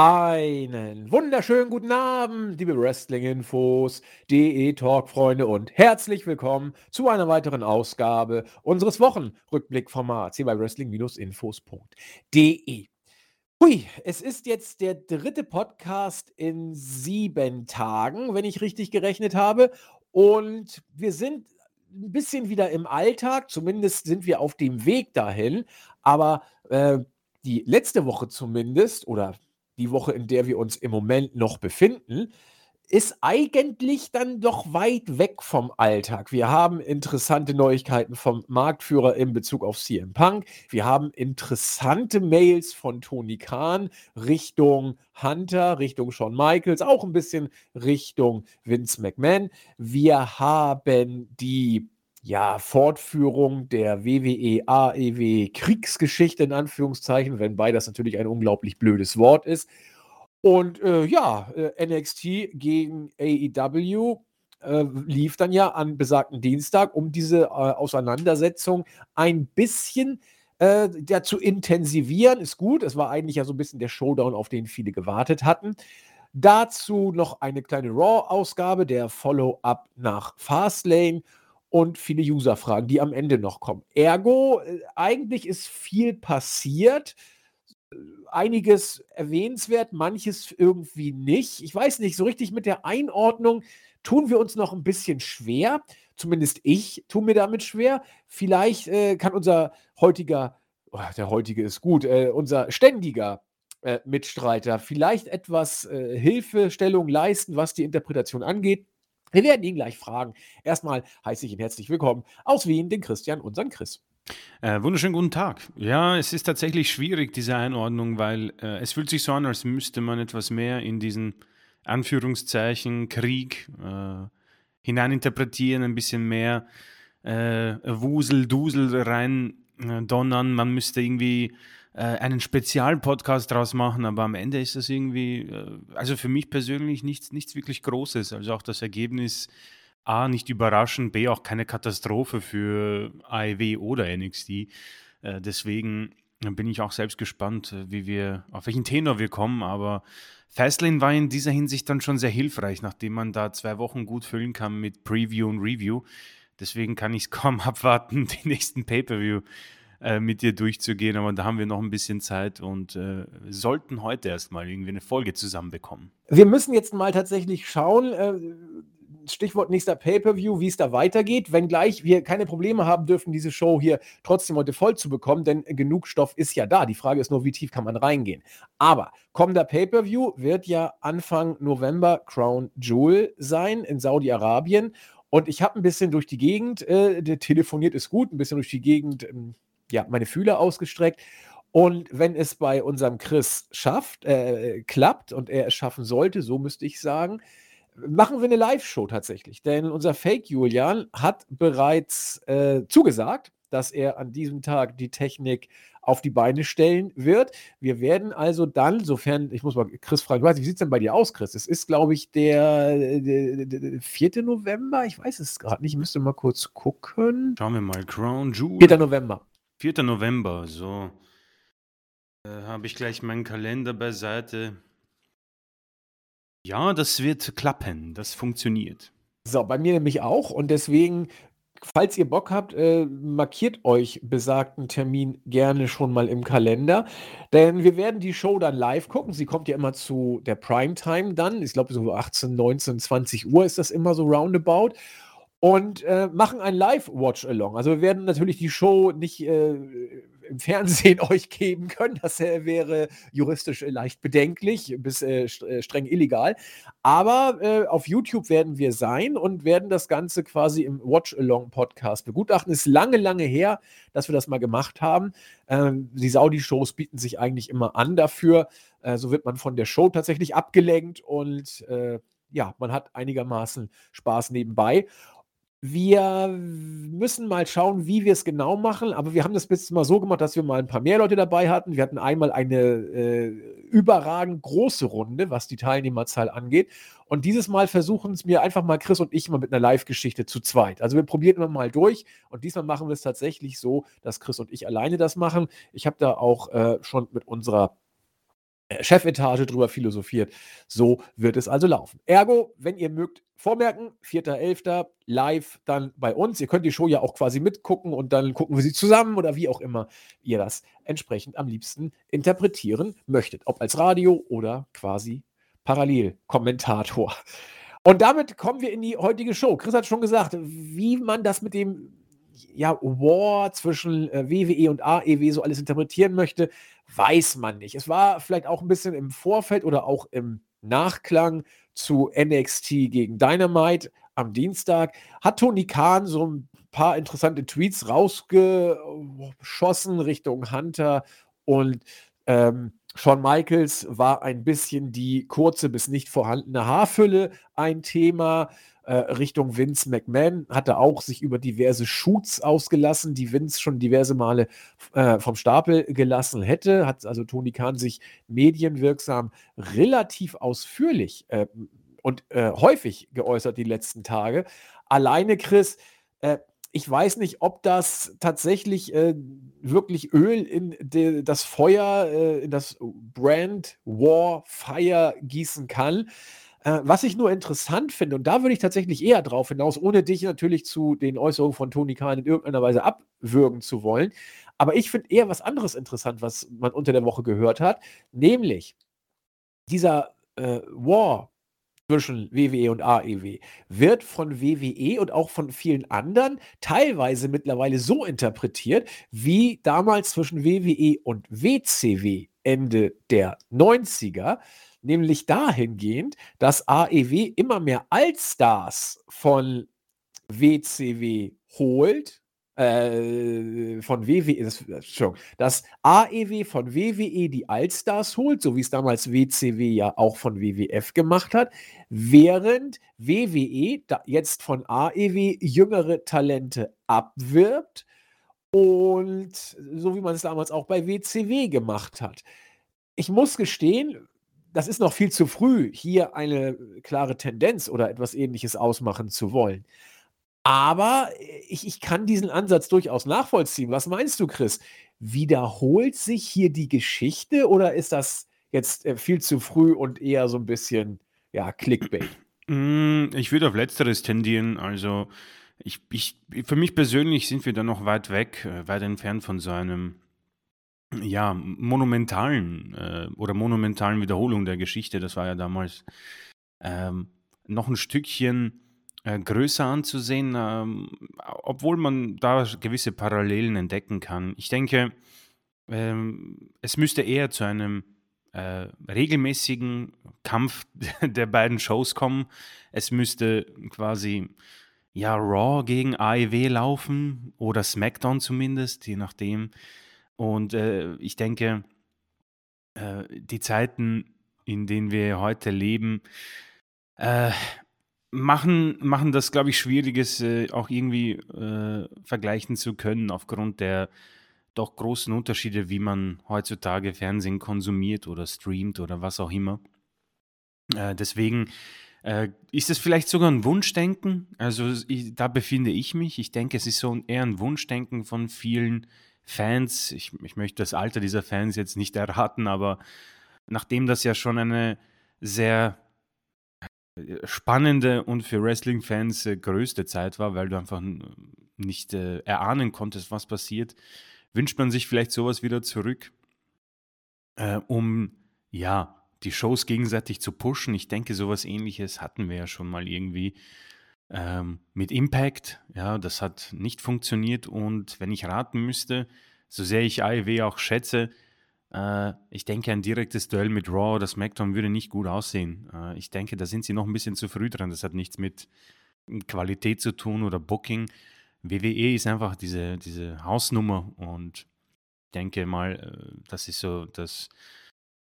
Einen wunderschönen guten Abend, liebe Wrestling-Infos, DE-Talk-Freunde und herzlich willkommen zu einer weiteren Ausgabe unseres Wochenrückblickformats hier bei Wrestling-Infos.de. Hui, es ist jetzt der dritte Podcast in sieben Tagen, wenn ich richtig gerechnet habe. Und wir sind ein bisschen wieder im Alltag, zumindest sind wir auf dem Weg dahin. Aber äh, die letzte Woche zumindest, oder die Woche, in der wir uns im Moment noch befinden, ist eigentlich dann doch weit weg vom Alltag. Wir haben interessante Neuigkeiten vom Marktführer in Bezug auf CM Punk. Wir haben interessante Mails von Tony Khan Richtung Hunter, Richtung Shawn Michaels, auch ein bisschen Richtung Vince McMahon. Wir haben die ja, Fortführung der WWE AEW Kriegsgeschichte in Anführungszeichen, wenn beides natürlich ein unglaublich blödes Wort ist. Und äh, ja, äh, NXT gegen AEW äh, lief dann ja an besagten Dienstag, um diese äh, Auseinandersetzung ein bisschen äh, zu intensivieren. Ist gut, es war eigentlich ja so ein bisschen der Showdown, auf den viele gewartet hatten. Dazu noch eine kleine Raw-Ausgabe, der Follow-up nach Fastlane und viele User-Fragen, die am Ende noch kommen. Ergo, äh, eigentlich ist viel passiert. Einiges erwähnenswert, manches irgendwie nicht. Ich weiß nicht, so richtig mit der Einordnung tun wir uns noch ein bisschen schwer. Zumindest ich tue mir damit schwer. Vielleicht äh, kann unser heutiger, oh, der heutige ist gut, äh, unser ständiger äh, Mitstreiter vielleicht etwas äh, Hilfestellung leisten, was die Interpretation angeht. Wir werden ihn gleich fragen. Erstmal heiße ich ihn herzlich willkommen aus Wien, den Christian, unseren Chris. Äh, wunderschönen guten Tag. Ja, es ist tatsächlich schwierig, diese Einordnung, weil äh, es fühlt sich so an, als müsste man etwas mehr in diesen Anführungszeichen Krieg äh, hineininterpretieren, ein bisschen mehr äh, Wusel, Dusel rein äh, donnern. Man müsste irgendwie äh, einen Spezialpodcast draus machen, aber am Ende ist das irgendwie, äh, also für mich persönlich nichts, nichts wirklich Großes. Also auch das Ergebnis A, nicht überraschend, B, auch keine Katastrophe für AEW oder NXT. Äh, deswegen bin ich auch selbst gespannt, wie wir, auf welchen Tenor wir kommen, aber Fastlane war in dieser Hinsicht dann schon sehr hilfreich, nachdem man da zwei Wochen gut füllen kann mit Preview und Review. Deswegen kann ich es kaum abwarten, den nächsten Pay-Per-View äh, mit dir durchzugehen, aber da haben wir noch ein bisschen Zeit und äh, sollten heute erstmal irgendwie eine Folge zusammenbekommen. Wir müssen jetzt mal tatsächlich schauen, äh, Stichwort nächster Pay-Per-View, wie es da weitergeht, wenngleich wir keine Probleme haben dürfen, diese Show hier trotzdem heute voll zu bekommen, denn genug Stoff ist ja da. Die Frage ist nur, wie tief kann man reingehen. Aber kommender Pay-Per-View wird ja Anfang November Crown Jewel sein in Saudi-Arabien. Und ich habe ein bisschen durch die Gegend, äh, telefoniert ist gut, ein bisschen durch die Gegend ähm, ja, meine Fühler ausgestreckt. Und wenn es bei unserem Chris schafft, äh, klappt und er es schaffen sollte, so müsste ich sagen, machen wir eine Live-Show tatsächlich. Denn unser Fake Julian hat bereits äh, zugesagt, dass er an diesem Tag die Technik auf die Beine stellen wird. Wir werden also dann, sofern, ich muss mal Chris fragen, du weißt, wie sieht es denn bei dir aus, Chris? Es ist, glaube ich, der, der, der, 4. November, ich weiß es gerade nicht, ich müsste mal kurz gucken. Schauen wir mal, Crown Jewel. 4. November. 4. November, so. Äh, Habe ich gleich meinen Kalender beiseite. Ja, das wird klappen, das funktioniert. So, bei mir nämlich auch und deswegen, falls ihr Bock habt, äh, markiert euch besagten Termin gerne schon mal im Kalender, denn wir werden die Show dann live gucken. Sie kommt ja immer zu der Primetime dann. Ich glaube, so 18, 19, 20 Uhr ist das immer so roundabout und äh, machen ein Live-Watch-Along. Also wir werden natürlich die Show nicht äh, im Fernsehen euch geben können. Das äh, wäre juristisch leicht bedenklich, bis äh, äh, streng illegal. Aber äh, auf YouTube werden wir sein und werden das Ganze quasi im Watch-Along-Podcast begutachten. Ist lange, lange her, dass wir das mal gemacht haben. Ähm, die Saudi-Shows bieten sich eigentlich immer an dafür. so wird man von der Show tatsächlich abgelenkt und ja, man hat einigermaßen Spaß nebenbei. Wir müssen mal schauen, wie wir es genau machen, aber wir haben das bis mal so gemacht, dass wir mal ein paar mehr Leute dabei hatten. Wir hatten einmal eine äh, überragend große Runde, was die Teilnehmerzahl angeht. Und dieses Mal versuchen es mir einfach mal Chris und ich mal mit einer Live-Geschichte zu zweit. Also wir probieren immer mal durch und diesmal machen wir es tatsächlich so, dass Chris und ich alleine das machen. Ich habe da auch äh, schon mit unserer Chefetage drüber philosophiert. So wird es also laufen. Ergo, wenn ihr mögt, vormerken, 4.11. live dann bei uns. Ihr könnt die Show ja auch quasi mitgucken und dann gucken wir sie zusammen oder wie auch immer ihr das entsprechend am liebsten interpretieren möchtet. Ob als Radio oder quasi Parallelkommentator. Und damit kommen wir in die heutige Show. Chris hat schon gesagt, wie man das mit dem ja, War zwischen äh, WWE und AEW so alles interpretieren möchte, weiß man nicht. Es war vielleicht auch ein bisschen im Vorfeld oder auch im Nachklang zu NXT gegen Dynamite am Dienstag. Hat Tony Khan so ein paar interessante Tweets rausgeschossen Richtung Hunter und ähm, Shawn Michaels war ein bisschen die kurze bis nicht vorhandene Haarfülle ein Thema. Äh, Richtung Vince McMahon hatte auch sich über diverse Shoots ausgelassen, die Vince schon diverse Male äh, vom Stapel gelassen hätte. Hat also Tony Khan sich medienwirksam relativ ausführlich äh, und äh, häufig geäußert die letzten Tage. Alleine, Chris, äh, ich weiß nicht, ob das tatsächlich äh, wirklich Öl in de, das Feuer, äh, in das Brand War Fire gießen kann. Äh, was ich nur interessant finde, und da würde ich tatsächlich eher drauf hinaus, ohne dich natürlich zu den Äußerungen von Tony Khan in irgendeiner Weise abwürgen zu wollen. Aber ich finde eher was anderes interessant, was man unter der Woche gehört hat, nämlich dieser äh, War zwischen WWE und AEW wird von WWE und auch von vielen anderen teilweise mittlerweile so interpretiert, wie damals zwischen WWE und WCW Ende der 90er nämlich dahingehend, dass AEW immer mehr Allstars von WCW holt, äh, von WWE, das, dass AEW von WWE die Allstars holt, so wie es damals WCW ja auch von WWF gemacht hat, während WWE jetzt von AEW jüngere Talente abwirbt und so wie man es damals auch bei WCW gemacht hat. Ich muss gestehen, das ist noch viel zu früh, hier eine klare Tendenz oder etwas Ähnliches ausmachen zu wollen. Aber ich, ich kann diesen Ansatz durchaus nachvollziehen. Was meinst du, Chris? Wiederholt sich hier die Geschichte oder ist das jetzt äh, viel zu früh und eher so ein bisschen ja, Clickbait? Mm, ich würde auf Letzteres tendieren. Also, ich, ich, für mich persönlich sind wir da noch weit weg, äh, weit entfernt von so einem ja, monumentalen äh, oder monumentalen Wiederholung der Geschichte, das war ja damals ähm, noch ein Stückchen äh, größer anzusehen, ähm, obwohl man da gewisse Parallelen entdecken kann. Ich denke, ähm, es müsste eher zu einem äh, regelmäßigen Kampf der beiden Shows kommen. Es müsste quasi ja Raw gegen AEW laufen oder SmackDown zumindest, je nachdem. Und äh, ich denke, äh, die Zeiten, in denen wir heute leben, äh, machen, machen das, glaube ich, schwieriges, äh, auch irgendwie äh, vergleichen zu können, aufgrund der doch großen Unterschiede, wie man heutzutage Fernsehen konsumiert oder streamt oder was auch immer. Äh, deswegen ist es vielleicht sogar ein Wunschdenken. Also ich, da befinde ich mich. Ich denke, es ist so eher ein Wunschdenken von vielen Fans, ich, ich möchte das Alter dieser Fans jetzt nicht erraten, aber nachdem das ja schon eine sehr äh, spannende und für Wrestling-Fans äh, größte Zeit war, weil du einfach nicht äh, erahnen konntest, was passiert, wünscht man sich vielleicht sowas wieder zurück, äh, um ja die Shows gegenseitig zu pushen. Ich denke, sowas ähnliches hatten wir ja schon mal irgendwie ähm, mit Impact, ja, das hat nicht funktioniert und wenn ich raten müsste, so sehr ich AEW auch schätze, äh, ich denke, ein direktes Duell mit Raw oder SmackDown würde nicht gut aussehen. Äh, ich denke, da sind sie noch ein bisschen zu früh dran. Das hat nichts mit Qualität zu tun oder Booking. WWE ist einfach diese, diese Hausnummer und ich denke mal, äh, das ist so das.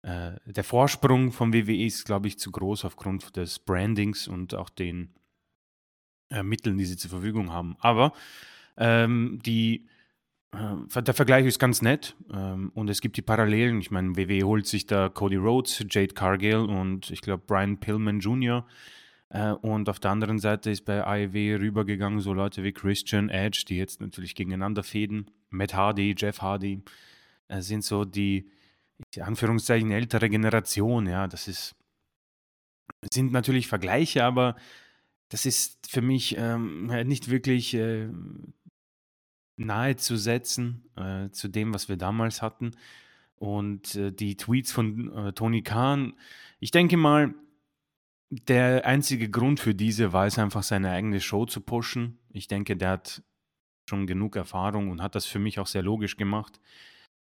Äh, der Vorsprung von WWE ist, glaube ich, zu groß aufgrund des Brandings und auch den äh, Mitteln, die sie zur Verfügung haben. Aber ähm, die, äh, der Vergleich ist ganz nett ähm, und es gibt die Parallelen. Ich meine, WWE holt sich da Cody Rhodes, Jade Cargill und ich glaube Brian Pillman Jr. Äh, und auf der anderen Seite ist bei AEW rübergegangen so Leute wie Christian Edge, die jetzt natürlich gegeneinander fäden. Matt Hardy, Jeff Hardy äh, sind so die in Anführungszeichen ältere Generation, ja, das ist sind natürlich Vergleiche, aber das ist für mich ähm, nicht wirklich äh, nahe zu setzen äh, zu dem, was wir damals hatten. Und äh, die Tweets von äh, Tony Khan, ich denke mal, der einzige Grund für diese war es einfach, seine eigene Show zu pushen. Ich denke, der hat schon genug Erfahrung und hat das für mich auch sehr logisch gemacht,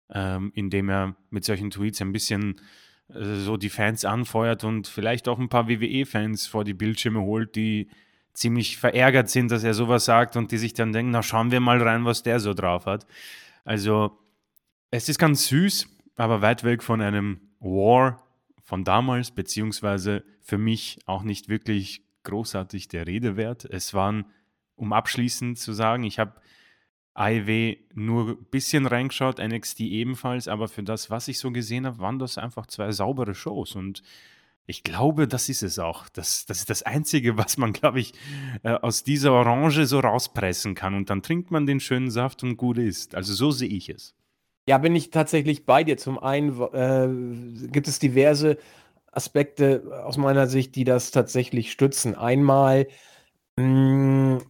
ähm, indem er mit solchen Tweets ein bisschen äh, so die Fans anfeuert und vielleicht auch ein paar WWE-Fans vor die Bildschirme holt, die ziemlich verärgert sind, dass er sowas sagt und die sich dann denken, na schauen wir mal rein, was der so drauf hat. Also es ist ganz süß, aber weit weg von einem War von damals, beziehungsweise für mich auch nicht wirklich großartig der Rede wert. Es waren, um abschließend zu sagen, ich habe AEW nur ein bisschen reingeschaut, NXT ebenfalls, aber für das, was ich so gesehen habe, waren das einfach zwei saubere Shows und ich glaube, das ist es auch. Das, das ist das Einzige, was man, glaube ich, äh, aus dieser Orange so rauspressen kann. Und dann trinkt man den schönen Saft und gut ist. Also so sehe ich es. Ja, bin ich tatsächlich bei dir. Zum einen äh, gibt es diverse Aspekte aus meiner Sicht, die das tatsächlich stützen. Einmal mh, hm,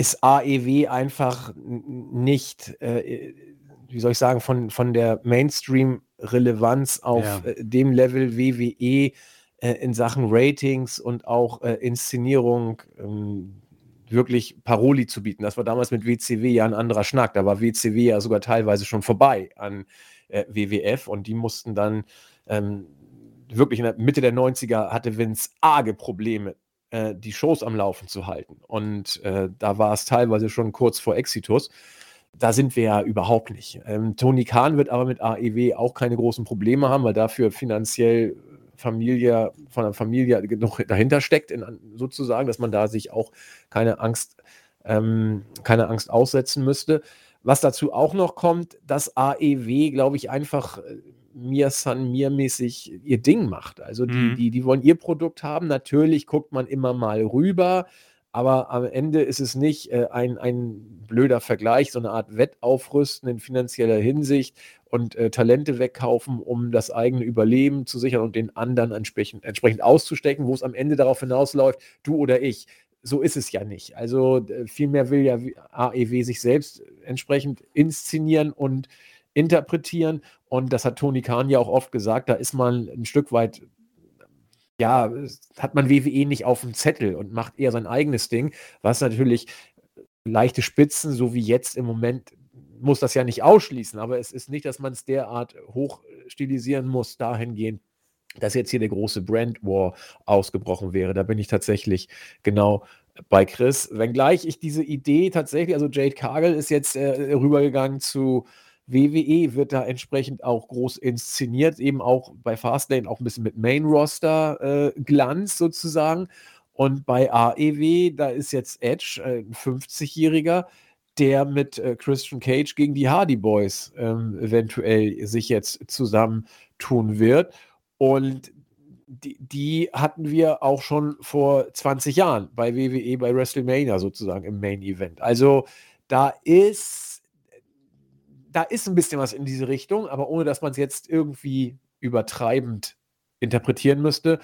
ist AEW einfach nicht, äh, wie soll ich sagen, von, von der Mainstream-Relevanz auf ja. äh, dem Level WWE äh, in Sachen Ratings und auch äh, Inszenierung ähm, wirklich Paroli zu bieten. Das war damals mit WCW ja ein anderer Schnack. Da war WCW ja sogar teilweise schon vorbei an äh, WWF und die mussten dann ähm, wirklich in der Mitte der 90er hatte Vince arge Probleme, äh, die Shows am Laufen zu halten. Und äh, da war es teilweise schon kurz vor Exitus. Da sind wir ja überhaupt nicht. Ähm, Tony Khan wird aber mit AEW auch keine großen Probleme haben, weil dafür finanziell Familie, von der Familie genug dahinter steckt, in, sozusagen, dass man da sich auch keine Angst, ähm, keine Angst aussetzen müsste. Was dazu auch noch kommt, dass AEW, glaube ich, einfach äh, Mir San Mir mäßig ihr Ding macht. Also die, mhm. die, die wollen ihr Produkt haben. Natürlich guckt man immer mal rüber, aber am Ende ist es nicht äh, ein, ein blöder Vergleich, so eine Art Wettaufrüsten in finanzieller Hinsicht und äh, Talente wegkaufen, um das eigene Überleben zu sichern und den anderen entsprechend, entsprechend auszustecken, wo es am Ende darauf hinausläuft, du oder ich. So ist es ja nicht. Also vielmehr will ja AEW sich selbst entsprechend inszenieren und interpretieren. Und das hat Tony Khan ja auch oft gesagt, da ist man ein Stück weit ja, hat man WWE nicht auf dem Zettel und macht eher sein eigenes Ding, was natürlich leichte Spitzen, so wie jetzt im Moment, muss das ja nicht ausschließen, aber es ist nicht, dass man es derart hoch stilisieren muss, dahingehend, dass jetzt hier der große Brand War ausgebrochen wäre. Da bin ich tatsächlich genau bei Chris. Wenngleich ich diese Idee tatsächlich, also Jade Cargill ist jetzt äh, rübergegangen zu WWE wird da entsprechend auch groß inszeniert, eben auch bei Fastlane auch ein bisschen mit Main-Roster-Glanz äh, sozusagen. Und bei AEW, da ist jetzt Edge, äh, ein 50-Jähriger, der mit äh, Christian Cage gegen die Hardy Boys ähm, eventuell sich jetzt zusammentun wird. Und die, die, hatten wir auch schon vor 20 Jahren bei WWE, bei WrestleMania sozusagen im Main Event. Also da ist da ist ein bisschen was in diese Richtung, aber ohne dass man es jetzt irgendwie übertreibend interpretieren müsste.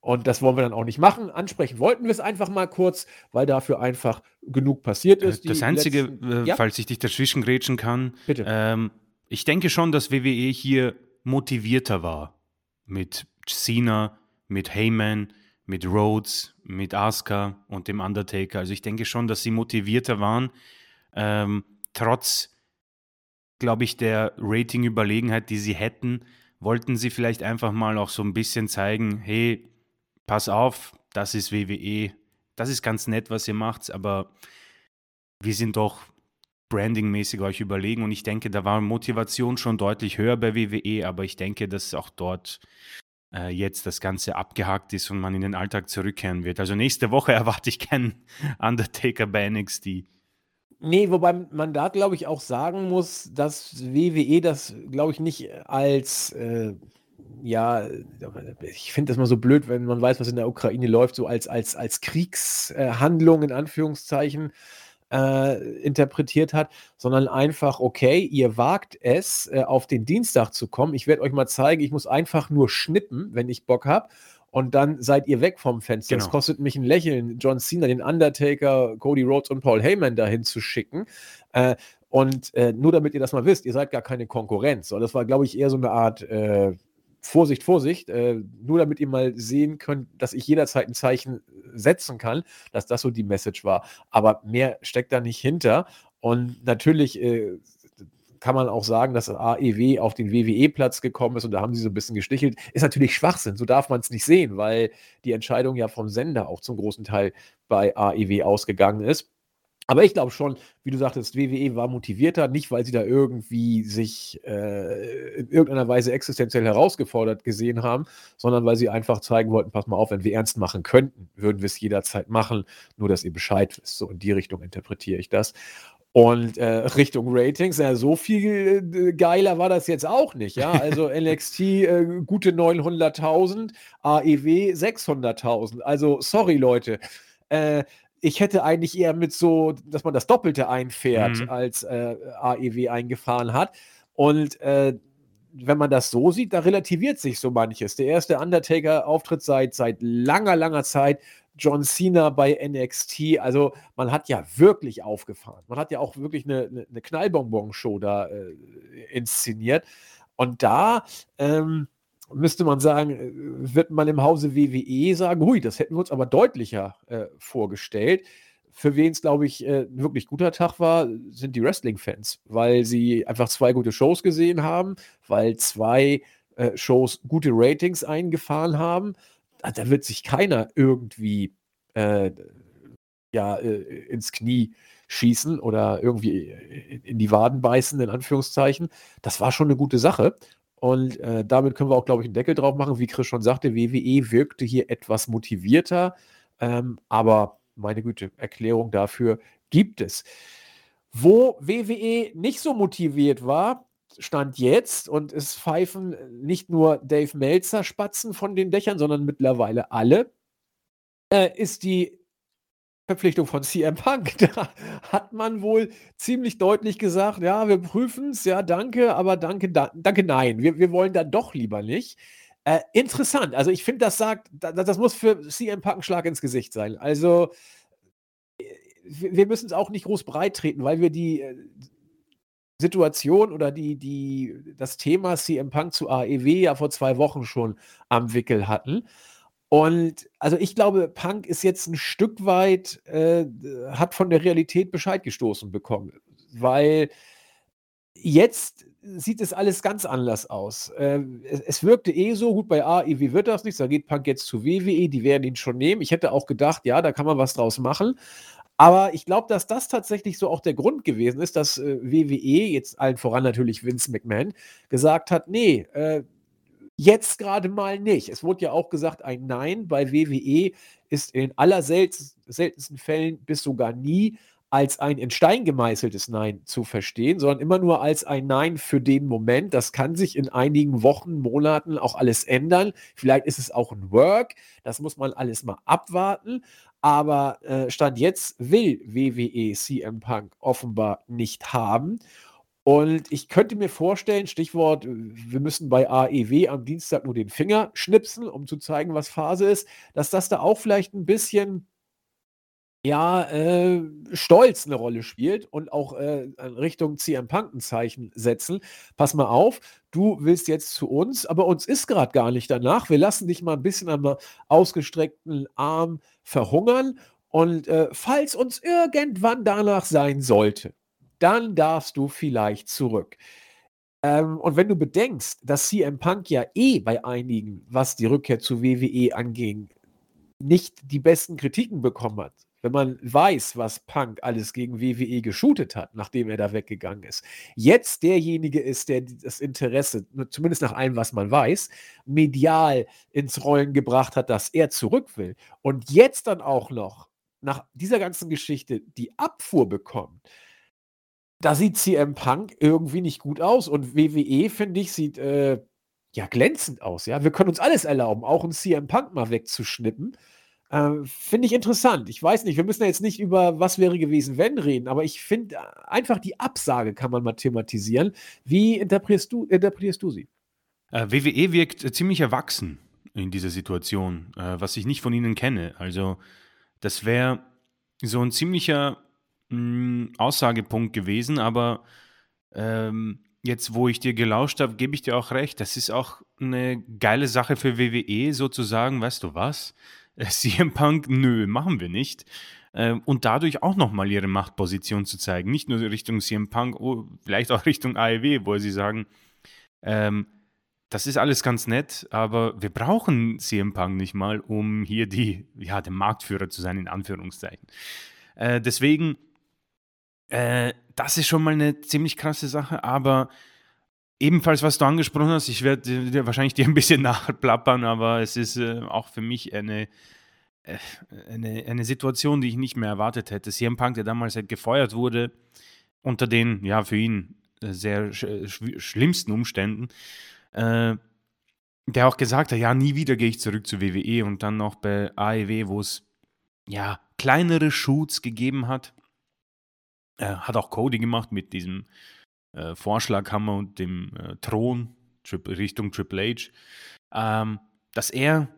Und das wollen wir dann auch nicht machen. Ansprechen wollten wir es einfach mal kurz, weil dafür einfach genug passiert äh, ist. Das Einzige, letzten, äh, ja? falls ich dich dazwischen grätschen kann, Bitte. Ähm, ich denke schon, dass WWE hier motivierter war mit Cena, mit Heyman, mit Rhodes, mit Asuka und dem Undertaker. Also ich denke schon, dass sie motivierter waren, ähm, trotz glaube ich, der Rating-Überlegenheit, die sie hätten, wollten sie vielleicht einfach mal auch so ein bisschen zeigen, hey, pass auf, das ist WWE, das ist ganz nett, was ihr macht, aber wir sind doch brandingmäßig euch überlegen und ich denke, da war Motivation schon deutlich höher bei WWE, aber ich denke, dass auch dort äh, jetzt das Ganze abgehakt ist und man in den Alltag zurückkehren wird. Also nächste Woche erwarte ich keinen Undertaker bei NXT. Nee, wobei man da, glaube ich, auch sagen muss, dass WWE das, glaube ich, nicht als, äh, ja, ich finde das mal so blöd, wenn man weiß, was in der Ukraine läuft, so als, als, als Kriegshandlung in Anführungszeichen äh, interpretiert hat, sondern einfach, okay, ihr wagt es, äh, auf den Dienstag zu kommen. Ich werde euch mal zeigen, ich muss einfach nur schnippen, wenn ich Bock habe. Und dann seid ihr weg vom Fenster. Es Genau. kostet mich ein Lächeln, John Cena, den Undertaker, Cody Rhodes und Paul Heyman dahin zu schicken. Äh, und äh, nur damit ihr das mal wisst, ihr seid gar keine Konkurrenz. So, das war, glaube ich, eher so eine Art äh, Vorsicht, Vorsicht. Äh, nur damit ihr mal sehen könnt, dass ich jederzeit ein Zeichen setzen kann, dass das so die Message war. Aber mehr steckt da nicht hinter. Und natürlich äh, kann man auch sagen, dass AEW auf den WWE-Platz gekommen ist und da haben sie so ein bisschen gestichelt. Ist natürlich Schwachsinn, so darf man es nicht sehen, weil die Entscheidung ja vom Sender auch zum großen Teil bei AEW ausgegangen ist. Aber ich glaube schon, wie du sagtest, WWE war motivierter, nicht weil sie da irgendwie sich äh, in irgendeiner Weise existenziell herausgefordert gesehen haben, sondern weil sie einfach zeigen wollten, pass mal auf, wenn wir ernst machen könnten, würden wir es jederzeit machen, nur dass ihr Bescheid wisst. So in die Richtung interpretiere ich das. Und äh, Richtung Ratings, ja, so viel äh, geiler war das jetzt auch nicht, ja. Also NXT äh, gute 900.000, AEW 600.000. Also sorry Leute, äh, ich hätte eigentlich eher mit so, dass man das Doppelte einfährt, Mhm. als äh, AEW eingefahren hat. Und äh, wenn man das so sieht, da relativiert sich so manches. Der erste Undertaker-Auftritt seit, seit langer, langer Zeit. John Cena bei NXT. Also man hat ja wirklich aufgefahren. Man hat ja auch wirklich eine, eine, Knallbonbon-Show da äh, inszeniert. Und da ähm, müsste man sagen, äh, wird man im Hause WWE sagen, hui, das hätten wir uns aber deutlicher äh, vorgestellt. Für wen es, glaube ich, äh, ein wirklich guter Tag war, sind die Wrestling-Fans, weil sie einfach zwei gute Shows gesehen haben, weil zwei äh, Shows gute Ratings eingefahren haben. Da, da wird sich keiner irgendwie äh, ja, äh, ins Knie schießen oder irgendwie in in die Waden beißen, in Anführungszeichen. Das war schon eine gute Sache. Und äh, damit können wir auch, glaube ich, einen Deckel drauf machen. Wie Chris schon sagte, WWE wirkte hier etwas motivierter. Ähm, aber meine Güte, Erklärung dafür gibt es. Wo WWE nicht so motiviert war, stand jetzt und es pfeifen nicht nur Dave Meltzer Spatzen von den Dächern, sondern mittlerweile alle, äh, ist die Verpflichtung von CM Punk. Da hat man wohl ziemlich deutlich gesagt, ja, wir prüfen es, ja, danke, aber danke, da, danke, nein. Wir, wir wollen da doch lieber nicht. Äh, interessant. Also ich finde, das sagt, da, das muss für CM Punk ein Schlag ins Gesicht sein. Also äh, wir, wir müssen es auch nicht groß breit treten, weil wir die äh, Situation oder die, die, das Thema CM Punk zu AEW ja vor zwei Wochen schon am Wickel hatten. Und also ich glaube, Punk ist jetzt ein Stück weit, äh, hat von der Realität Bescheid gestoßen bekommen, weil jetzt sieht es alles ganz anders aus. Ähm, es, es wirkte eh so, gut, bei AEW wird das nichts, da geht Punk jetzt zu WWE, die werden ihn schon nehmen. Ich hätte auch gedacht, ja, da kann man was draus machen. Aber ich glaube, dass das tatsächlich so auch der Grund gewesen ist, dass äh, WWE, jetzt allen voran natürlich Vince McMahon, gesagt hat, nee, äh, Jetzt gerade mal nicht. Es wurde ja auch gesagt, ein Nein bei WWE ist in allerseltensten Fällen bis sogar nie als ein in Stein gemeißeltes Nein zu verstehen, sondern immer nur als ein Nein für den Moment. Das kann sich in einigen Wochen, Monaten auch alles ändern. Vielleicht ist es auch ein Work. Das muss man alles mal abwarten. Aber äh, Stand jetzt will WWE CM Punk offenbar nicht haben. Und ich könnte mir vorstellen, Stichwort, wir müssen bei AEW am Dienstag nur den Finger schnipsen, um zu zeigen, was Phase ist, dass das da auch vielleicht ein bisschen, ja, äh, Stolz eine Rolle spielt und auch äh, Richtung CM Punk ein Zeichen setzen. Pass mal auf, du willst jetzt zu uns, aber uns ist gerade gar nicht danach. Wir lassen dich mal ein bisschen am ausgestreckten Arm verhungern. Und äh, falls uns irgendwann danach sein sollte, dann darfst du vielleicht zurück. Ähm, und wenn du bedenkst, dass CM Punk ja eh bei einigen, was die Rückkehr zu WWE anging, nicht die besten Kritiken bekommen hat, wenn man weiß, was Punk alles gegen WWE geshootet hat, nachdem er da weggegangen ist, jetzt derjenige ist, der das Interesse, zumindest nach allem, was man weiß, medial ins Rollen gebracht hat, dass er zurück will und jetzt dann auch noch nach dieser ganzen Geschichte die Abfuhr bekommt, da sieht CM Punk irgendwie nicht gut aus. Und WWE, finde ich, sieht äh, ja glänzend aus. Ja, wir können uns alles erlauben, auch einen CM Punk mal wegzuschnippen. Äh, finde ich interessant. Ich weiß nicht, wir müssen ja jetzt nicht über was wäre gewesen, wenn reden, aber ich finde äh, einfach die Absage kann man mal thematisieren. Wie interpretierst du, interpretierst du sie? Äh, WWE wirkt äh, ziemlich erwachsen in dieser Situation, äh, was ich nicht von ihnen kenne. Also, das wäre so ein ziemlicher mh, hm, Aussagepunkt gewesen, aber ähm, jetzt, wo ich dir gelauscht habe, gebe ich dir auch recht. Das ist auch eine geile Sache für WWE, sozusagen, weißt du was? Äh, CM Punk, nö, machen wir nicht. Ähm, und dadurch auch nochmal ihre Machtposition zu zeigen. Nicht nur Richtung CM Punk, oh, vielleicht auch Richtung AEW, wo sie sagen, ähm, das ist alles ganz nett, aber wir brauchen CM Punk nicht mal, um hier die, ja, der Marktführer zu sein, in Anführungszeichen. Äh, deswegen, äh, das ist schon mal eine ziemlich krasse Sache, aber ebenfalls, was du angesprochen hast, ich werde dir wahrscheinlich dir ein bisschen nachplappern, aber es ist äh, auch für mich eine, äh, eine, eine Situation, die ich nicht mehr erwartet hätte. CM Punk, der damals halt gefeuert wurde, unter den, ja, für ihn äh, sehr sch schlimmsten Umständen, äh, der auch gesagt hat, ja, nie wieder gehe ich zurück zu WWE und dann noch bei AEW, wo es ja kleinere Shoots gegeben hat. Äh, hat auch Cody gemacht mit diesem äh, Vorschlaghammer und dem äh, Thron Richtung Triple H, ähm, dass er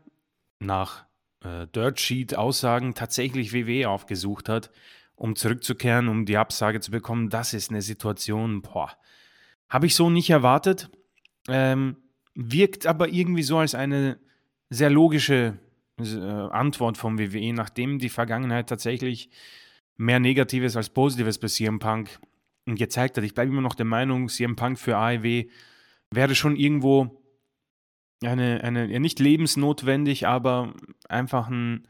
nach äh, Dirt Sheet Aussagen tatsächlich WWE aufgesucht hat, um zurückzukehren, um die Absage zu bekommen. Das ist eine Situation, boah, habe ich so nicht erwartet. Ähm, wirkt aber irgendwie so als eine sehr logische äh, Antwort vom WWE, nachdem die Vergangenheit tatsächlich mehr Negatives als Positives bei CM Punk gezeigt hat. Ich bleibe immer noch der Meinung, CM Punk für AEW wäre schon irgendwo eine, eine ja nicht lebensnotwendig, aber einfach ein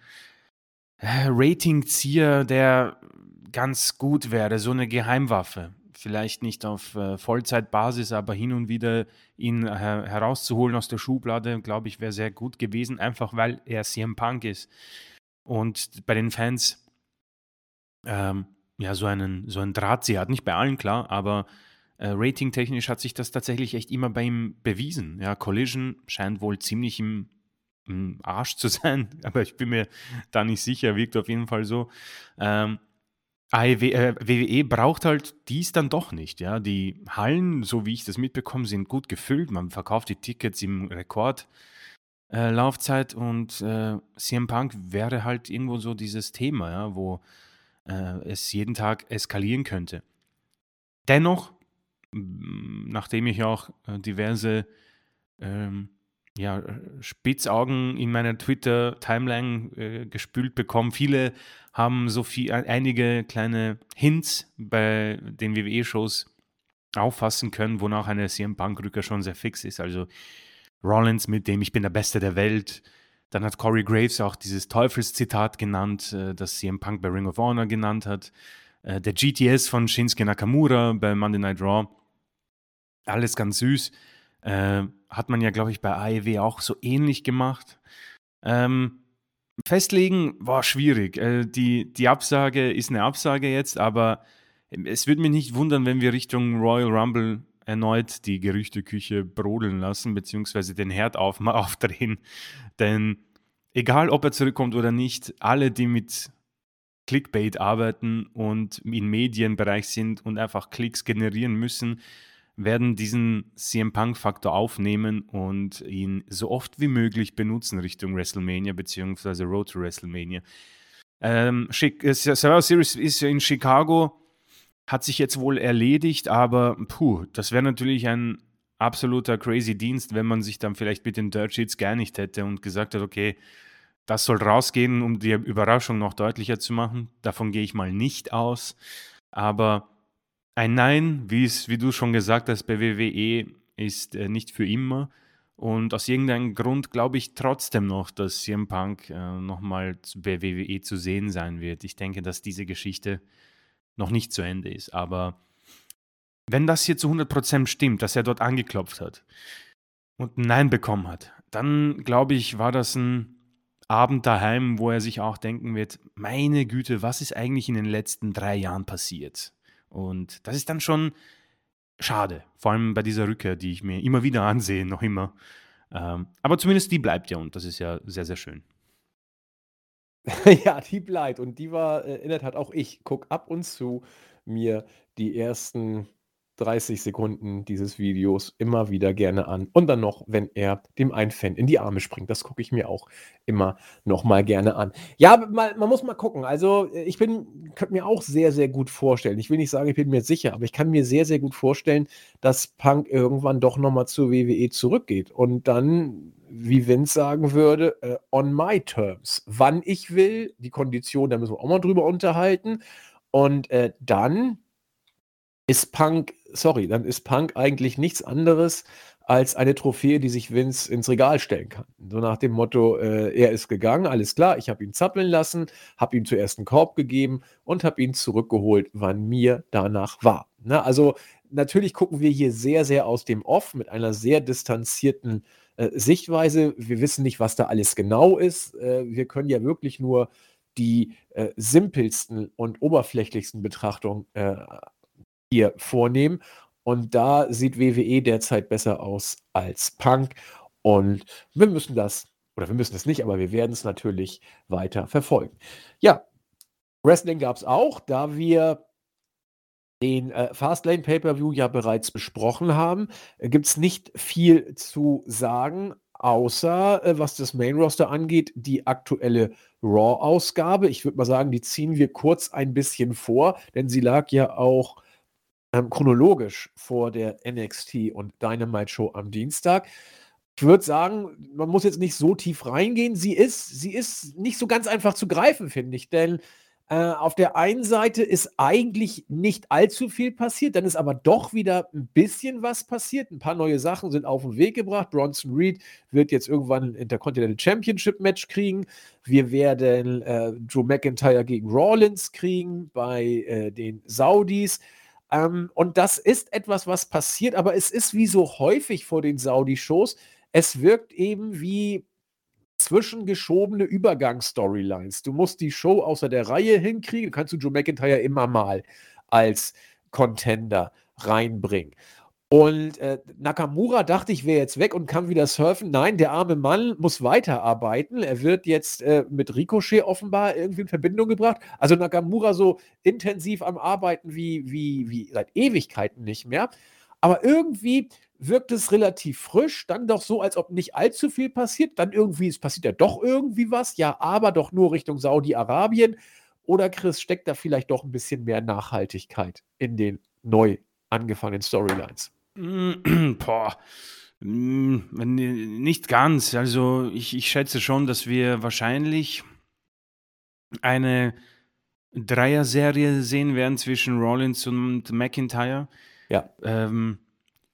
äh, Ratingzieher, der ganz gut wäre, so eine Geheimwaffe vielleicht nicht auf äh, Vollzeitbasis, aber hin und wieder ihn äh, herauszuholen aus der Schublade, glaube ich, wäre sehr gut gewesen, einfach weil er CM Punk ist. Und bei den Fans ähm, ja so einen, so einen Drahtzieher hat, nicht bei allen klar, aber äh, ratingtechnisch hat sich das tatsächlich echt immer bei ihm bewiesen. Ja, Collision scheint wohl ziemlich im, im Arsch zu sein, aber ich bin mir da nicht sicher, wirkt auf jeden Fall so. Ähm, AEW, äh, WWE braucht halt dies dann doch nicht. Ja? Die Hallen, so wie ich das mitbekomme, sind gut gefüllt. Man verkauft die Tickets im Rekordlaufzeit äh, und äh, CM Punk wäre halt irgendwo so dieses Thema, ja, wo äh, es jeden Tag eskalieren könnte. Dennoch, nachdem ich auch äh, diverse ähm, ja, Spitzaugen in meiner Twitter-Timeline äh, gespült bekommen. Viele haben so viel, einige kleine Hints bei den WWE-Shows auffassen können, wonach eine CM Punk-Rücker schon sehr fix ist. Also Rollins mit dem Ich bin der Beste der Welt. Dann hat Corey Graves auch dieses Teufelszitat genannt, äh, das CM Punk bei Ring of Honor genannt hat. Äh, der GTS von Shinsuke Nakamura bei Monday Night Raw. Alles ganz süß. Äh, hat man ja, glaube ich, bei AEW auch so ähnlich gemacht. Ähm, festlegen war schwierig. Äh, die, die Absage ist eine Absage jetzt, aber es würde mich nicht wundern, wenn wir Richtung Royal Rumble erneut die Gerüchteküche brodeln lassen, beziehungsweise den Herd auf, aufdrehen. Denn egal, ob er zurückkommt oder nicht, alle, die mit Clickbait arbeiten und im Medienbereich sind und einfach Klicks generieren müssen, werden diesen CM Punk-Faktor aufnehmen und ihn so oft wie möglich benutzen Richtung WrestleMania bzw. Road to WrestleMania. Ähm, äh, Survivor Series ist in Chicago, hat sich jetzt wohl erledigt, aber puh, das wäre natürlich ein absoluter crazy Dienst, wenn man sich dann vielleicht mit den Dirt Sheets geeinigt hätte und gesagt hat, okay, das soll rausgehen, um die Überraschung noch deutlicher zu machen. Davon gehe ich mal nicht aus. Aber ein Nein, wie du schon gesagt hast, bei WWE ist äh, nicht für immer. Und aus irgendeinem Grund glaube ich trotzdem noch, dass CM Punk äh, nochmal bei WWE zu sehen sein wird. Ich denke, dass diese Geschichte noch nicht zu Ende ist. Aber wenn das hier zu 100% stimmt, dass er dort angeklopft hat und ein Nein bekommen hat, dann glaube ich, war das ein Abend daheim, wo er sich auch denken wird, meine Güte, was ist eigentlich in den letzten drei Jahren passiert? Und das ist dann schon schade, vor allem bei dieser Rückkehr, die ich mir immer wieder ansehe, noch immer. Ähm, aber zumindest die bleibt ja und das ist ja sehr, sehr schön. Ja, die bleibt und die war äh, in der Tat auch ich. Gucke ab und zu mir die ersten 30 Sekunden dieses Videos immer wieder gerne an und dann noch, wenn er dem einen Fan in die Arme springt. Das gucke ich mir auch immer noch mal gerne an. Ja, mal man muss mal gucken. Also, äh, ich bin könnte mir auch sehr, sehr gut vorstellen ich will nicht sagen, ich bin mir sicher, aber ich kann mir sehr, sehr gut vorstellen, dass Punk irgendwann doch noch mal zur WWE zurückgeht und dann, wie Vince sagen würde, äh, on my terms. Wann ich will, die Kondition, da müssen wir auch mal drüber unterhalten und, äh, dann ist Punk sorry, dann ist Punk eigentlich nichts anderes als eine Trophäe, die sich Vince ins Regal stellen kann. So nach dem Motto, äh, er ist gegangen, alles klar, ich habe ihn zappeln lassen, habe ihm zuerst einen Korb gegeben und habe ihn zurückgeholt, wann mir danach war. Ne? Also natürlich gucken wir hier sehr, sehr aus dem Off mit einer sehr distanzierten äh, Sichtweise. Wir wissen nicht, was da alles genau ist. Äh, wir können ja wirklich nur die äh, simpelsten und oberflächlichsten Betrachtungen äh, hier vornehmen. Und da sieht WWE derzeit besser aus als Punk. Und wir müssen das, oder wir müssen es nicht, aber wir werden es natürlich weiter verfolgen. Ja, Wrestling gab es auch, da wir den äh, Fastlane Pay-Per-View ja bereits besprochen haben, äh, gibt es nicht viel zu sagen, außer äh, was das Main Roster angeht, die aktuelle Raw-Ausgabe. Ich würde mal sagen, die ziehen wir kurz ein bisschen vor, denn sie lag ja auch ähm, chronologisch vor der NXT und Dynamite Show am Dienstag. Ich würde sagen, man muss jetzt nicht so tief reingehen. Sie ist, sie ist nicht so ganz einfach zu greifen, finde ich. Denn äh, auf der einen Seite ist eigentlich nicht allzu viel passiert, dann ist aber doch wieder ein bisschen was passiert. Ein paar neue Sachen sind auf den Weg gebracht. Bronson Reed wird jetzt irgendwann ein Intercontinental Championship Match kriegen. Wir werden äh, Drew McIntyre gegen Rawlins kriegen bei äh, den Saudis. Ähm, und das ist etwas, was passiert, aber es ist wie so häufig vor den Saudi-Shows, es wirkt eben wie zwischengeschobene Übergangsstorylines. Du musst die Show außer der Reihe hinkriegen, kannst du Joe McIntyre immer mal als Contender reinbringen. Und äh, Nakamura dachte ich, wäre jetzt weg und kann wieder surfen. Nein, der arme Mann muss weiterarbeiten. Er wird jetzt äh, mit Ricochet offenbar irgendwie in Verbindung gebracht. Also Nakamura so intensiv am Arbeiten wie, wie, wie seit Ewigkeiten nicht mehr. Aber irgendwie wirkt es relativ frisch, dann doch so, als ob nicht allzu viel passiert. Dann irgendwie, es passiert ja doch irgendwie was, ja, aber doch nur Richtung Saudi-Arabien. Oder Chris, steckt da vielleicht doch ein bisschen mehr Nachhaltigkeit in den neu angefangenen Storylines? Boah. Mm, nicht ganz. Also ich, ich schätze schon, dass wir wahrscheinlich eine Dreier-Serie sehen werden zwischen Rollins und McIntyre. Ja. Ähm,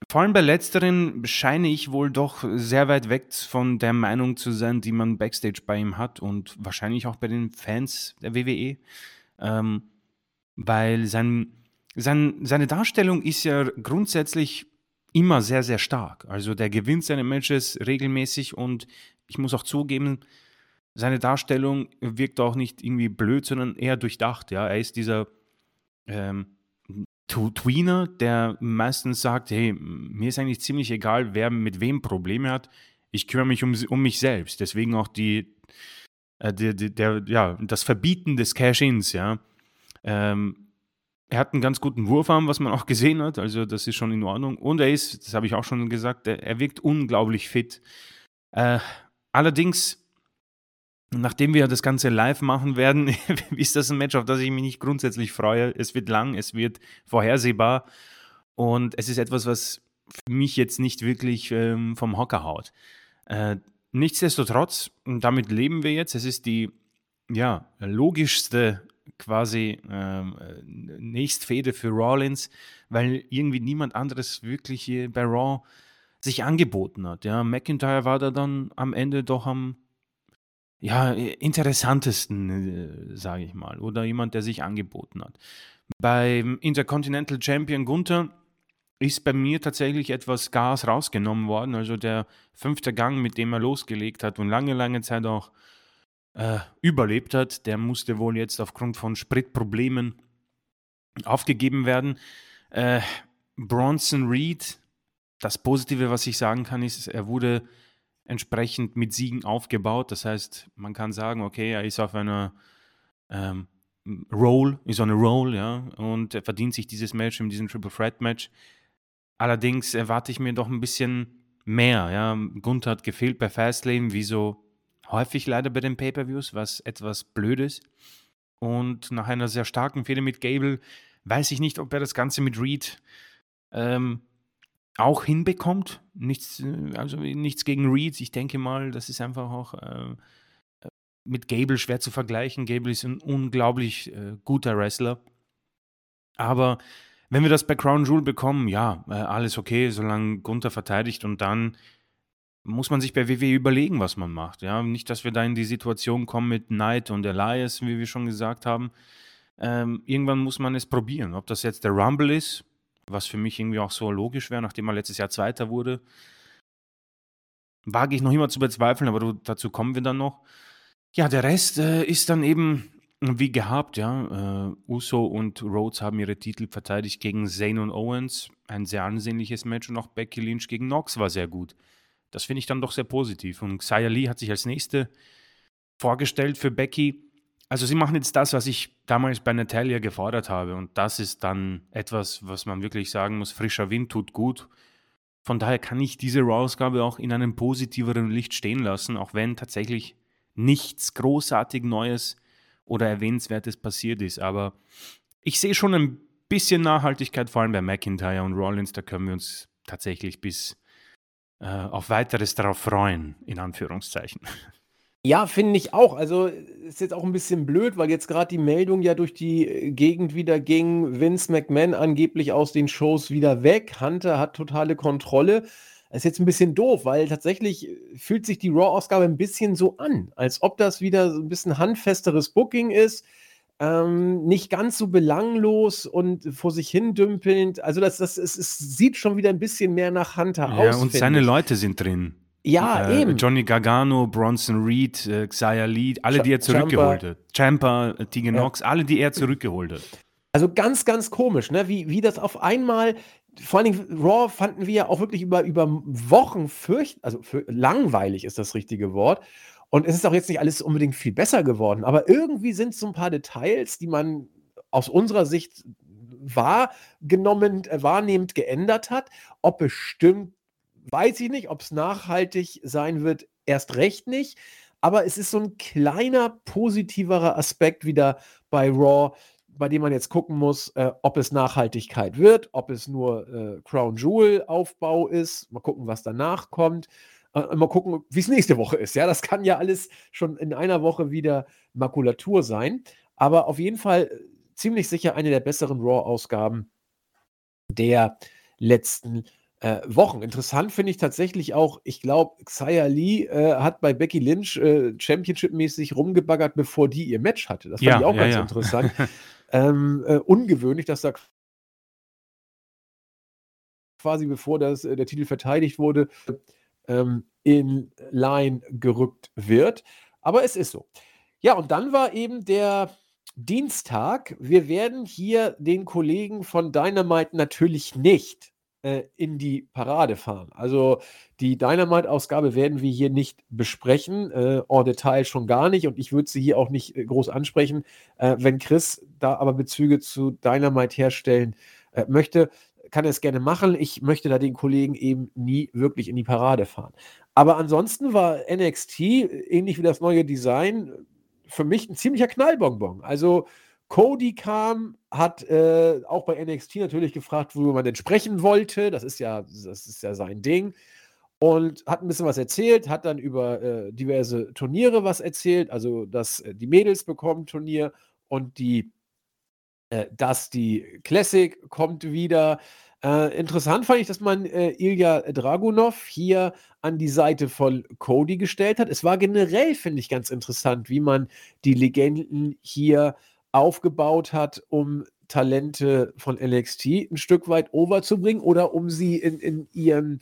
vor allem bei letzteren scheine ich wohl doch sehr weit weg von der Meinung zu sein, die man backstage bei ihm hat und wahrscheinlich auch bei den Fans der WWE. Ähm, weil sein, sein, seine Darstellung ist ja grundsätzlich immer sehr, sehr stark. Also der gewinnt seine Matches regelmäßig und ich muss auch zugeben, seine Darstellung wirkt auch nicht irgendwie blöd, sondern eher durchdacht. Ja, er ist dieser ähm, Tweener, der meistens sagt, hey, mir ist eigentlich ziemlich egal, wer mit wem Probleme hat. Ich kümmere mich um, um mich selbst. Deswegen auch die, äh, die, die der, ja, das Verbieten des Cash-Ins, ja. Ähm, er hat einen ganz guten Wurfarm, was man auch gesehen hat. Also, das ist schon in Ordnung. Und er ist, das habe ich auch schon gesagt, er, wirkt unglaublich fit. Äh, allerdings, nachdem wir das Ganze live machen werden, ist das ein Match, auf das ich mich nicht grundsätzlich freue. Es wird lang, es wird vorhersehbar. Und es ist etwas, was mich jetzt nicht wirklich ähm, vom Hocker haut. Äh, nichtsdestotrotz, damit leben wir jetzt, es ist die ja, logischste quasi ähm, Nächstfehde für Rollins, weil irgendwie niemand anderes wirklich hier bei Raw sich angeboten hat. Ja, McIntyre war da dann am Ende doch am ja, interessantesten, äh, sage ich mal, oder jemand, der sich angeboten hat. Beim Intercontinental Champion Gunther ist bei mir tatsächlich etwas Gas rausgenommen worden. Also der fünfte Gang, mit dem er losgelegt hat und lange, lange Zeit auch äh, überlebt hat, der musste wohl jetzt aufgrund von Spritproblemen aufgegeben werden. Äh, Bronson Reed, das Positive, was ich sagen kann, ist, er wurde entsprechend mit Siegen aufgebaut. Das heißt, man kann sagen, okay, er ist auf einer ähm, Roll, ist on a Roll, ja, und er verdient sich dieses Match in diesem Triple Threat Match. Allerdings erwarte ich mir doch ein bisschen mehr, ja. Gunther hat gefehlt bei Fastlane, wie so häufig leider bei den Pay-Per-Views, was etwas blöd ist. Und nach einer sehr starken Fehde mit Gable weiß ich nicht, ob er das Ganze mit Reed ähm, auch hinbekommt. Nichts, äh, also nichts gegen Reed. Ich denke mal, das ist einfach auch äh, mit Gable schwer zu vergleichen. Gable ist ein unglaublich äh, guter Wrestler. Aber wenn wir das bei Crown Jewel bekommen, ja, äh, alles okay, solange Gunther verteidigt und dann muss man sich bei WWE überlegen, was man macht. Ja, nicht, dass wir da in die Situation kommen mit Knight und Elias, wie wir schon gesagt haben. Ähm, irgendwann muss man es probieren. Ob das jetzt der Rumble ist, was für mich irgendwie auch so logisch wäre, nachdem er letztes Jahr Zweiter wurde, wage ich noch immer zu bezweifeln, aber dazu kommen wir dann noch. Ja, der Rest äh, ist dann eben wie gehabt, ja. Äh, Uso und Rhodes haben ihre Titel verteidigt gegen Zayn und Owens. Ein sehr ansehnliches Match und auch Becky Lynch gegen Knox war sehr gut. Das finde ich dann doch sehr positiv. Und Xia Lee hat sich als nächste vorgestellt für Becky. Also sie machen jetzt das, was ich damals bei Natalia gefordert habe. Und das ist dann etwas, was man wirklich sagen muss, frischer Wind tut gut. Von daher kann ich diese Raw-Ausgabe auch in einem positiveren Licht stehen lassen, auch wenn tatsächlich nichts großartig Neues oder Erwähnenswertes passiert ist. Aber ich sehe schon ein bisschen Nachhaltigkeit, vor allem bei McIntyre und Rollins. Da können wir uns tatsächlich bis äh, auf weiteres darauf freuen, in Anführungszeichen. Ja, finde ich auch. Also ist jetzt auch ein bisschen blöd, weil jetzt gerade die Meldung ja durch die äh, Gegend wieder ging, Vince McMahon angeblich aus den Shows wieder weg. Hunter hat totale Kontrolle. Das ist jetzt ein bisschen doof, weil tatsächlich äh, fühlt sich die Raw-Ausgabe ein bisschen so an, als ob das wieder so ein bisschen handfesteres Booking ist. Ähm, nicht ganz so belanglos und vor sich hin dümpelnd. Also das, das, es, es sieht schon wieder ein bisschen mehr nach Hunter ja, aus. Ja, und seine ich. Leute sind drin. Ja, äh, eben. Johnny Gargano, Bronson Reed, äh, Xia Lee, alle, die er zurückgeholt hat. Champa, äh, Tegan Nox, ja. alle, die er zurückgeholt hat. Also ganz, ganz komisch, ne? wie, wie das auf einmal, vor allen Dingen Raw fanden wir ja auch wirklich über, über Wochen fürcht, also für, langweilig ist das richtige Wort. Und es ist auch jetzt nicht alles unbedingt viel besser geworden, aber irgendwie sind so ein paar Details, die man aus unserer Sicht wahrgenommen, äh, wahrnehmend geändert hat. Ob es stimmt, weiß ich nicht. Ob es nachhaltig sein wird, erst recht nicht. Aber es ist so ein kleiner positiverer Aspekt wieder bei Raw, bei dem man jetzt gucken muss, äh, ob es Nachhaltigkeit wird, ob es nur äh, Crown Jewel Aufbau ist. Mal gucken, was danach kommt. Äh, mal gucken, wie es nächste Woche ist. Ja, das kann ja alles schon in einer Woche wieder Makulatur sein. Aber auf jeden Fall äh, ziemlich sicher eine der besseren Raw-Ausgaben der letzten äh, Wochen. Interessant finde ich tatsächlich auch, ich glaube, Xia Lee äh, hat bei Becky Lynch äh, Championship-mäßig rumgebaggert, bevor die ihr Match hatte. Das fand ja, ich auch ja, ganz ja. interessant. ähm, äh, ungewöhnlich, dass da quasi bevor das, der Titel verteidigt wurde, ähm, in Line gerückt wird. Aber es ist so. Ja, und dann war eben der Dienstag. Wir werden hier den Kollegen von Dynamite natürlich nicht äh, in die Parade fahren. Also die Dynamite-Ausgabe werden wir hier nicht besprechen, äh, en Detail schon gar nicht und ich würde sie hier auch nicht äh, groß ansprechen. Äh, wenn Chris da aber Bezüge zu Dynamite herstellen äh, möchte, kann es gerne machen. Ich möchte da den Kollegen eben nie wirklich in die Parade fahren. Aber ansonsten war NXT, ähnlich wie das neue Design, für mich ein ziemlicher Knallbonbon. Also Cody kam, hat äh, auch bei NXT natürlich gefragt, worüber man denn sprechen wollte. Das ist ja, das ist ja sein Ding. Und hat ein bisschen was erzählt, hat dann über äh, diverse Turniere was erzählt, also dass äh, die Mädels bekommen Turnier und die äh, dass die Classic kommt wieder. Äh, interessant fand ich, dass man äh, Ilya Dragunov hier an die Seite von Cody gestellt hat. Es war generell, finde ich, ganz interessant, wie man die Legenden hier aufgebaut hat, um Talente von NXT ein Stück weit overzubringen oder um sie in, in ihren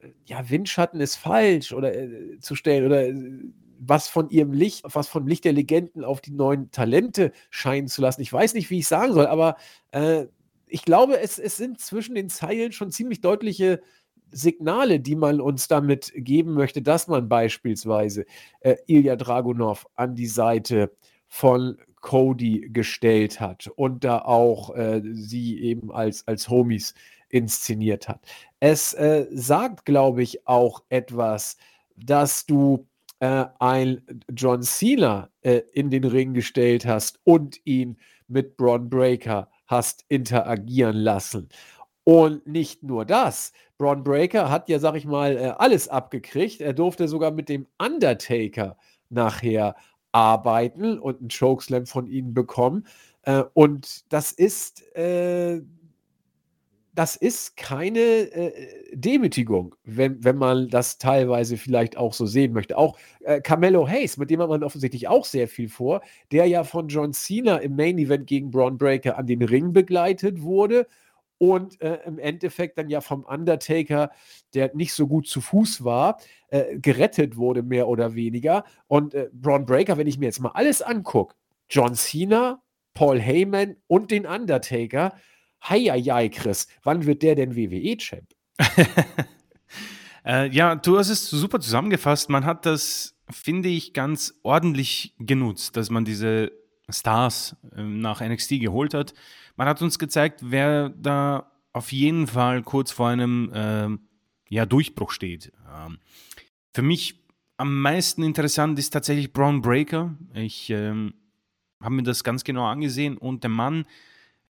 äh, ja, Windschatten ist falsch oder äh, zu stellen oder äh, was von ihrem Licht, was vom Licht der Legenden auf die neuen Talente scheinen zu lassen. Ich weiß nicht, wie ich sagen soll, aber äh, ich glaube, es, es sind zwischen den Zeilen schon ziemlich deutliche Signale, die man uns damit geben möchte, dass man beispielsweise äh, Ilya Dragunov an die Seite von Cody gestellt hat und da auch äh, sie eben als, als Homies inszeniert hat. Es äh, sagt, glaube ich, auch etwas, dass du äh, ein John Cena äh, in den Ring gestellt hast und ihn mit Braun Breaker hast interagieren lassen. Und nicht nur das. Braun Breaker hat ja, sag ich mal, äh, alles abgekriegt. Er durfte sogar mit dem Undertaker nachher arbeiten und einen Chokeslam von ihnen bekommen. Äh, und das ist, äh, das ist keine äh, Demütigung, wenn, wenn man das teilweise vielleicht auch so sehen möchte. Auch äh, Carmelo Hayes, mit dem hat man offensichtlich auch sehr viel vor, der ja von John Cena im Main Event gegen Braun Breaker an den Ring begleitet wurde und äh, im Endeffekt dann ja vom Undertaker, der nicht so gut zu Fuß war, äh, gerettet wurde, mehr oder weniger. Und äh, Braun Breaker, wenn ich mir jetzt mal alles angucke, John Cena, Paul Heyman und den Undertaker, heieiei, Chris, wann wird der denn WWE-Champ? äh, ja, du hast es super zusammengefasst. Man hat das, finde ich, ganz ordentlich genutzt, dass man diese Stars äh, nach NXT geholt hat man hat uns gezeigt, wer da auf jeden Fall kurz vor einem äh, ja, Durchbruch steht. Ähm, für mich am meisten interessant ist tatsächlich Braun Breaker. Ich ähm, habe mir das ganz genau angesehen und der Mann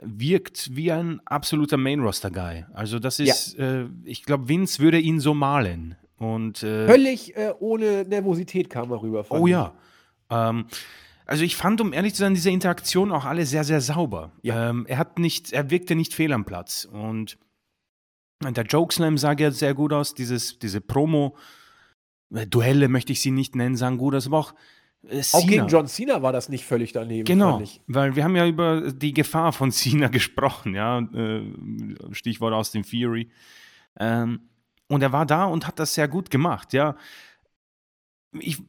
wirkt wie ein absoluter Main-Roster-Guy. Also das ist, ja. äh, ich glaube, Vince würde ihn so malen. Und, äh, Völlig äh, ohne Nervosität kam er rüber. Oh ja. Ähm, also ich fand, um ehrlich zu sein, diese Interaktion auch alle sehr, sehr sauber. Ja. Ähm, er hat nicht, er wirkte nicht fehl am Platz. Und der Jokeslam sah ja sehr gut aus, dieses, diese Promo. Äh, Duelle möchte ich sie nicht nennen, sahen gut aus, aber auch äh, Auch gegen John Cena war das nicht völlig daneben. Genau, weil wir haben ja über die Gefahr von Cena gesprochen, ja, äh, Stichwort aus dem Fury. Ähm, und er war da und hat das sehr gut gemacht, ja. Ich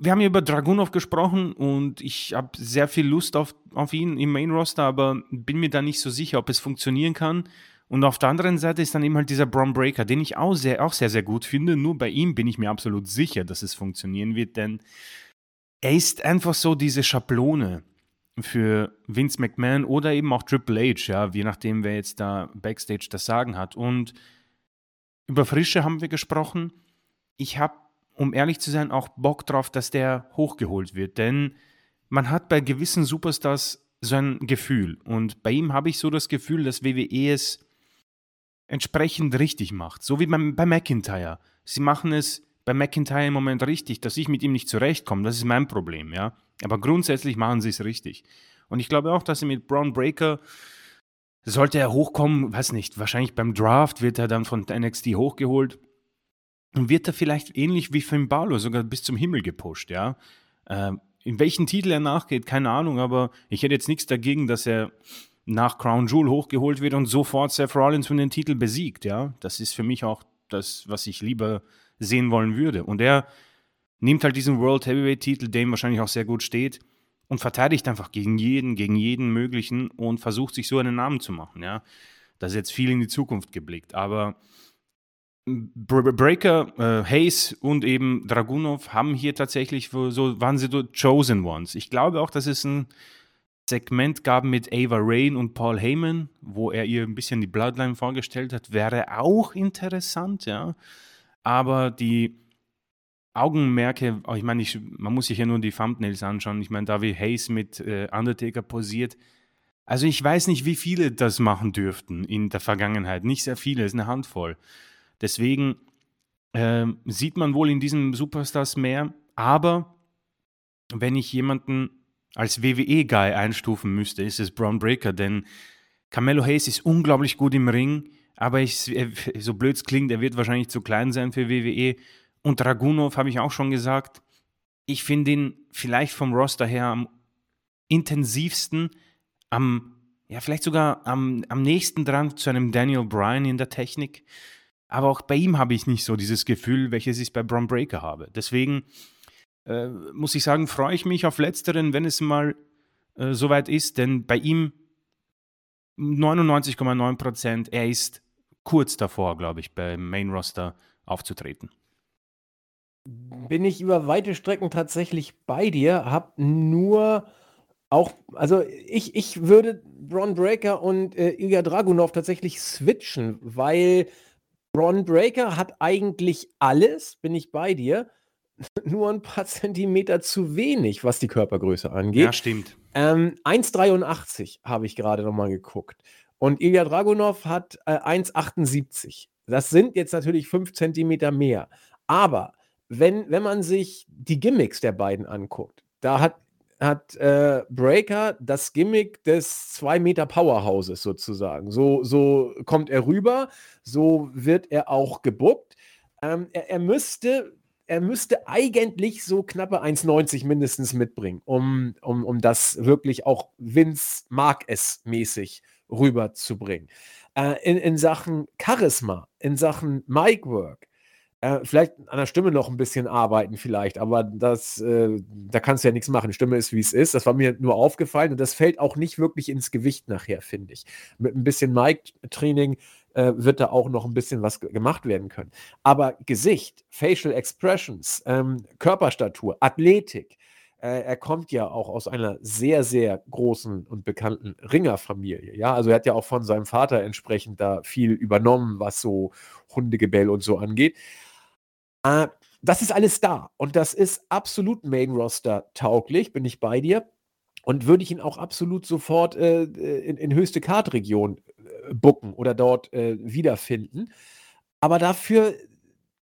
wir haben ja über Dragunov gesprochen und ich habe sehr viel Lust auf, auf ihn im Main Roster, aber bin mir da nicht so sicher, ob es funktionieren kann. Und auf der anderen Seite ist dann eben halt dieser Braun Breaker, den ich auch sehr, auch sehr, sehr gut finde. Nur bei ihm bin ich mir absolut sicher, dass es funktionieren wird, denn er ist einfach so diese Schablone für Vince McMahon oder eben auch Triple H, ja, je nachdem, wer jetzt da Backstage das Sagen hat. Und über Frische haben wir gesprochen. Ich habe um ehrlich zu sein, auch Bock drauf, dass der hochgeholt wird. Denn man hat bei gewissen Superstars so ein Gefühl. Und bei ihm habe ich so das Gefühl, dass WWE es entsprechend richtig macht. So wie bei, bei McIntyre. Sie machen es bei McIntyre im Moment richtig, dass ich mit ihm nicht zurechtkomme. Das ist mein Problem, ja. Aber grundsätzlich machen sie es richtig. Und ich glaube auch, dass sie mit Braun Breaker sollte er hochkommen, weiß nicht, wahrscheinlich beim Draft wird er dann von NXT hochgeholt und wird er vielleicht ähnlich wie Finn Balor sogar bis zum Himmel gepusht, ja. Ähm, in welchen Titel er nachgeht, keine Ahnung, aber ich hätte jetzt nichts dagegen, dass er nach Crown Jewel hochgeholt wird und sofort Seth Rollins von den Titel besiegt, ja. Das ist für mich auch das, was ich lieber sehen wollen würde. Und er nimmt halt diesen World Heavyweight Titel, der ihm wahrscheinlich auch sehr gut steht, und verteidigt einfach gegen jeden, gegen jeden möglichen und versucht sich so einen Namen zu machen, ja. Das ist jetzt viel in die Zukunft geblickt, aber Breaker, äh, Hayes und eben Dragunov haben hier tatsächlich so, waren sie so Chosen Ones. Ich glaube auch, dass es ein Segment gab mit Ava Rain und Paul Heyman, wo er ihr ein bisschen die Bloodline vorgestellt hat, wäre auch interessant, ja. Aber die Augenmerke, oh, ich meine, ich, man muss sich ja nur die Thumbnails anschauen. Ich meine, da wie Hayes mit äh, Undertaker posiert. Also ich weiß nicht, wie viele das machen dürften in der Vergangenheit. Nicht sehr viele, es ist eine Handvoll. Deswegen äh, sieht man wohl in diesen Superstars mehr. Aber wenn ich jemanden als WWE-Guy einstufen müsste, ist es Braun Breaker, denn Carmelo Hayes ist unglaublich gut im Ring, aber ich, so blöd es klingt, er wird wahrscheinlich zu klein sein für WWE. Und Dragunov habe ich auch schon gesagt, ich finde ihn vielleicht vom Roster her am intensivsten, am, ja, vielleicht sogar am, am nächsten dran zu einem Daniel Bryan in der Technik. Aber auch bei ihm habe ich nicht so dieses Gefühl, welches ich bei Braun Breaker habe. Deswegen äh, muss ich sagen, freue ich mich auf Letzteren, wenn es mal äh, soweit ist, denn bei ihm 99,9 Prozent, er ist kurz davor, glaube ich, beim Main Roster aufzutreten. Bin ich über weite Strecken tatsächlich bei dir, hab nur auch, also ich, ich würde Bron Breaker und äh, Ilya Dragunov tatsächlich switchen, weil Bron Breaker hat eigentlich alles, bin ich bei dir, nur ein paar Zentimeter zu wenig, was die Körpergröße angeht. Ja, stimmt. Ähm, 1,83 habe ich gerade nochmal geguckt. Und Ilya Dragunov hat äh, 1,78. Das sind jetzt natürlich 5 Zentimeter mehr. Aber wenn, wenn man sich die Gimmicks der beiden anguckt, da hat, hat äh, Breaker das Gimmick des 2 Meter Powerhouses sozusagen. So, so kommt er rüber, so wird er auch gebuckt. Ähm, er, er müsste er müsste eigentlich so knappe 1,90 mindestens mitbringen, um, um, um das wirklich auch Vince mag es mäßig rüberzubringen. Äh, in, in Sachen Charisma, in Sachen Micwork, äh, vielleicht an der Stimme noch ein bisschen arbeiten, vielleicht, aber das, äh, da kannst du ja nichts machen. Stimme ist, wie es ist. Das war mir nur aufgefallen und das fällt auch nicht wirklich ins Gewicht nachher, finde ich. Mit ein bisschen Mic-Training äh, wird da auch noch ein bisschen was gemacht werden können. Aber Gesicht, Facial Expressions, ähm, Körperstatur, Athletik, er kommt ja auch aus einer sehr, sehr großen und bekannten Ringerfamilie. Ja, also er hat ja auch von seinem Vater entsprechend da viel übernommen, was so Hundegebell und so angeht. Äh, das ist alles da und das ist absolut Main Roster tauglich, bin ich bei dir. Und würde ich ihn auch absolut sofort äh, in, in höchste Kartregion bucken oder dort äh, wiederfinden. Aber dafür,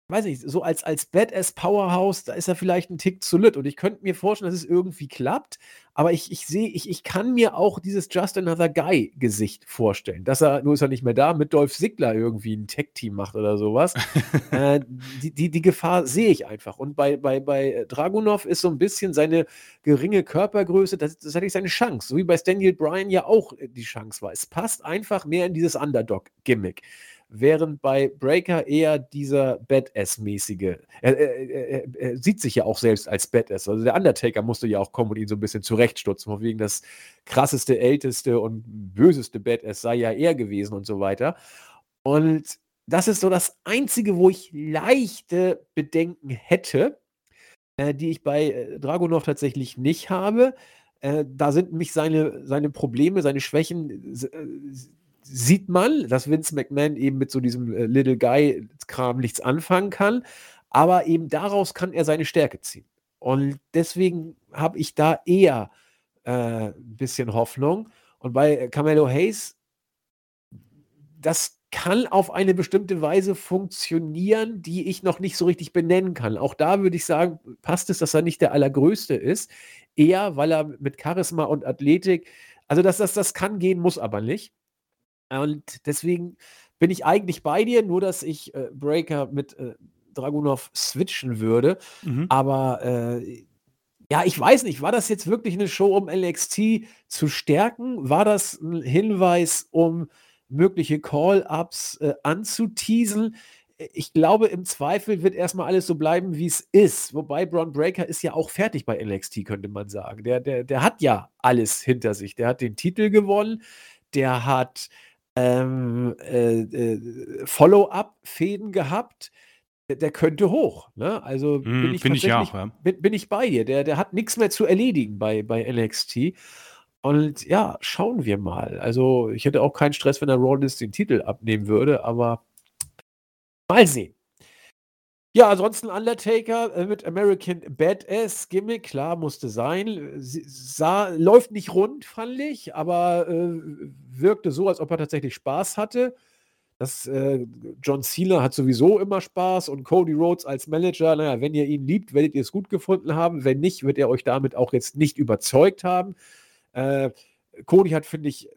weiß ich, so als, als Badass Powerhouse, da ist er vielleicht ein Tick zu lit. Und ich könnte mir vorstellen, dass es irgendwie klappt. Aber ich, ich sehe, ich, ich kann mir auch dieses Just Another Guy-Gesicht vorstellen. Dass er, nur ist er nicht mehr da, mit Dolph Ziggler irgendwie ein Tech-Team macht oder sowas. äh, die, die, die Gefahr sehe ich einfach. Und bei, bei, bei Dragunov ist so ein bisschen seine geringe Körpergröße, das, das ist eigentlich seine Chance. So wie bei Daniel Bryan ja auch die Chance war. Es passt einfach mehr in dieses Underdog-Gimmick während bei Breaker eher dieser Badass-mäßige, er, er, er, er, sieht sich ja auch selbst als Badass. Also der Undertaker musste ja auch kommen und ihn so ein bisschen zurechtstutzen, von wegen das krasseste, älteste und böseste Badass sei ja er gewesen und so weiter. Und das ist so das Einzige, wo ich leichte Bedenken hätte, äh, die ich bei äh, Dragunov tatsächlich nicht habe. Äh, da sind mich seine, seine Probleme, seine Schwächen äh, sieht man, dass Vince McMahon eben mit so diesem äh, Little Guy-Kram nichts anfangen kann, aber eben daraus kann er seine Stärke ziehen. Und deswegen habe ich da eher äh, ein bisschen Hoffnung. Und bei Camelo Hayes, das kann auf eine bestimmte Weise funktionieren, die ich noch nicht so richtig benennen kann. Auch da würde ich sagen, passt es, dass er nicht der Allergrößte ist. Eher, weil er mit Charisma und Athletik, also das, das, das kann gehen, muss aber nicht. Und deswegen bin ich eigentlich bei dir, nur dass ich äh, Breaker mit äh, Dragunov switchen würde. Mhm. Aber äh, ja, ich weiß nicht, war das jetzt wirklich eine Show, um NXT zu stärken? War das ein Hinweis, um mögliche Call-Ups äh, anzuteasen? Ich glaube, im Zweifel wird erstmal alles so bleiben, wie es ist. Wobei Braun Breaker ist ja auch fertig bei NXT, könnte man sagen. Der, der, der hat ja alles hinter sich. Der hat den Titel gewonnen, der hat ähm, äh, äh, Follow-up-Fäden gehabt. Der, der, könnte hoch. Ne? Also mm, bin ich bin ich auch, ja. bin, bin, ich bei dir. Der, der hat nichts mehr zu erledigen bei, bei NXT. Und ja, schauen wir mal. Also ich hätte auch keinen Stress, wenn der Rollins den Titel abnehmen würde, aber mal sehen. Ja, ansonsten Undertaker äh, mit American Badass Gimmick, klar, musste sein. Sah, läuft nicht rund, fand ich, aber äh, wirkte so, als ob er tatsächlich Spaß hatte. Das, äh, John Cena hat sowieso immer Spaß und Cody Rhodes als Manager, naja, wenn ihr ihn liebt, werdet ihr es gut gefunden haben. Wenn nicht, wird er euch damit auch jetzt nicht überzeugt haben. Äh, Cody hat, finde ich,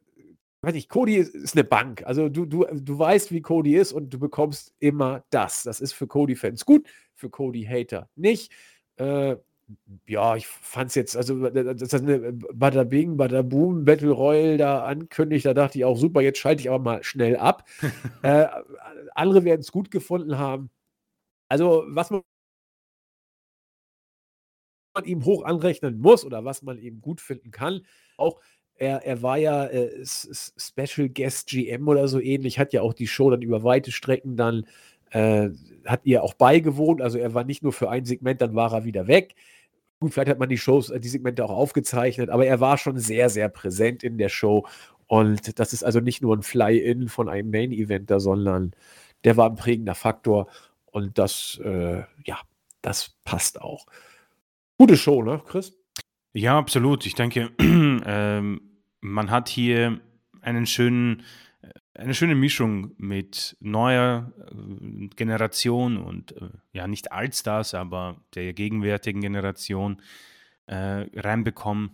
weiß nicht, Cody ist eine Bank. Also du, du, du weißt, wie Cody ist und du bekommst immer das. Das ist für Cody-Fans gut, für Cody-Hater nicht. Äh, ja, ich fand es jetzt, also dass das eine Bada Bing, Bada Boom Battle Royale da ankündigt, da dachte ich auch, super, jetzt schalte ich aber mal schnell ab. äh, andere werden es gut gefunden haben. Also, was man ihm hoch anrechnen muss oder was man eben gut finden kann, auch er, er war ja äh, Special Guest GM oder so ähnlich, hat ja auch die Show dann über weite Strecken dann, äh, hat ihr auch beigewohnt. Also er war nicht nur für ein Segment, dann war er wieder weg. Gut, vielleicht hat man die Shows, äh, die Segmente auch aufgezeichnet, aber er war schon sehr, sehr präsent in der Show. Und das ist also nicht nur ein Fly-In von einem Main-Eventer, sondern der war ein prägender Faktor. Und das, äh, ja, das passt auch. Gute Show, ne, Chris? Ja, absolut. Ich denke, ähm, man hat hier einen schönen, eine schöne Mischung mit neuer äh, Generation und äh, ja, nicht Allstars, aber der gegenwärtigen Generation äh, reinbekommen.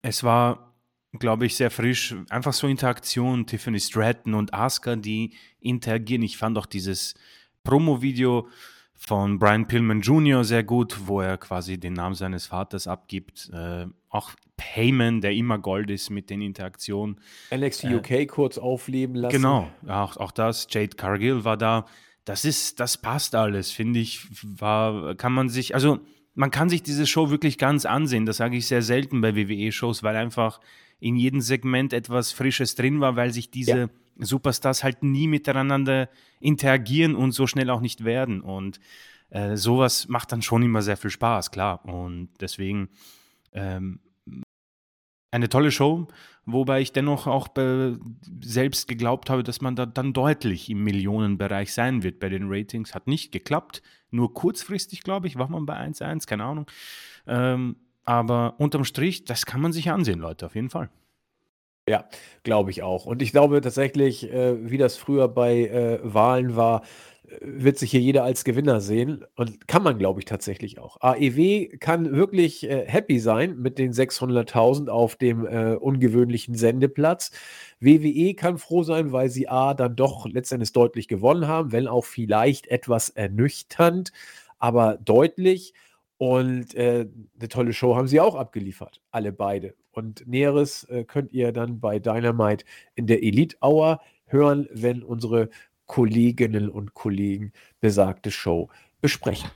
Es war, glaube ich, sehr frisch. Einfach so Interaktion, Tiffany Stratton und Asuka, die interagieren. Ich fand auch dieses Promo-Video von Brian Pillman Jr. sehr gut, wo er quasi den Namen seines Vaters abgibt. Äh, auch Payman, der immer Gold ist mit den Interaktionen. NXT UK äh, kurz aufleben lassen. Genau, auch, auch das. Jade Cargill war da. Das ist, das passt alles, finde ich. War, kann man sich, also man kann sich diese Show wirklich ganz ansehen. Das sage ich sehr selten bei WWE-Shows, weil einfach in jedem Segment etwas Frisches drin war, weil sich diese ja. Superstars halt nie miteinander interagieren und so schnell auch nicht werden. Und äh, sowas macht dann schon immer sehr viel Spaß, klar. Und deswegen ähm, eine tolle Show, wobei ich dennoch auch selbst geglaubt habe, dass man da dann deutlich im Millionenbereich sein wird bei den Ratings. Hat nicht geklappt, nur kurzfristig, glaube ich, war man bei 1-1, keine Ahnung. Ähm, aber unterm Strich, das kann man sich ansehen, Leute, auf jeden Fall. Ja, glaube ich auch. Und ich glaube tatsächlich, äh, wie das früher bei äh, Wahlen war, äh, wird sich hier jeder als Gewinner sehen. Und kann man, glaube ich, tatsächlich auch. AEW kann wirklich äh, happy sein mit den 600.000 auf dem äh, ungewöhnlichen Sendeplatz. WWE kann froh sein, weil sie A dann doch letztendlich deutlich gewonnen haben, wenn auch vielleicht etwas ernüchternd, aber deutlich. Und eine tolle Show haben sie auch abgeliefert, alle beide. Und Näheres äh, könnt ihr dann bei Dynamite in der Elite Hour hören, wenn unsere Kolleginnen und Kollegen besagte Show besprechen.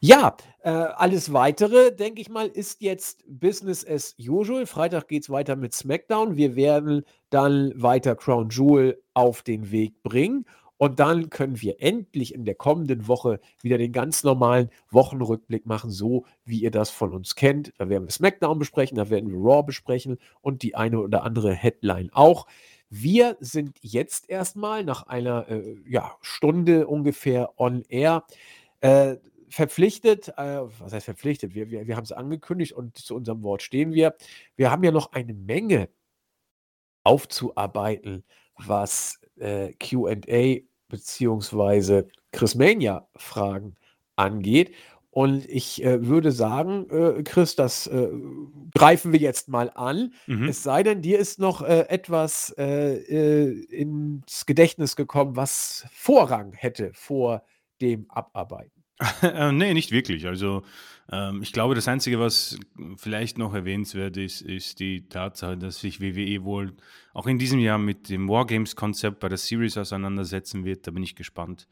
Ja, äh, alles weitere, denke ich mal, ist jetzt Business as usual. Freitag geht es weiter mit SmackDown. Wir werden dann weiter Crown Jewel auf den Weg bringen. Und dann können wir endlich in der kommenden Woche wieder den ganz normalen Wochenrückblick machen, so wie ihr das von uns kennt. Da werden wir SmackDown besprechen, da werden wir Raw besprechen und die eine oder andere Headline auch. Wir sind jetzt erstmal nach einer äh, ja, Stunde ungefähr on air. Äh, verpflichtet, äh, was heißt verpflichtet? Wir, wir, wir haben es angekündigt und zu unserem Wort stehen wir. Wir haben ja noch eine Menge aufzuarbeiten, was äh, QA beziehungsweise Chris Mania-Fragen angeht. Und ich äh, würde sagen, äh, Chris, das äh, greifen wir jetzt mal an. Mhm. Es sei denn, dir ist noch äh, etwas äh, äh, ins Gedächtnis gekommen, was Vorrang hätte vor dem Abarbeiten. Nee, nicht wirklich. Also ähm, ich glaube, das Einzige, was vielleicht noch erwähnenswert ist, ist die Tatsache, dass sich WWE wohl auch in diesem Jahr mit dem Wargames-Konzept bei der Series auseinandersetzen wird. Da bin ich gespannt,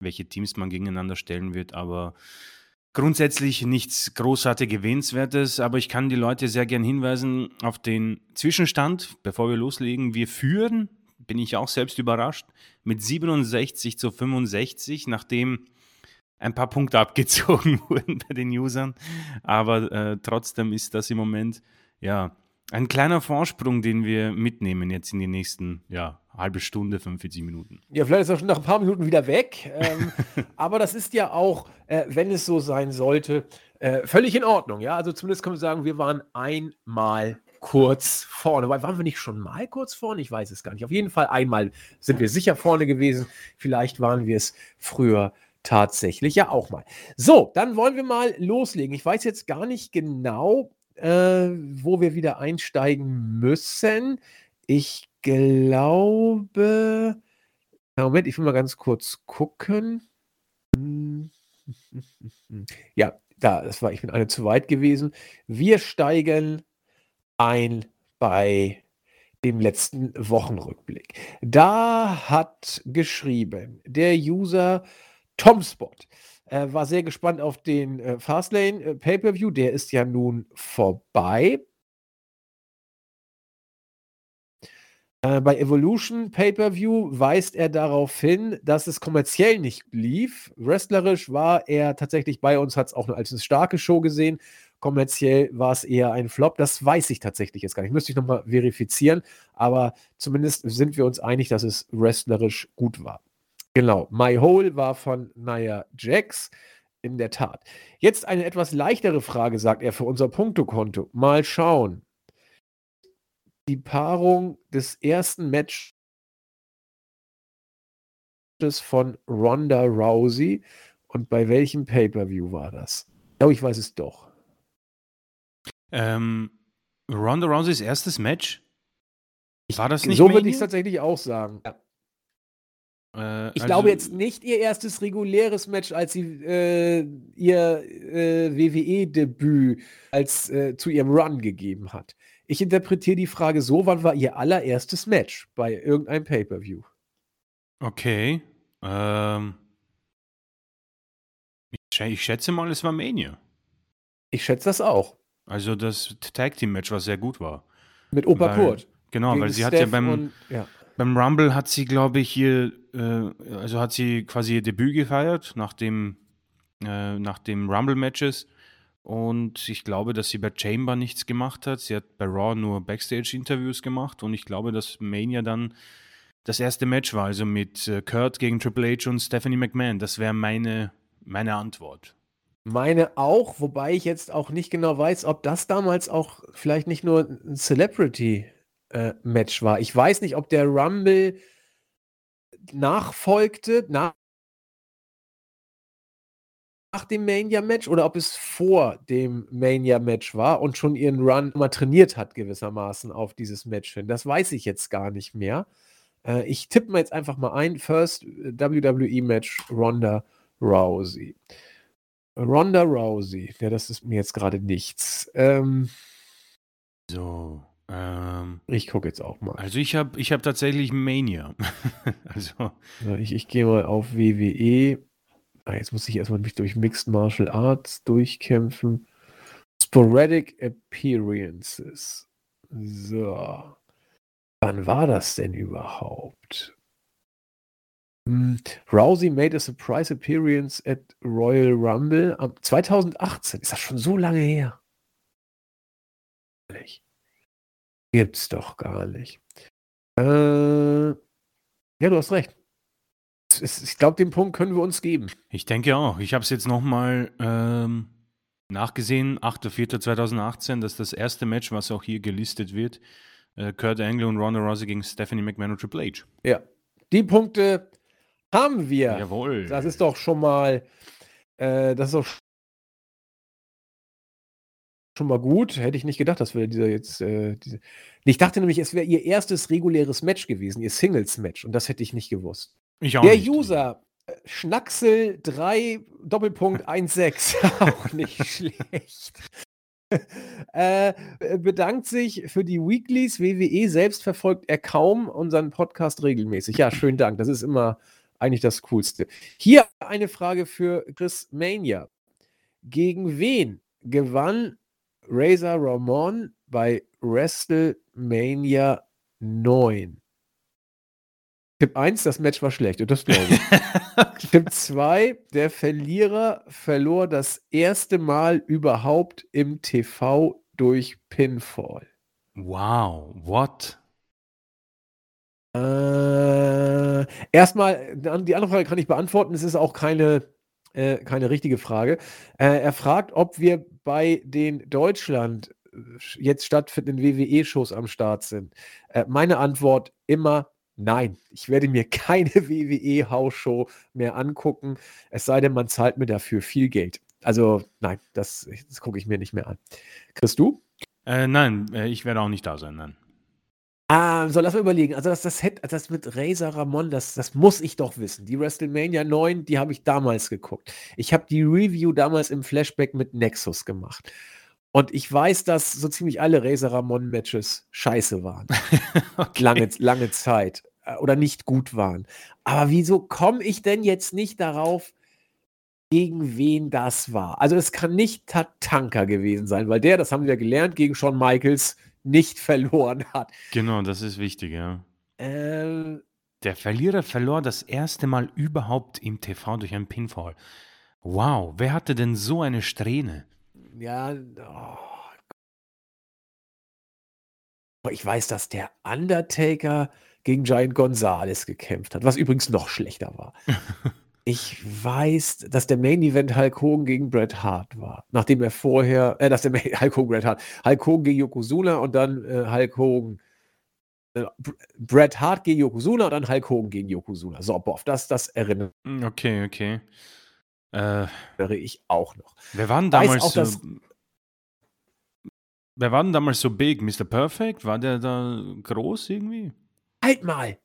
welche Teams man gegeneinander stellen wird. Aber grundsätzlich nichts großartig Erwähnenswertes. Aber ich kann die Leute sehr gern hinweisen auf den Zwischenstand, bevor wir loslegen. Wir führen, bin ich auch selbst überrascht, mit 67 zu 65, nachdem ein paar Punkte abgezogen wurden bei den Usern. Aber äh, trotzdem ist das im Moment ja ein kleiner Vorsprung, den wir mitnehmen jetzt in die nächsten ja, halbe Stunde, 45 Minuten. Ja, vielleicht ist er schon nach ein paar Minuten wieder weg. Ähm, aber das ist ja auch, äh, wenn es so sein sollte, äh, völlig in Ordnung. Ja, also zumindest können wir sagen, wir waren einmal kurz vorne. Weil waren wir nicht schon mal kurz vorne? Ich weiß es gar nicht. Auf jeden Fall einmal sind wir sicher vorne gewesen. Vielleicht waren wir es früher tatsächlich ja auch mal. So, dann wollen wir mal loslegen. Ich weiß jetzt gar nicht genau, äh, wo wir wieder einsteigen müssen. Ich glaube. Moment, ich will mal ganz kurz gucken. Ja, da, das war, ich bin eine zu weit gewesen. Wir steigen ein bei dem letzten Wochenrückblick. Da hat geschrieben der User Tomspot. Äh, war sehr gespannt auf den äh, Fastlane äh, Pay-Per-View. Der ist ja nun vorbei. Äh, bei Evolution Pay-Per-View weist er darauf hin, dass es kommerziell nicht lief. Wrestlerisch war er tatsächlich bei uns, hat es auch als eine starke Show gesehen. Kommerziell war es eher ein Flop. Das weiß ich tatsächlich jetzt gar nicht. Müsste ich nochmal verifizieren. Aber zumindest sind wir uns einig, dass es wrestlerisch gut war. Genau. My Hole war von Nia Jax. In der Tat. Jetzt eine etwas leichtere Frage, sagt er, für unser Punktekonto. Mal schauen die Paarung des ersten Matches von Ronda Rousey und bei welchem Pay-per-View war das? Ich glaube, ich weiß es doch. Ähm, Ronda Rouseys erstes Match? War das nicht So würde ich es tatsächlich auch sagen. Ja. Äh, ich also, glaube jetzt nicht ihr erstes reguläres Match, als sie äh, ihr äh, WWE-Debüt als äh, zu ihrem Run gegeben hat. Ich interpretiere die Frage so: Wann war ihr allererstes Match bei irgendeinem Pay-per-View? Okay. Ähm, ich, ich schätze mal, es war Mania. Ich schätze das auch. Also das Tag Team Match, was sehr gut war. Mit Opa weil, Kurt. Genau, weil sie Steph hat ja beim, und, ja. Beim Rumble hat sie, glaube ich, hier, äh, also hat sie quasi ihr Debüt gefeiert nach dem, äh, nach dem Rumble-Matches. Und ich glaube, dass sie bei Chamber nichts gemacht hat. Sie hat bei Raw nur Backstage-Interviews gemacht. Und ich glaube, dass Mania dann das erste Match war, also mit äh, Kurt gegen Triple H und Stephanie McMahon. Das wäre meine, meine Antwort. Meine auch, wobei ich jetzt auch nicht genau weiß, ob das damals auch vielleicht nicht nur ein Celebrity-Match äh, war. Ich weiß nicht, ob der Rumble nachfolgte, nach nach dem Mania-Match oder ob es vor dem Mania-Match war und schon ihren Run mal trainiert hat, gewissermaßen auf dieses Match hin. Das weiß ich jetzt gar nicht mehr. Äh, ich tippe mal jetzt einfach mal ein: First WWE-Match Ronda Rousey. Ronda Rousey. Ja, das ist mir jetzt gerade nichts. Ähm, so. Ähm, ich gucke jetzt auch mal. Also ich habe ich hab tatsächlich Mania. also. Ich, ich gehe mal auf WWE. Ah, jetzt muss ich erstmal mich durch Mixed Martial Arts durchkämpfen. Sporadic Appearances. So. Wann war das denn überhaupt? Hm, Rousey made a surprise appearance at Royal Rumble am 2018. Ist das schon so lange her? Gibt's doch gar nicht. Äh, ja, du hast recht ich glaube, den Punkt können wir uns geben. Ich denke auch. Ich habe es jetzt nochmal ähm, nachgesehen, 8.4.2018, das ist das erste Match, was auch hier gelistet wird. Äh, Kurt Angle und Ronda Rousey gegen Stephanie McMahon und Triple H. Ja, die Punkte haben wir. Jawohl. Das ist doch schon mal, äh, das ist doch schon mal gut. Hätte ich nicht gedacht, dass wir dieser jetzt. Äh, diese ich dachte nämlich, es wäre ihr erstes reguläres Match gewesen, ihr Singles-Match. Und das hätte ich nicht gewusst. Ich auch Der nicht. User äh, Schnacksel 3 Doppelpunkt 16 auch nicht schlecht. äh, bedankt sich für die Weeklies. WWE selbst verfolgt er kaum unseren Podcast regelmäßig. Ja, schönen Dank. Das ist immer eigentlich das Coolste. Hier eine Frage für Chris Mania. Gegen wen gewann Razor Ramon bei WrestleMania 9? Tipp 1, das Match war schlecht, und das glaube ich. Tipp 2, der Verlierer verlor das erste Mal überhaupt im TV durch Pinfall. Wow, what? Äh, erstmal, die andere Frage kann ich beantworten. Es ist auch keine, äh, keine richtige Frage. Äh, er fragt, ob wir bei den Deutschland äh, jetzt stattfindenden WWE-Shows am Start sind. Äh, meine Antwort immer Nein, ich werde mir keine WWE-Hausshow mehr angucken, es sei denn, man zahlt mir dafür viel Geld. Also nein, das, das gucke ich mir nicht mehr an. Chris, du? Äh, nein, äh, ich werde auch nicht da sein, nein. Ah, so lass mal überlegen. Also das, das, das mit Razor Ramon, das, das muss ich doch wissen. Die WrestleMania 9, die habe ich damals geguckt. Ich habe die Review damals im Flashback mit Nexus gemacht. Und ich weiß, dass so ziemlich alle Razor Ramon Matches scheiße waren. okay. lange, lange Zeit. Äh, oder nicht gut waren. Aber wieso komme ich denn jetzt nicht darauf, gegen wen das war? Also es kann nicht Tatanka gewesen sein, weil der, das haben wir gelernt, gegen Shawn Michaels nicht verloren hat. Genau, das ist wichtig, ja. Äh, Der Verlierer verlor das erste Mal überhaupt im TV durch einen Pinfall. Wow, wer hatte denn so eine Strähne? ja, oh. Ich weiß, dass der Undertaker gegen Giant Gonzalez gekämpft hat, was übrigens noch schlechter war. Ich weiß, dass der Main Event Hulk Hogan gegen Bret Hart war. Nachdem er vorher, äh, dass der Main, Hulk Hogan Bret Hart, Hulk Hogan gegen Yokozuna und dann äh, Hulk Hogan, äh, Br- Bret Hart gegen Yokozuna und dann Hulk Hogan gegen Yokozuna. So, boah, auf das, das erinnere Hm, Okay, okay. Äh, ich auch noch. wer war denn Weiß damals auch, so. dass- Wer war denn damals so big? Mr. Perfect? War der da groß irgendwie? Halt mal!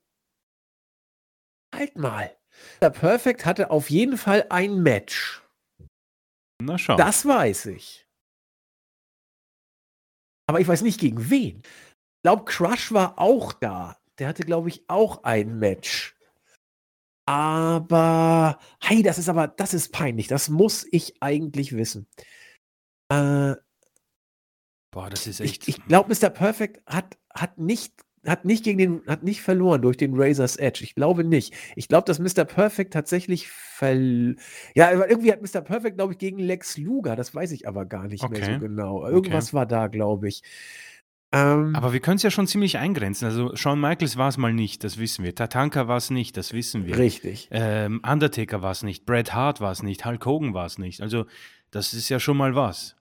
Halt mal! Der Perfect hatte auf jeden Fall ein Match. Na schau. Das weiß ich. Aber ich weiß nicht gegen wen. Ich glaube, Crush war auch da. Der hatte, glaube ich, auch ein Match. Aber, hey, das ist aber, das ist peinlich. Das muss ich eigentlich wissen. Äh, Boah, das ist ich echt. ich glaube, Mr. Perfect hat, hat nicht hat nicht gegen den hat nicht verloren durch den Razor's Edge. Ich glaube nicht. Ich glaube, dass Mr. Perfect tatsächlich verl ja, irgendwie hat Mr. Perfect, glaube ich, gegen Lex Luger. Das weiß ich aber gar nicht mehr Okay. so genau. Irgendwas war da, glaube ich. Ähm, Aber wir können es ja schon ziemlich eingrenzen. Also Shawn Michaels war es mal nicht, das wissen wir. Tatanka war es nicht, das wissen wir. richtig. Ähm, Undertaker war es nicht, Bret Hart war es nicht, Hulk Hogan war es nicht. Also das ist ja schon mal was.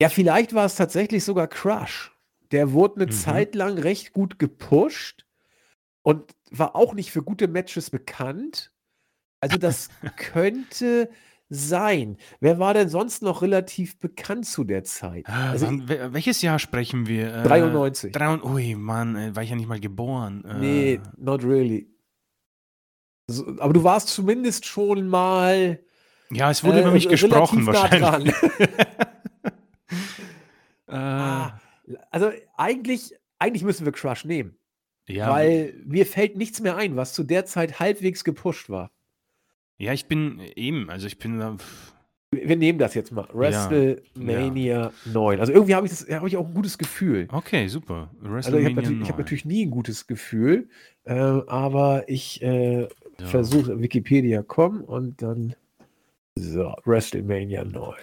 Ja, vielleicht war es tatsächlich sogar Crush. Der wurde eine Mhm. Zeit lang recht gut gepusht und war auch nicht für gute Matches bekannt. Also das könnte sein. Wer war denn sonst noch relativ bekannt zu der Zeit? Also Wann, wel- welches Jahr sprechen wir? Äh, 93. 93. Ui, Mann, äh, war ich ja nicht mal geboren. Äh, Nee, not really. So, aber du warst zumindest schon mal Ja, es wurde äh, über mich gesprochen wahrscheinlich. äh, Ah, also eigentlich, eigentlich müssen wir Crush nehmen, ja, weil mir fällt nichts mehr ein, was zu der Zeit halbwegs gepusht war. ja, ich bin eben, also ich bin da. Wir nehmen das jetzt mal. WrestleMania 9. Also irgendwie habe ich, das- hab ich auch ein gutes Gefühl. Okay, super. Also ich habe natürlich, ich hab 9. natürlich nie ein gutes Gefühl, äh, aber ich äh, Ja. versuche Wikipedia.com und dann so, WrestleMania 9.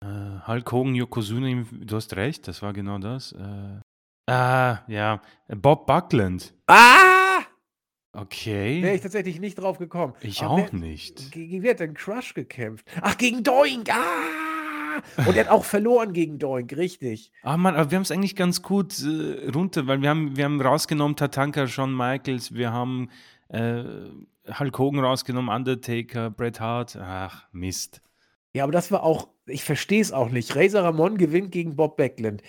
Äh, Hulk Hogan, Yokozuna, du hast recht, das war genau das. Äh, ah, ja, Bob Buckland. Ah! Okay. Wäre ich tatsächlich nicht drauf gekommen. Ich Aber auch wer, nicht. Gegen wer hat denn Crush gekämpft? Ach, gegen Doink! Ah! Und er hat auch verloren gegen Doink, richtig. Ah Mann, aber wir haben es eigentlich ganz gut äh, runter, weil wir haben, wir haben rausgenommen Tatanka, Shawn Michaels, wir haben äh, Hulk Hogan rausgenommen, Undertaker, Bret Hart. Ach, Mist. Ja, aber das war auch, ich verstehe es auch nicht. Razor Ramon gewinnt gegen Bob Backlund.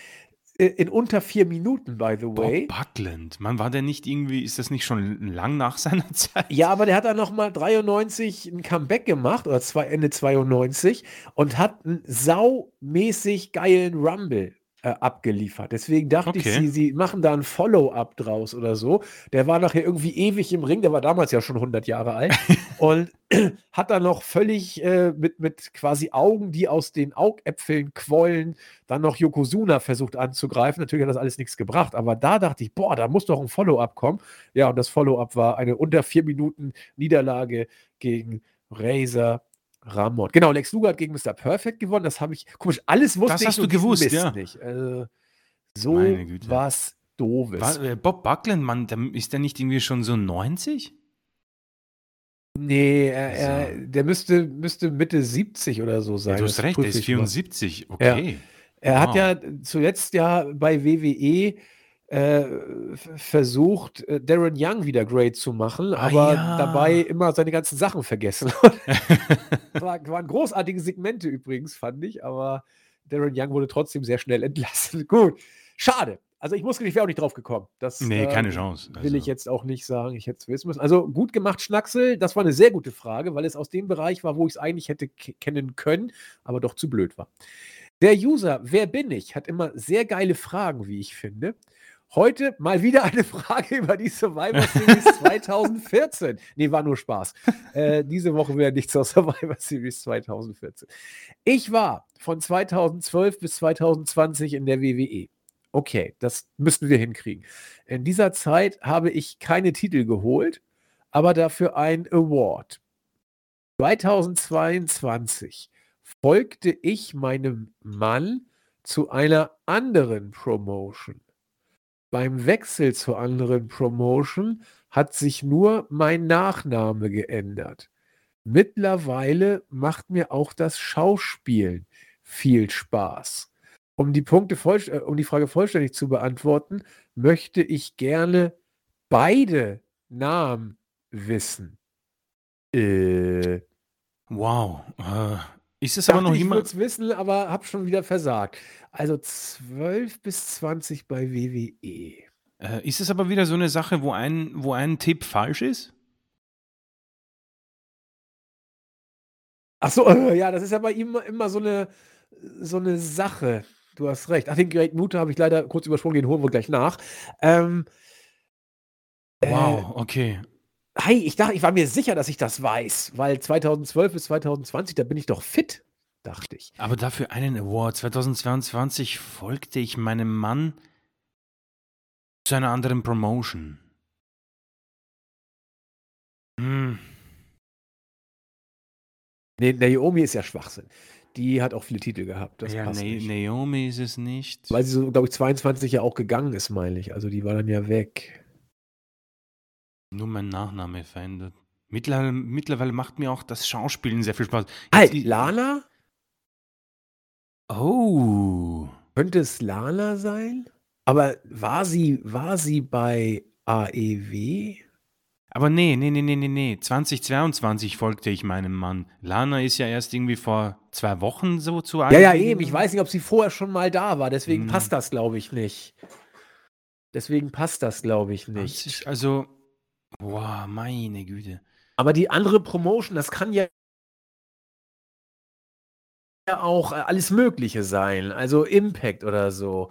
Äh, In unter vier Minuten, by the way. Bob Buckland. Man war der nicht irgendwie, ist das nicht schon lang nach seiner Zeit? Ja, aber der hat dann nochmal 93 ein Comeback gemacht, oder zwei, Ende 92, und hat einen saumäßig geilen Rumble äh, abgeliefert. Deswegen dachte ich, Okay. sie, sie machen da ein Follow-up draus oder so. Der war nachher irgendwie ewig im Ring, der war damals ja schon 100 Jahre alt und hat dann noch völlig äh, mit, mit quasi Augen, die aus den Augäpfeln quollen, dann noch Yokozuna versucht anzugreifen. Natürlich hat das alles nichts gebracht, aber da dachte ich, boah, da muss doch ein Follow-up kommen. Ja, und das Follow-up war eine unter vier Minuten Niederlage gegen Razor Ramon. Genau, Lex Luger hat gegen Mr. Perfect gewonnen. Das habe ich, komisch, alles wusste Das ich hast nur du gewusst, Mist ja. nicht. Also, so was Doofes. War, äh, Bob Buckland, Mann, ist der nicht irgendwie schon so 90? Nee, er, er, So. der müsste, müsste Mitte 70 oder so sein. Ja, du hast Das recht, der ist ich mal. 74. Okay. Er hat Wow. ja zuletzt ja bei WWE äh, versucht, äh, Darren Young wieder great zu machen, Ah, aber ja. dabei immer seine ganzen Sachen vergessen. war, waren großartige Segmente übrigens, fand ich, aber Darren Young wurde trotzdem sehr schnell entlassen. Gut, schade. Also ich muss ich wäre auch nicht drauf gekommen. Das, nee, äh, keine Chance. Will ich Also, jetzt auch nicht sagen, ich hätte es wissen müssen. Also gut gemacht, Schnacksel. Das war eine sehr gute Frage, weil es aus dem Bereich war, wo ich es eigentlich hätte ke- kennen können, aber doch zu blöd war. Der User, wer bin ich, hat immer sehr geile Fragen, wie ich finde. Heute mal wieder eine Frage über die Survivor Series 2014. Nee, war nur Spaß. Äh, diese Woche wieder nichts aus Survivor Series 2014. Ich war von 2012 bis 2020 in der WWE. Okay, das müssten wir hinkriegen. In dieser Zeit habe ich keine Titel geholt, aber dafür ein Award. 2022 folgte ich meinem Mann zu einer anderen Promotion. Beim Wechsel zur anderen Promotion hat sich nur mein Nachname geändert. Mittlerweile macht mir auch das Schauspielen viel Spaß. Um die, Punkte voll, äh, um die Frage vollständig zu beantworten, möchte ich gerne beide Namen wissen. Äh, wow. Äh, ist es aber noch ich würde es wissen, aber habe schon wieder versagt. Also 12 bis 20 bei WWE. Äh, ist es aber wieder so eine Sache, wo ein, wo ein Tipp falsch ist? Ach so, äh, ja, das ist ja bei ihm immer so eine, so eine Sache. Du hast recht. Ach, den Great Muta habe ich leider kurz übersprungen, den holen wir gleich nach. Ähm, wow, äh, okay. Hey, ich dachte, ich war mir sicher, dass ich das weiß, weil 2012 bis 2020, da bin ich doch fit, dachte ich. Aber dafür einen Award. 2022 folgte ich meinem Mann zu einer anderen Promotion. Hm. Nee, Naomi ist ja Schwachsinn. Die hat auch viele Titel gehabt. Das ja, passt Na nicht. Naomi ist es nicht. Weil sie so, glaube ich, 22 ja auch gegangen ist, meine ich. Also die war dann ja weg. Nur mein Nachname verändert. Mittlerweile, mittlerweile macht mir auch das Schauspielen sehr viel Spaß. Halt, Lana? Oh. Könnte es Lana sein? Aber war sie, war sie bei AEW? Aber nee, nee, nee, nee, nee, nee. 2022 folgte ich meinem Mann. Lana ist ja erst irgendwie vor zwei Wochen so zu AEW. Ja, ja, eben. Ich weiß nicht, ob sie vorher schon mal da war. Deswegen hm. passt das, glaube ich, nicht. Deswegen passt das, glaube ich, nicht. Also, Boah, meine Güte. Aber die andere Promotion, das kann ja auch äh, alles Mögliche sein. Also Impact oder so.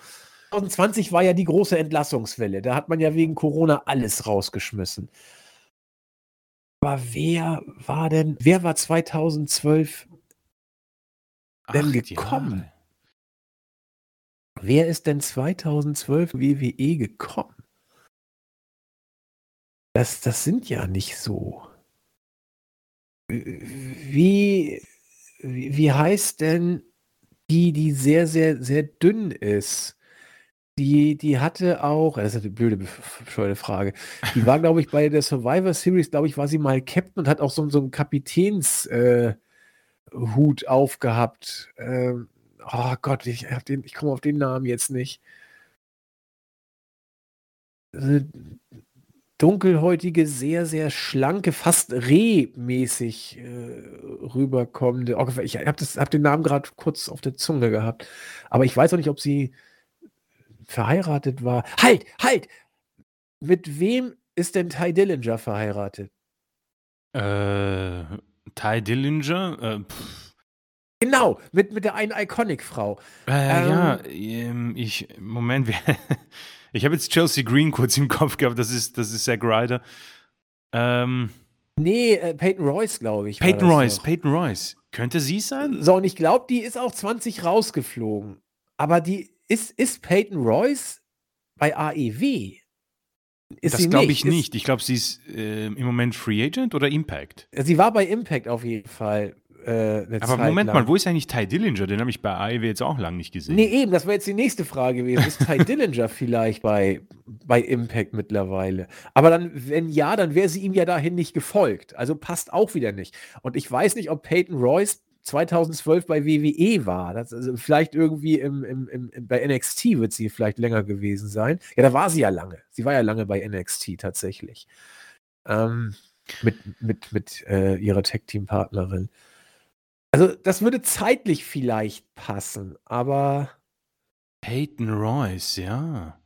2020 war ja die große Entlassungswelle. Da hat man ja wegen Corona alles rausgeschmissen. Aber wer war denn, wer war 2012 denn Acht gekommen? Wer ist denn 2012 WWE gekommen? Das, das sind ja nicht so. Wie, wie heißt denn die, die sehr, sehr, sehr dünn ist? Die, die hatte auch, das ist eine blöde, bescheuerte Frage. Die war, glaube ich, bei der Survivor Series, glaube ich, war sie mal Captain und hat auch so, so einen Kapitänshut äh, aufgehabt. Ähm, oh Gott, ich, ich komme auf den Namen jetzt nicht. Dunkelhäutige, sehr, sehr schlanke, fast rehmäßig äh, rüberkommende. Ich habe hab den Namen gerade kurz auf der Zunge gehabt. Aber ich weiß auch nicht, ob sie verheiratet war. Halt, halt! Mit wem ist denn Ty Dillinger verheiratet? Äh, Ty Dillinger? Äh, Genau, mit, mit der einen Iconic-Frau. Äh, ähm, ja, ähm, ich, Moment, Ich habe jetzt Chelsea Green kurz im Kopf gehabt, das ist, das ist Zack Ryder. Ähm, nee, äh, Peyton Royce, glaube ich. Peyton Royce, noch. Peyton Royce. Könnte sie sein? So, und ich glaube, die ist auch 20 rausgeflogen. Aber die ist, ist Peyton Royce bei AEW? Ist das glaube ich nicht. Ich glaube, sie ist äh, im Moment Free Agent oder Impact. Sie war bei Impact auf jeden Fall. Äh, Aber Zeit Moment lang. mal, wo ist eigentlich Ty Dillinger? Den habe ich bei AEW jetzt auch lange nicht gesehen. Nee, eben, das wäre jetzt die nächste Frage gewesen. Ist Ty Dillinger vielleicht bei, bei Impact mittlerweile? Aber dann, wenn ja, dann wäre sie ihm ja dahin nicht gefolgt. Also passt auch wieder nicht. Und ich weiß nicht, ob Peyton Royce 2012 bei WWE war. Das, also vielleicht irgendwie im, im, im, bei NXT wird sie vielleicht länger gewesen sein. Ja, da war sie ja lange. Sie war ja lange bei NXT tatsächlich. Ähm, mit mit, mit äh, ihrer Tech-Team-Partnerin. Also, das würde zeitlich vielleicht passen, aber. Peyton Royce, ja.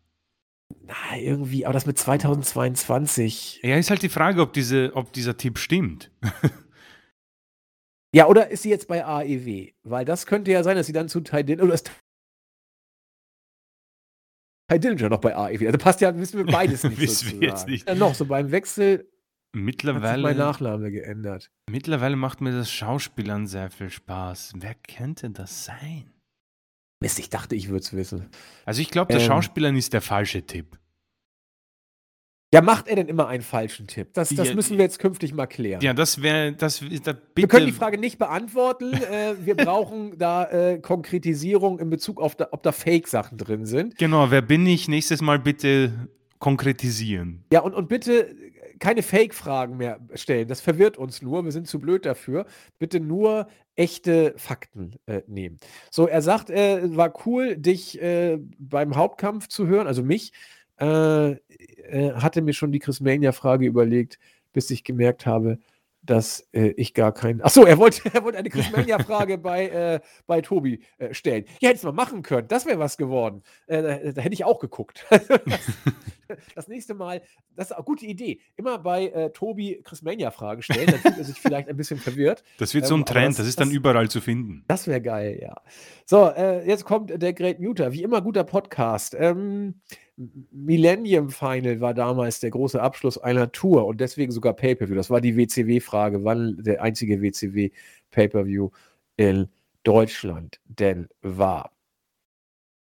Na, irgendwie, aber das mit 2022. Ja, ist halt die Frage, ob, diese, ob dieser Tipp stimmt. ja, oder ist sie jetzt bei AEW? Weil das könnte ja sein, dass sie dann zu Ty Dillinger, oder ist Ty Dillinger noch bei AEW? Also passt ja, wissen wir beides nicht. wissen wir jetzt nicht. Ja, noch so beim Wechsel Mittlerweile. Hat sich mein Nachname geändert. Mittlerweile macht mir das Schauspielern sehr viel Spaß. Wer könnte das sein? Mist, ich dachte, ich würde es wissen. Also ich glaube, der Ähm. Schauspieler ist der falsche Tipp. Ja, macht er denn immer einen falschen Tipp? Das, das Ja, müssen wir jetzt künftig mal klären. Ja, das wäre, das ist da bitte. wir können die Frage nicht beantworten. äh, wir brauchen da äh, Konkretisierung in Bezug auf, da, ob da Fake-Sachen drin sind. Genau, wer bin ich? Nächstes Mal bitte konkretisieren. Ja, und, und bitte keine Fake-Fragen mehr stellen. Das verwirrt uns nur. Wir sind zu blöd dafür. Bitte nur echte Fakten äh, nehmen. So, er sagt, äh, war cool, dich äh, beim Hauptkampf zu hören, also mich. Äh, äh, hatte mir schon die Chris Mania-Frage überlegt, bis ich gemerkt habe, dass äh, ich gar keinen. Achso, er wollte, er wollte eine Chris Mania-Frage bei, äh, bei Tobi äh, stellen. Ja, hätte es mal machen können. Das wäre was geworden. Äh, da, da hätte ich auch geguckt. das, das nächste Mal, das ist eine gute Idee. Immer bei äh, Tobi Chris Mania-Frage stellen, dann fühlt er sich vielleicht ein bisschen verwirrt. Das wird Ähm, so ein aber Trend, das- das, ist dann überall zu finden. Das wäre geil, ja. So, äh, jetzt kommt der Great Muter. Wie immer guter Podcast. Ähm, Millennium Final war damals der große Abschluss einer Tour und deswegen sogar Pay-Per-View. Das war die WCW-Frage, wann der einzige WCW-Pay-Per-View in Deutschland denn war.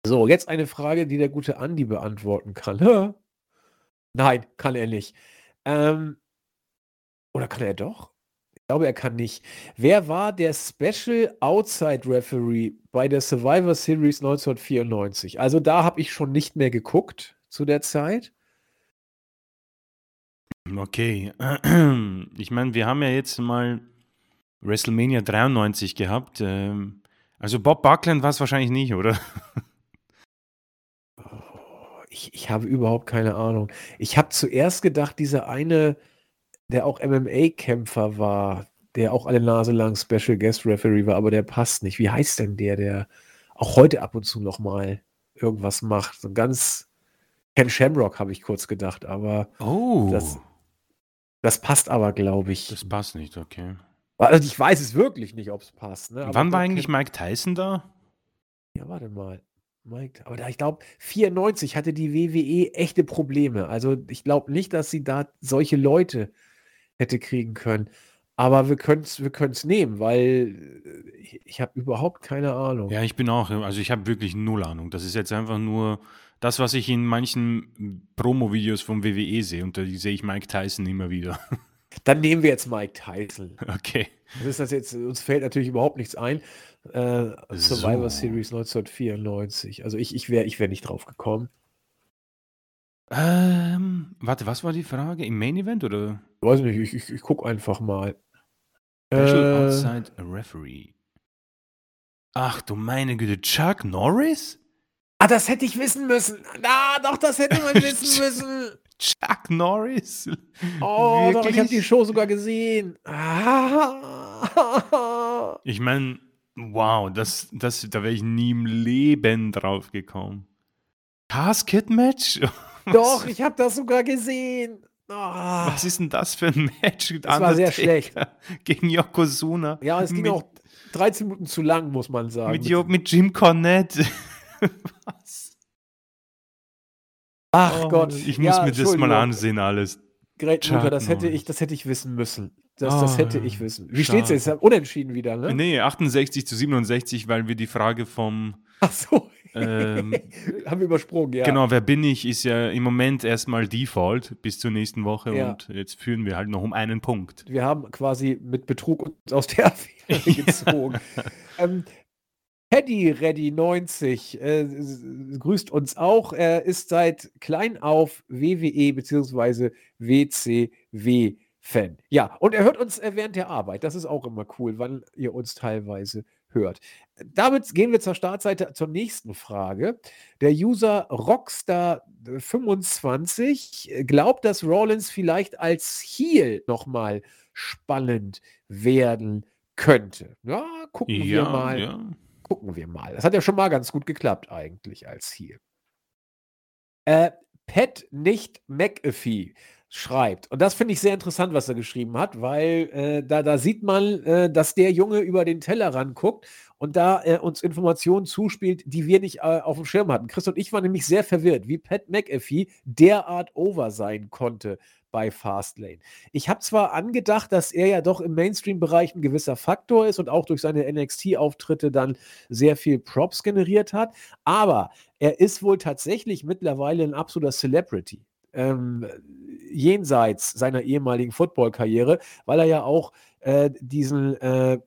So, jetzt eine Frage, die der gute Andi beantworten kann. Hä? Nein, kann er nicht. Ähm, oder kann er doch? Ich glaube, er kann nicht. Wer war der Special Outside Referee bei der Survivor Series 1994? Also da habe ich schon nicht mehr geguckt zu der Zeit. Okay. Ich meine, wir haben ja jetzt mal WrestleMania 93 gehabt. ähm, Also Bob Buckland war es wahrscheinlich nicht, oder? Oh, Ich, ich habe überhaupt keine Ahnung. Ich habe zuerst gedacht, dieser eine, der auch MMA-Kämpfer war, der auch alle Nase lang Special Guest Referee war, aber der passt nicht. Wie heißt denn der, der auch heute ab und zu noch mal irgendwas macht? So ganz Ken Shamrock habe ich kurz gedacht, aber Oh. Das- das passt aber, glaube ich. Das passt nicht, okay. Also ich weiß es wirklich nicht, ob es passt. Ne? Wann war eigentlich Ken- Mike Tyson da? Ja, warte mal. Mike, aber da, ich glaube, 94 hatte die WWE echte Probleme. Also ich glaube nicht, dass sie da solche Leute hätte kriegen können. Aber wir können es wir können's nehmen, weil äh, ich, ich habe überhaupt keine Ahnung. Ja, ich bin auch, also ich habe wirklich null Ahnung. Das ist jetzt einfach nur das, was ich in manchen Promo-Videos vom WWE sehe. Und da sehe ich Mike Tyson immer wieder. Dann nehmen wir jetzt Mike Tyson. Okay. Das ist das jetzt, uns fällt natürlich überhaupt nichts ein. Äh, Survivor So. Series 1994. Also ich, ich wäre ich wär nicht drauf gekommen. Ähm, warte, was war die Frage? Im Main Event oder? Weiß nicht, ich, ich, ich gucke einfach mal. Special Äh, Outside Referee. Ach du meine Güte, Chuck Norris? Ah, das hätte ich wissen müssen. Ah, doch, das hätte man wissen müssen. Chuck Norris? Oh, doch, ich habe die Show sogar gesehen. Ah. Ich meine, wow, das, das, da wäre ich nie im Leben drauf gekommen. Casket Match? Doch, ich habe das sogar gesehen. Ah. Was ist denn das für ein Match? Das war sehr schlecht. Gegen Yokozuna. Ja, es ging mit, auch 13 Minuten zu lang, muss man sagen. mit, Jo- mit Jim Cornette. Was? Ach Oh, Gott. Ich muss ja, mir das mal ansehen, alles. Great Mutter, das hätte, ich, das hätte ich wissen müssen. Das, das Oh, hätte ich wissen. Wie steht's jetzt? schade. Unentschieden wieder, ne? Nee, 68 zu 67, weil wir die Frage vom, Ach so. Ähm, Haben wir übersprungen, ja. genau, wer bin ich, ist ja im Moment erstmal Default bis zur nächsten Woche Ja. und jetzt führen wir halt noch um einen Punkt. Wir haben quasi mit Betrug uns aus der Affäre gezogen. ähm, Paddy Ready 90 äh, grüßt uns auch. Er ist seit klein auf WWE bzw. WCW-Fan. Ja, und er hört uns äh, während der Arbeit. Das ist auch immer cool, wann ihr uns teilweise hört. Damit gehen wir zur Startseite zur nächsten Frage. Der User Rockstar25 glaubt, dass Rollins vielleicht als Heel nochmal spannend werden könnte. Ja, gucken wir Ja, mal. ja. Gucken wir mal. Das hat ja schon mal ganz gut geklappt eigentlich als Heel. Äh, Pat nicht McAfee schreibt. Und das finde ich sehr interessant, was er geschrieben hat, weil äh, da, da sieht man, äh, dass der Junge über den Teller ranguckt und da äh, uns Informationen zuspielt, die wir nicht äh, auf dem Schirm hatten. Chris und ich waren nämlich sehr verwirrt, wie Pat McAfee derart over sein konnte bei Fastlane. Ich habe zwar angedacht, dass er ja doch im Mainstream-Bereich ein gewisser Faktor ist und auch durch seine NXT-Auftritte dann sehr viel Props generiert hat, aber er ist wohl tatsächlich mittlerweile ein absoluter Celebrity ähm, jenseits seiner ehemaligen Football-Karriere, weil er ja auch äh, diesen äh,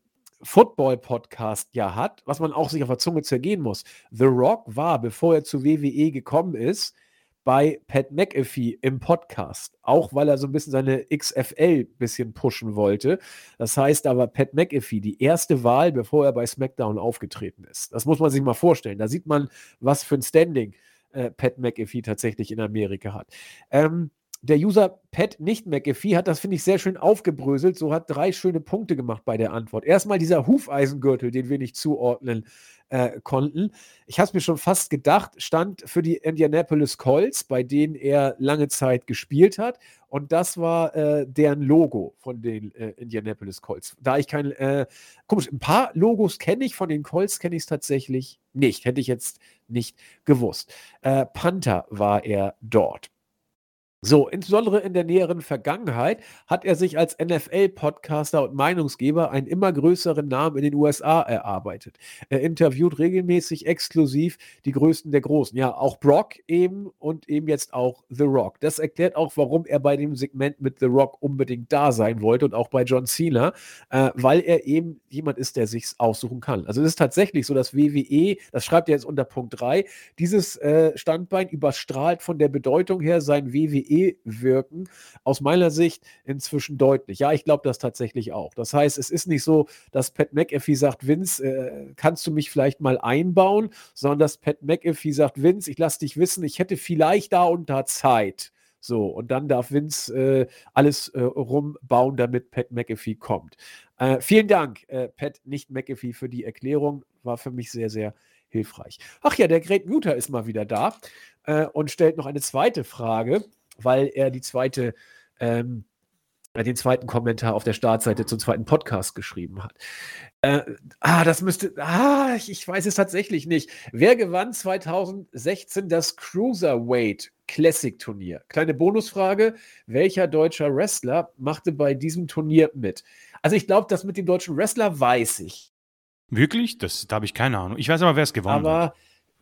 Football-Podcast ja hat, was man auch sich auf der Zunge zergehen muss. The Rock war, bevor er zu WWE gekommen ist, bei Pat McAfee im Podcast, auch weil er so ein bisschen seine XFL bisschen pushen wollte. Das heißt aber Pat McAfee die erste Wahl, bevor er bei SmackDown aufgetreten ist. Das muss man sich mal vorstellen. Da sieht man, was für ein Standing äh, Pat McAfee tatsächlich in Amerika hat. Ähm, der User Pat nicht McAfee hat das, finde ich, sehr schön aufgebröselt. So hat drei schöne Punkte gemacht bei der Antwort. Erstmal dieser Hufeisengürtel, den wir nicht zuordnen äh, konnten. Ich habe es mir schon fast gedacht, stand für die Indianapolis Colts, bei denen er lange Zeit gespielt hat. Und das war äh, deren Logo von den äh, Indianapolis Colts. Da ich kein, äh, komisch, ein paar Logos kenne ich, von den Colts kenne ich es tatsächlich nicht. Hätte ich jetzt nicht gewusst. Äh, Panther war er dort. So, insbesondere in der näheren Vergangenheit hat er sich als NFL-Podcaster und Meinungsgeber einen immer größeren Namen in den USA erarbeitet. Er interviewt regelmäßig exklusiv die Größten der Großen. Ja, auch Brock eben und eben jetzt auch The Rock. Das erklärt auch, warum er bei dem Segment mit The Rock unbedingt da sein wollte und auch bei John Cena, äh, weil er eben jemand ist, der sich aussuchen kann. Also es ist tatsächlich so, dass WWE, das schreibt er jetzt unter Punkt 3, dieses äh, Standbein überstrahlt von der Bedeutung her sein WWE wirken, aus meiner Sicht inzwischen deutlich. Ja, ich glaube das tatsächlich auch. Das heißt, es ist nicht so, dass Pat McAfee sagt, Vince, äh, kannst du mich vielleicht mal einbauen, sondern dass Pat McAfee sagt, Vince, ich lasse dich wissen, ich hätte vielleicht da und da Zeit. So, und dann darf Vince äh, alles äh, rumbauen, damit Pat McAfee kommt. Äh, vielen Dank, äh, Pat, nicht McAfee, für die Erklärung. War für mich sehr, sehr hilfreich. Ach ja, der Great Muter ist mal wieder da äh, und stellt noch eine zweite Frage weil er die zweite, ähm, den zweiten Kommentar auf der Startseite zum zweiten Podcast geschrieben hat. Äh, ah, das müsste, ah, ich, ich, weiß es tatsächlich nicht. Wer gewann 2016 das Cruiserweight Classic Turnier? Kleine Bonusfrage: Welcher deutscher Wrestler machte bei diesem Turnier mit? Also, ich glaube, das mit dem deutschen Wrestler weiß ich. Wirklich? Das, da habe ich keine Ahnung. Ich weiß aber, wer es gewonnen aber hat. Aber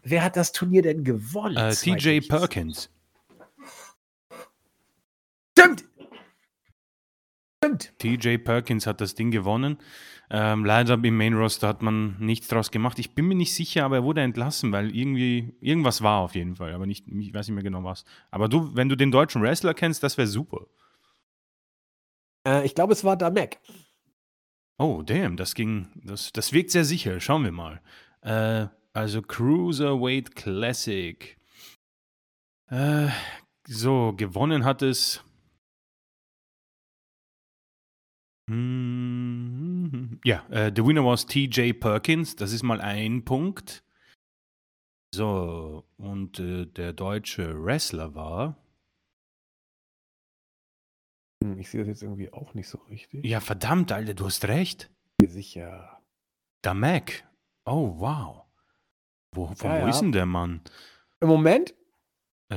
wer hat das Turnier denn gewonnen? Äh, TJ Perkins. Stimmt! Stimmt. TJ Perkins hat das Ding gewonnen. Ähm, leider im Main Roster hat man nichts draus gemacht. Ich bin mir nicht sicher, aber er wurde entlassen, weil irgendwie irgendwas war auf jeden Fall. Aber nicht, ich weiß nicht mehr genau was. Aber du, wenn du den deutschen Wrestler kennst, das wäre super. Äh, ich glaube, es war Damek. Oh, damn, das ging, das, das wirkt sehr sicher. Schauen wir mal. Äh, also Cruiserweight Classic. Äh, so, gewonnen hat es Mhm. Ja, äh, the winner was TJ Perkins. Das ist mal ein Punkt. So, und äh, der deutsche Wrestler war. Hm, ich sehe das jetzt irgendwie auch nicht so richtig. Ja, verdammt, Alter, du hast recht. Sicher. Der Mac. Oh, wow. Wo, wo, ja, wo ist denn der Mann? Im Moment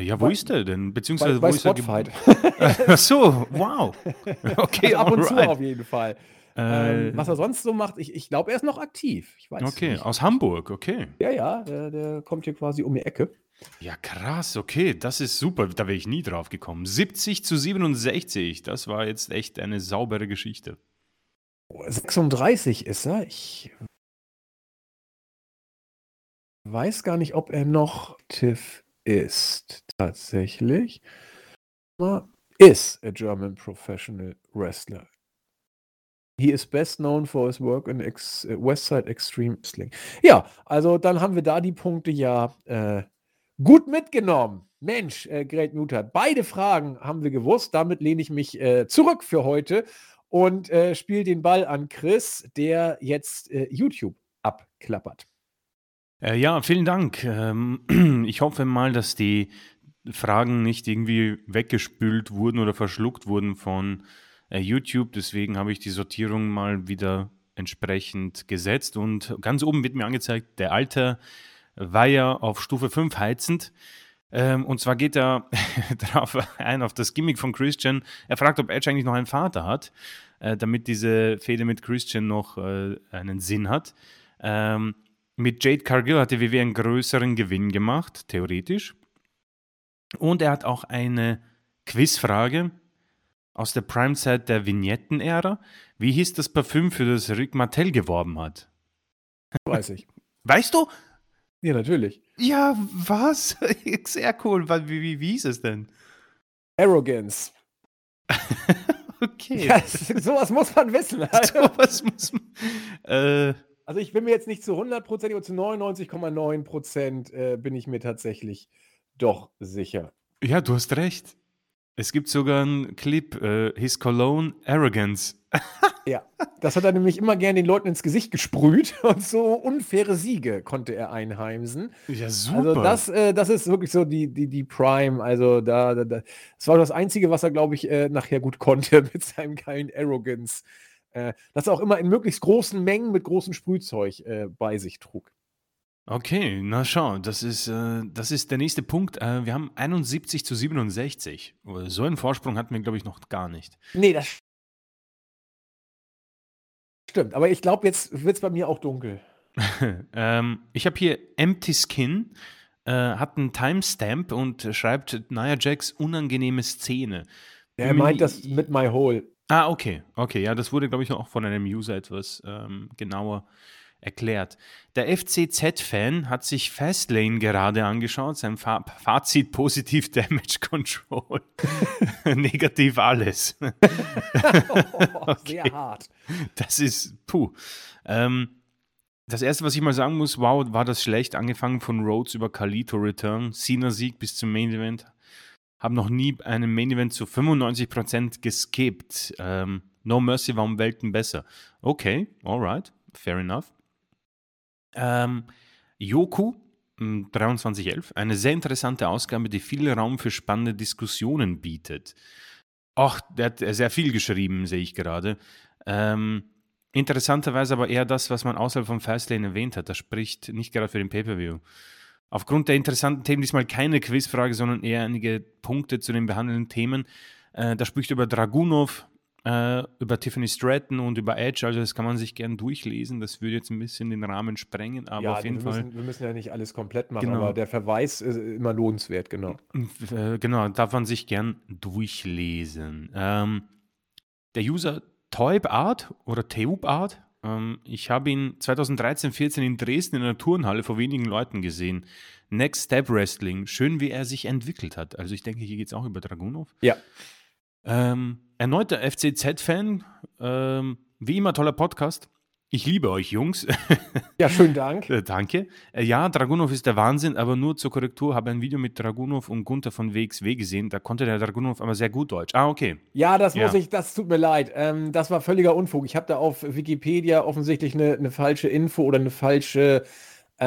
ja, wo bei, ist der denn? Beziehungsweise bei, bei wo Spotify. ist er? Ach so, wow. Okay, also ab und right. zu auf jeden Fall. Äh, ähm, was er sonst so macht, ich, ich glaube, er ist noch aktiv. Ich weiß okay, nicht. aus Hamburg, okay. Ja, ja, der, der, kommt hier quasi um die Ecke. Ja, krass, okay, das ist super. Da wäre ich nie drauf gekommen. 70 zu 67, das war jetzt echt eine saubere Geschichte. 36 ist er. Ich weiß gar nicht, ob er noch TIFF ist tatsächlich is a German professional wrestler. He is best known for his work in Ex Westside Extreme Wrestling. Ja, also dann haben wir da die Punkte ja äh, gut mitgenommen. Mensch, äh, Great Mutter, beide Fragen haben wir gewusst. Damit lehne ich mich äh, zurück für heute und äh, spiele den Ball an Chris, der jetzt äh, YouTube abklappert. Äh, ja, vielen Dank. Ähm, ich hoffe mal, dass die Fragen nicht irgendwie weggespült wurden oder verschluckt wurden von äh, YouTube. Deswegen habe ich die Sortierung mal wieder entsprechend gesetzt und ganz oben wird mir angezeigt, der Alter war ja auf Stufe 5 heizend. Ähm, und zwar geht er darauf ein, auf das Gimmick von Christian. Er fragt, ob Edge eigentlich noch einen Vater hat, äh, damit diese Fehde mit Christian noch äh, einen Sinn hat. Ähm, mit Jade Cargill hat die WWE einen größeren Gewinn gemacht, theoretisch. Und er hat auch eine Quizfrage aus der Prime-Zeit der Vignetten-Ära. Wie hieß das Parfüm, für das Rick Martell geworben hat? Weiß ich. Weißt du? Ja, natürlich. Ja, was? Sehr cool. Wie, wie, wie hieß es denn? Arrogance. okay. Ja, sowas muss man wissen. Alter. Sowas muss man. Äh, Also ich bin mir jetzt nicht zu 100%, aber zu 99,9% äh, bin ich mir tatsächlich doch sicher. ja, du hast recht. Es gibt sogar einen Clip, äh, His Cologne Arrogance. Ja, das hat er nämlich immer gern den Leuten ins Gesicht gesprüht und so unfaire Siege konnte er einheimsen. Ja, super. Also das, äh, das ist wirklich so die, die, die Prime. Also da, da, da, das war das Einzige, was er, glaube ich, äh, nachher gut konnte mit seinem geilen Arrogance. Äh, das er auch immer in möglichst großen Mengen mit großem Sprühzeug äh, bei sich trug. Okay, na schau, das ist, äh, das ist der nächste Punkt. Äh, wir haben 71 zu 67. So einen Vorsprung hatten wir, glaube ich, noch gar nicht. Nee, das stimmt. Aber ich glaube, jetzt wird es bei mir auch dunkel. ähm, ich habe hier Empty Skin, äh, hat einen Timestamp und schreibt Nia Jax unangenehme Szene. Er meint das mit My Hole. Ah, okay. Okay, ja, das wurde, glaube ich, auch von einem User etwas ähm, genauer erklärt. Der FCZ-Fan hat sich Fastlane gerade angeschaut. Sein Fa Fazit positiv Damage Control. Negativ alles. Oh, Sehr hart. Das ist, puh. Ähm, das erste, was ich mal sagen muss, wow, war das schlecht. Angefangen von Rhodes über Kalito Return, Cena-Sieg bis zum Main Event. Haben noch nie einen Main Event zu 95% geskippt. Ähm, no Mercy war um Welten besser. Okay, alright, fair enough. Ähm, Yoku, m, 2311, eine sehr interessante Ausgabe, die viel Raum für spannende Diskussionen bietet. Ach, der hat sehr viel geschrieben, sehe ich gerade. Ähm, interessanterweise aber eher das, was man außerhalb von Fastlane erwähnt hat. Das spricht nicht gerade für den Pay-Per-View. Aufgrund der interessanten Themen diesmal keine Quizfrage, sondern eher einige Punkte zu den behandelnden Themen. Äh, da spricht über Dragunov, äh, über Tiffany Stratton und über Edge. Also das kann man sich gern durchlesen. Das würde jetzt ein bisschen den Rahmen sprengen, aber ja, auf jeden wir, Fall. müssen, wir müssen ja nicht alles komplett machen, Genau. aber der Verweis ist immer lohnenswert, genau. Äh, Genau, darf man sich gern durchlesen. Ähm, der User Teub Art oder Teub Art, ähm, ich habe ihn 2013, 14 in Dresden in einer Turnhalle vor wenigen Leuten gesehen. Next Step Wrestling, schön wie er sich entwickelt hat. Also ich denke, hier geht es auch über Dragunov. Ja. Ähm, erneuter FCZ-Fan, ähm, wie immer toller Podcast. Ich liebe euch, Jungs. Ja, schönen Dank. Äh, Danke. Äh, Ja, Dragunov ist der Wahnsinn, aber nur zur Korrektur habe ein Video mit Dragunov und Gunther von WXW gesehen. Da konnte der Dragunov aber sehr gut Deutsch. Ah, okay. Ja, das Ja. muss ich, das tut mir leid. Ähm, das war völliger Unfug. Ich habe da auf Wikipedia offensichtlich eine, eine falsche Info oder eine falsche äh,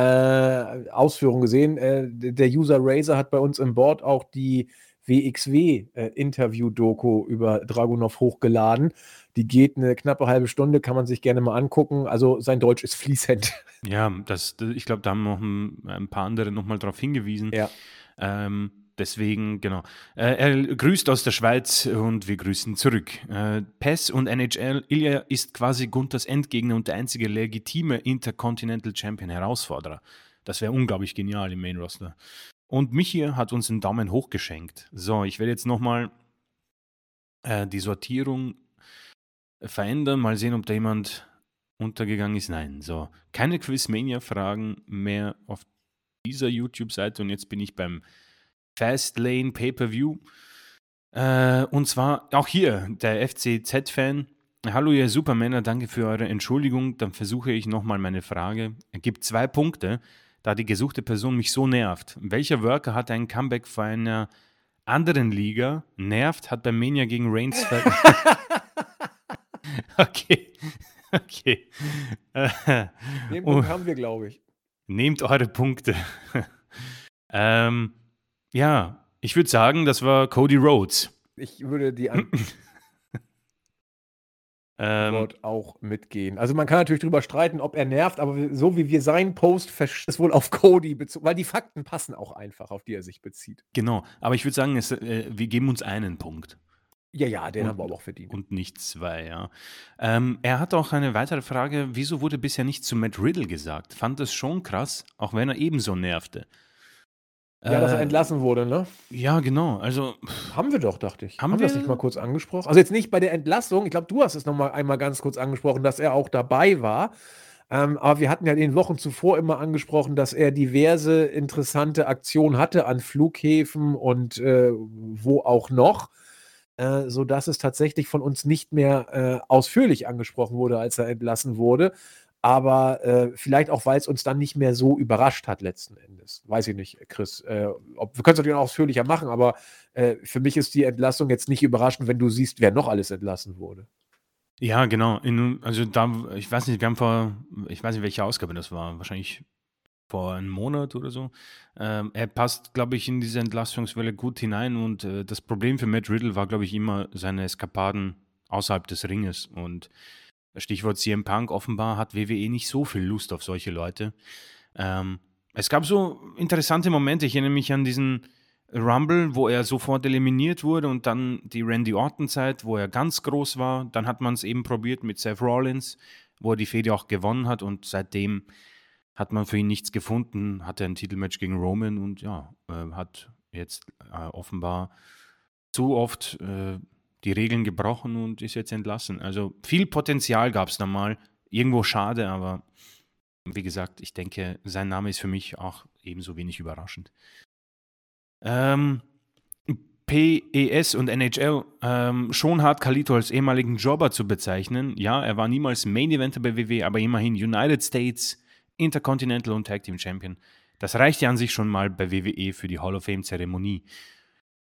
Ausführung gesehen. Äh, der User Razer hat bei uns im Board auch die WXW-Interview-Doku über Dragunov hochgeladen. Die geht eine knappe halbe Stunde, kann man sich gerne mal angucken. Also sein Deutsch ist fließend. Ja, das, ich glaube, da haben noch ein, ein paar andere nochmal darauf hingewiesen. Ja. Ähm, deswegen, genau. Äh, er grüßt aus der Schweiz und wir grüßen zurück. Äh, PES und NHL, Ilya ist quasi Gunthers Endgegner und der einzige legitime Intercontinental Champion Herausforderer. Das wäre unglaublich genial im Main Roster. Und Michi hat uns einen Daumen hoch geschenkt. So, ich werde jetzt nochmal äh, die Sortierung verändern. Mal sehen, ob da jemand untergegangen ist. Nein, so. Keine Quizmania-Fragen mehr auf dieser YouTube-Seite und jetzt bin ich beim Fastlane Pay-Per-View. Äh, und zwar auch hier der FCZ-Fan. Hallo ihr Supermänner, danke für eure Entschuldigung. Dann versuche ich nochmal meine Frage. Er gibt zwei Punkte, da die gesuchte Person mich so nervt. Welcher Worker hat ein Comeback vor einer anderen Liga? Nervt, hat bei Mania gegen Reigns Okay, okay. Äh, Den Oh. Punkt haben wir, glaube ich. Nehmt eure Punkte. ähm, ja, Ich würde sagen, das war Cody Rhodes. Ich würde die Antwort ähm, auch mitgehen. Also man kann natürlich darüber streiten, ob er nervt, aber so wie wir seinen Post ist wohl auf Cody bezogen, weil die Fakten passen auch einfach, auf die er sich bezieht. Genau, aber ich würde sagen, es, äh, wir geben uns einen Punkt. Ja, ja, den und, haben wir aber auch verdient. Und nicht zwei, ja. Ähm, er hat auch eine weitere Frage, wieso wurde bisher nicht zu Matt Riddle gesagt? Fand das schon krass, auch wenn er ebenso nervte. Ja, dass er äh, entlassen wurde, ne? Ja, genau. Also haben wir doch, dachte ich. Haben, haben wir das nicht mal kurz angesprochen? Also jetzt nicht bei der Entlassung. Ich glaube, du hast es noch mal einmal ganz kurz angesprochen, dass er auch dabei war. Ähm, aber wir hatten ja in den Wochen zuvor immer angesprochen, dass er diverse interessante Aktionen hatte an Flughäfen und äh, wo auch noch, äh, sodass es tatsächlich von uns nicht mehr äh, ausführlich angesprochen wurde, als er entlassen wurde aber äh, vielleicht auch, weil es uns dann nicht mehr so überrascht hat letzten Endes. Weiß ich nicht, Chris. Äh, ob, wir können es natürlich auch ausführlicher machen, aber äh, für mich ist die Entlassung jetzt nicht überraschend, wenn du siehst, wer noch alles entlassen wurde. Ja, genau. In, also da, ich weiß nicht, wir haben vor, ich weiß nicht, welche Ausgabe das war, wahrscheinlich vor einem Monat oder so. Ähm, er passt, glaube ich, in diese Entlassungswelle gut hinein und äh, das Problem für Matt Riddle war, glaube ich, immer seine Eskapaden außerhalb des Ringes und Stichwort CM Punk, offenbar hat WWE nicht so viel Lust auf solche Leute. Ähm, es gab so interessante Momente. Ich erinnere mich an diesen Rumble, wo er sofort eliminiert wurde und dann die Randy Orton-Zeit, wo er ganz groß war. Dann hat man es eben probiert mit Seth Rollins, wo er die Fehde auch gewonnen hat und seitdem hat man für ihn nichts gefunden. Hatte ein Titelmatch gegen Roman und ja, äh, hat jetzt äh, offenbar zu oft äh, die Regeln gebrochen und ist jetzt entlassen. Also viel Potenzial gab es da mal. Irgendwo schade, aber wie gesagt, ich denke, sein Name ist für mich auch ebenso wenig überraschend. Ähm, PES und NHL ähm, schon hart Kalito als ehemaligen Jobber zu bezeichnen. Ja, er war niemals Main Eventer bei WWE, aber immerhin United States, Intercontinental und Tag Team Champion. Das reicht ja an sich schon mal bei WWE für die Hall of Fame Zeremonie.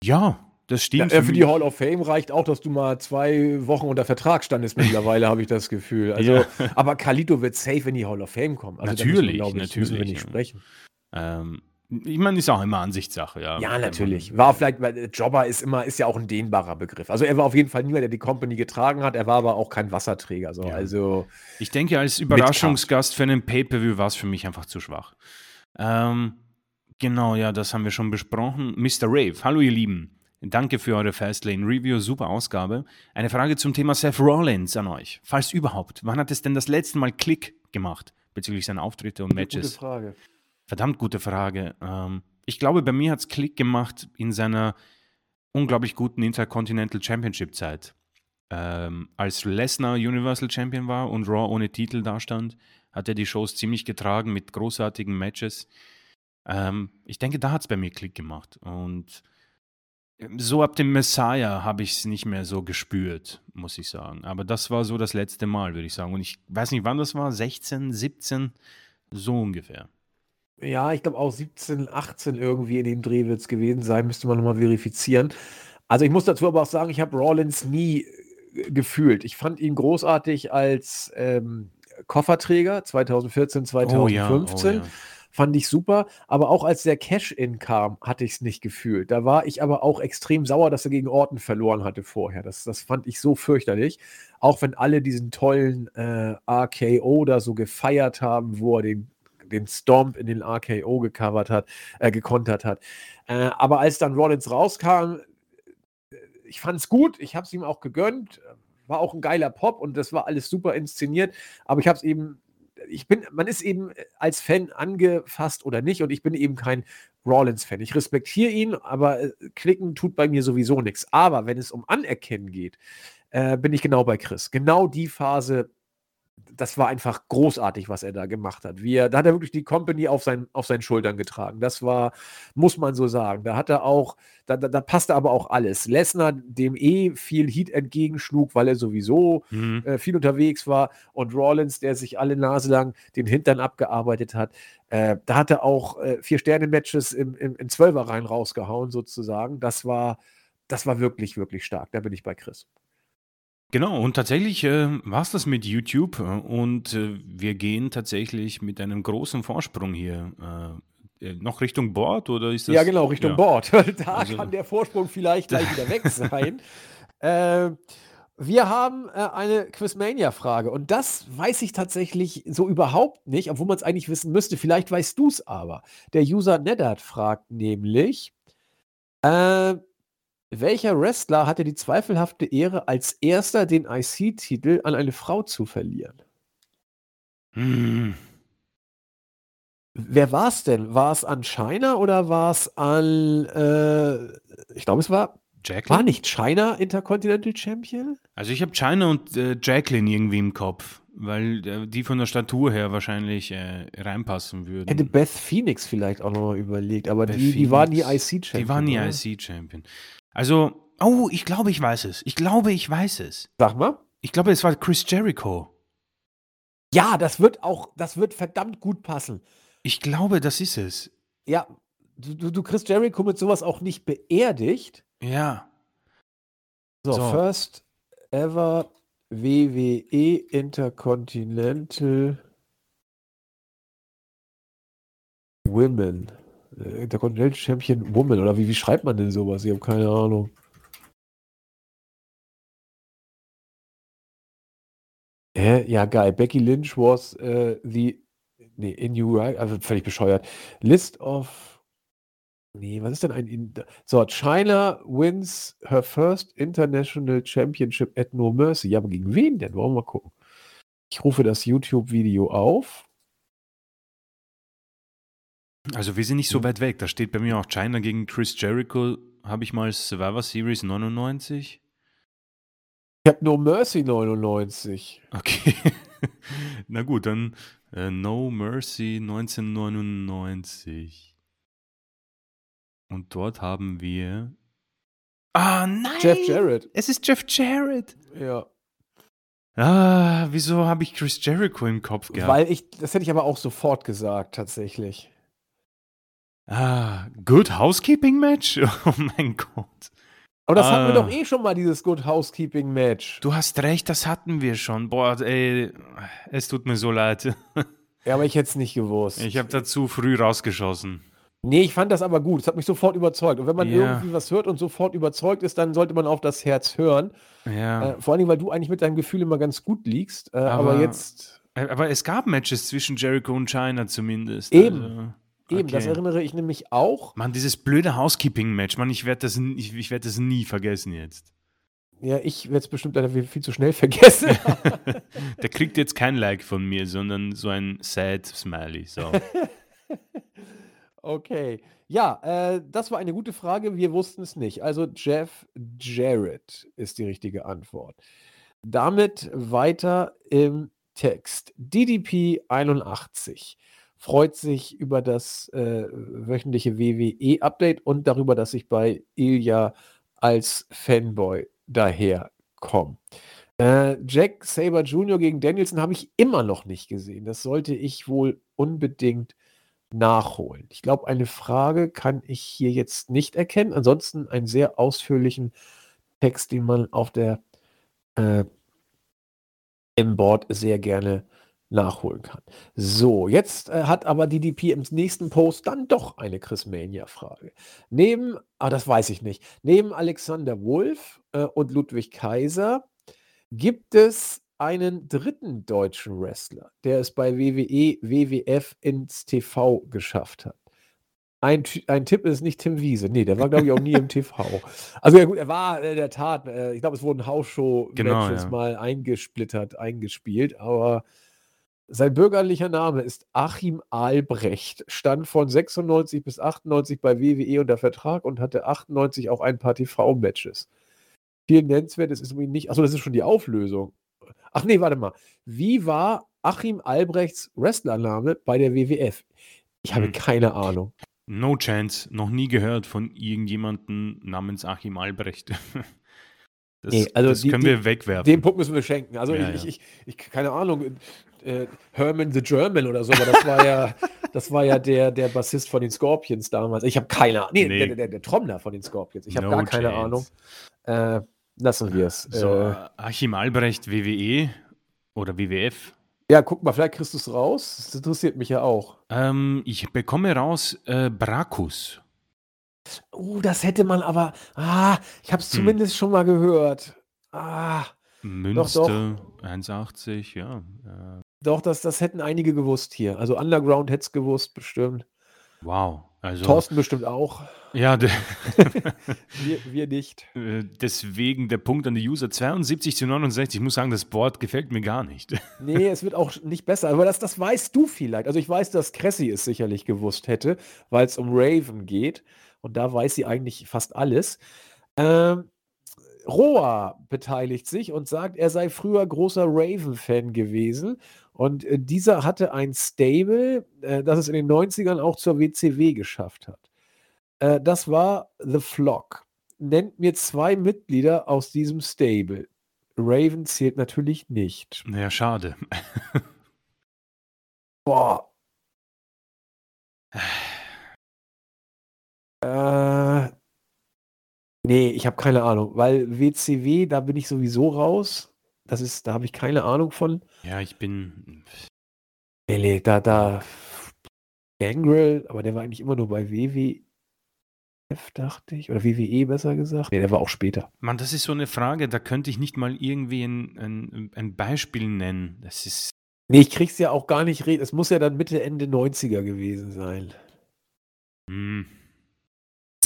Ja, das stimmt. Ja, für, für die Hall of Fame reicht auch, dass du mal zwei Wochen unter Vertrag standest mittlerweile, habe ich das Gefühl. Also, ja. aber Kalito wird safe in die Hall of Fame kommen. Also natürlich, wir, ich, natürlich. Müssen wir nicht sprechen. Ähm, ich meine, ist auch immer Ansichtssache, ja. Ja, natürlich. War vielleicht, weil Jobber ist immer, ist ja auch ein dehnbarer Begriff. Also er war auf jeden Fall niemand, der die Company getragen hat. Er war aber auch kein Wasserträger. So. Ja. Also ich denke, als Überraschungsgast für einen Pay-Per-View war es für mich einfach zu schwach. Ähm, genau, ja, das haben wir schon besprochen. Mr. Rave, hallo ihr Lieben. Danke für eure Fastlane Review, super Ausgabe. Eine Frage zum Thema Seth Rollins an euch. Falls überhaupt, wann hat es denn das letzte Mal Klick gemacht bezüglich seiner Auftritte und Matches? Gute Frage. Verdammt gute Frage. Ähm, ich glaube, bei mir hat es Klick gemacht in seiner unglaublich guten Intercontinental Championship Zeit. Ähm, als Lesnar Universal Champion war und Raw ohne Titel dastand, hat er die Shows ziemlich getragen mit großartigen Matches. Ähm, ich denke, da hat es bei mir Klick gemacht. Und so ab dem Messiah habe ich es nicht mehr so gespürt, muss ich sagen. Aber das war so das letzte Mal, würde ich sagen. Und ich weiß nicht, wann das war, 16, 17, so ungefähr. Ja, ich glaube auch 17, 18 irgendwie in dem Dreh wird es gewesen sein, müsste man nochmal verifizieren. Also ich muss dazu aber auch sagen, ich habe Rollins nie äh, gefühlt. Ich fand ihn großartig als ähm, Kofferträger 2014, 2015. Oh ja, oh ja fand ich super. Aber auch als der Cash-In kam, hatte ich es nicht gefühlt. Da war ich aber auch extrem sauer, dass er gegen Orton verloren hatte vorher. Das, das fand ich so fürchterlich. Auch wenn alle diesen tollen äh, RKO da so gefeiert haben, wo er den den Stomp in den RKO gecovert hat, äh, gekontert hat. Äh, aber als dann Rollins rauskam, ich fand es gut, ich habe es ihm auch gegönnt, war auch ein geiler Pop und das war alles super inszeniert, aber ich habe es eben ich bin, man ist eben äh, als Fan angefasst oder nicht und ich bin eben kein Rollins-Fan. Ich respektiere ihn, aber äh, klicken tut bei mir sowieso nichts. Aber wenn es um Anerkennen geht, äh, bin ich genau bei Chris. Genau die Phase das war einfach großartig, was er da gemacht hat. Wie er, da hat er wirklich die Company auf, sein, auf seinen Schultern getragen. Das war, muss man so sagen. Da hat er auch, da, da, da passte aber auch alles. Lesnar, dem eh viel Heat entgegenschlug, weil er sowieso mhm. äh, viel unterwegs war. Und Rollins, der sich alle Nase lang den Hintern abgearbeitet hat. Äh, da hat er auch äh, Vier-Sterne-Matches im, im, in Zwölfer rein rausgehauen, sozusagen. Das war, das war wirklich, wirklich stark. Da bin ich bei Chris. Genau, und tatsächlich äh, war es das mit YouTube äh, und äh, wir gehen tatsächlich mit einem großen Vorsprung hier äh, noch Richtung Bord oder ist das? Ja, genau, Richtung ja. Bord. da Also- kann der Vorsprung vielleicht gleich wieder weg sein. äh, wir haben äh, eine Quizmania-Frage und das weiß ich tatsächlich so überhaupt nicht, obwohl man es eigentlich wissen müsste. Vielleicht weißt du es aber. Der User Neddard fragt nämlich, äh, welcher Wrestler hatte die zweifelhafte Ehre, als erster den IC-Titel an eine Frau zu verlieren? Hm. Wer war es denn? War es an China oder war es an, äh, ich glaube, es war, Jacqueline? war nicht China Intercontinental Champion? Also ich habe China und äh, Jacqueline irgendwie im Kopf, weil äh, die von der Statur her wahrscheinlich äh, reinpassen würden. Hätte Beth Phoenix vielleicht auch noch mal überlegt, aber Beth die, die war nie Phoenix. IC-Champion. Die war nie? IC-Champion. Also, oh, ich glaube, ich weiß es. Ich glaube, ich weiß es. Sag mal. Ich glaube, es war Chris Jericho. Ja, das wird auch, das wird verdammt gut passen. Ich glaube, das ist es. Ja, du, du, du kriegst Jericho mit sowas auch nicht beerdigt. Ja. So, So. first ever WWE Intercontinental Women. Äh, Intercontinental Champion Woman. Oder wie, wie schreibt man denn sowas? Ich habe keine Ahnung. Hä? Ja, geil. Becky Lynch was äh, the. Nee, in you right? Also völlig bescheuert. List of. Nee, was ist denn ein. In so, China wins her first international championship at No Mercy. Ja, aber gegen wen denn? Wollen wir mal gucken. Ich rufe das YouTube-Video auf. Also wir sind nicht so weit weg. Da steht bei mir auch China gegen Chris Jericho. Habe ich mal Survivor Series 99. Ich habe No Mercy 99. Okay. Na gut, dann äh, No Mercy 1999. Und dort haben wir. Ah, nein! Jeff Jarrett. Es ist Jeff Jarrett. Ja. Ah, wieso habe ich Chris Jericho im Kopf gehabt? Weil ich, das hätte ich aber auch sofort gesagt, tatsächlich. Ah, Good Housekeeping Match? Oh mein Gott. Aber das hatten wir Ah. doch eh schon mal, dieses Good Housekeeping Match. Du hast recht, das hatten wir schon. Boah, ey, es tut mir so leid. Ja, aber ich hätte es nicht gewusst. Ich habe da zu früh rausgeschossen. Nee, ich fand das aber gut. Es hat mich sofort überzeugt. Und wenn man Ja. irgendwie was hört und sofort überzeugt ist, dann sollte man auf das Herz hören. Ja. Äh, vor allen Dingen, weil du eigentlich mit deinem Gefühl immer ganz gut liegst. Äh, aber, Aber- jetzt, Aber es gab Matches zwischen Jericho und China zumindest. Eben. Also, eben, das okay. erinnere ich nämlich auch. Mann, dieses blöde Housekeeping-Match, Mann, ich werde das, ich, ich werd das nie vergessen jetzt. Ja, ich werde es bestimmt leider viel zu schnell vergessen. Der kriegt jetzt kein Like von mir, sondern so ein sad Smiley. So. Okay. Ja, äh, das war eine gute Frage. Wir wussten es nicht. Also Jeff Jarrett ist die richtige Antwort. Damit weiter im Text. DDP 81 freut sich über das äh, wöchentliche WWE-Update und darüber, dass ich bei Ilya als Fanboy daherkomme. Äh, Jack Saber Jr. gegen Danielson habe ich immer noch nicht gesehen. Das sollte ich wohl unbedingt nachholen. Ich glaube, eine Frage kann ich hier jetzt nicht erkennen. Ansonsten einen sehr ausführlichen Text, den man auf der äh, im Board sehr gerne nachholen kann. So, jetzt äh, hat aber DDP im nächsten Post dann doch eine Chris Mania-Frage. Neben, ah, das weiß ich nicht, neben Alexander Wolf äh, und Ludwig Kaiser gibt es einen dritten deutschen Wrestler, der es bei WWE, WWF ins TV geschafft hat. Ein, ein Tipp ist nicht Tim Wiese. Nee, der war, glaube ich, auch nie im TV. Also ja gut, er war äh, in der Tat, äh, ich glaube, es wurden Hausshow-Matches Genau, ja. mal eingesplittert, eingespielt, aber sein bürgerlicher Name ist Achim Albrecht, stand von 96 bis 98 bei WWE unter Vertrag und hatte 98 auch ein paar TV-Matches. Viel nennenswert ist es um ihn nicht. Achso, das ist schon die Auflösung. Ach nee, warte mal. Wie war Achim Albrechts Wrestlername bei der WWF? Ich habe Hm. keine Ahnung. No chance, noch nie gehört von irgendjemandem namens Achim Albrecht. Das, Nee, also das die- können die- wir wegwerfen. Den Punkt müssen wir schenken. Also Ja, ich, ja. ich, ich, keine Ahnung, äh, Herman the German oder so, aber das war ja, das war ja der, der Bassist von den Scorpions damals. Ich habe keine Ahnung. Nee, Nee. Der, der, der Trommler von den Scorpions. Ich habe No gar keine chance. Ahnung. Äh, lassen wir es. So, Äh, Achim Albrecht WWE oder WWF Ja, guck mal, vielleicht kriegst du es raus. Das interessiert mich ja auch. Ähm, ich bekomme raus äh, Brakus. Oh, das hätte man aber. Ah, ich habe es Hm. zumindest schon mal gehört. Ah, Münster 1,80, ja. Doch, das, das hätten einige gewusst hier. Also Underground hätte es gewusst, bestimmt. wow. Also, Thorsten bestimmt auch. ja, Wir, wir nicht. äh, deswegen der Punkt an die User 72 zu 69. Ich muss sagen, das Board gefällt mir gar nicht. Nee, es wird auch nicht besser. Aber das, das weißt du vielleicht. Also ich weiß, dass Cressy es sicherlich gewusst hätte, weil es um Raven geht. Und da weiß sie eigentlich fast alles. Ähm, Roa beteiligt sich und sagt, er sei früher großer Raven-Fan gewesen. Und äh, dieser hatte ein Stable, äh, das es in den 90ern auch zur WCW geschafft hat. Äh, das war The Flock. Nennt mir zwei Mitglieder aus diesem Stable. Raven zählt natürlich nicht. Ja, schade. Boah. Äh, nee, ich habe keine Ahnung, weil WCW, da bin ich sowieso raus. Das ist, da habe ich keine Ahnung von. Ja, ich bin. Nee, da, da. Gangrel, aber der war eigentlich immer nur bei WWF, dachte ich. Oder WWE besser gesagt. Nee, der war auch später. Mann, das ist so eine Frage, da könnte ich nicht mal irgendwie ein, ein, ein Beispiel nennen. Das ist. Nee, ich krieg's ja auch gar nicht reden. Es muss ja dann Mitte, Ende 90er gewesen sein. Hm.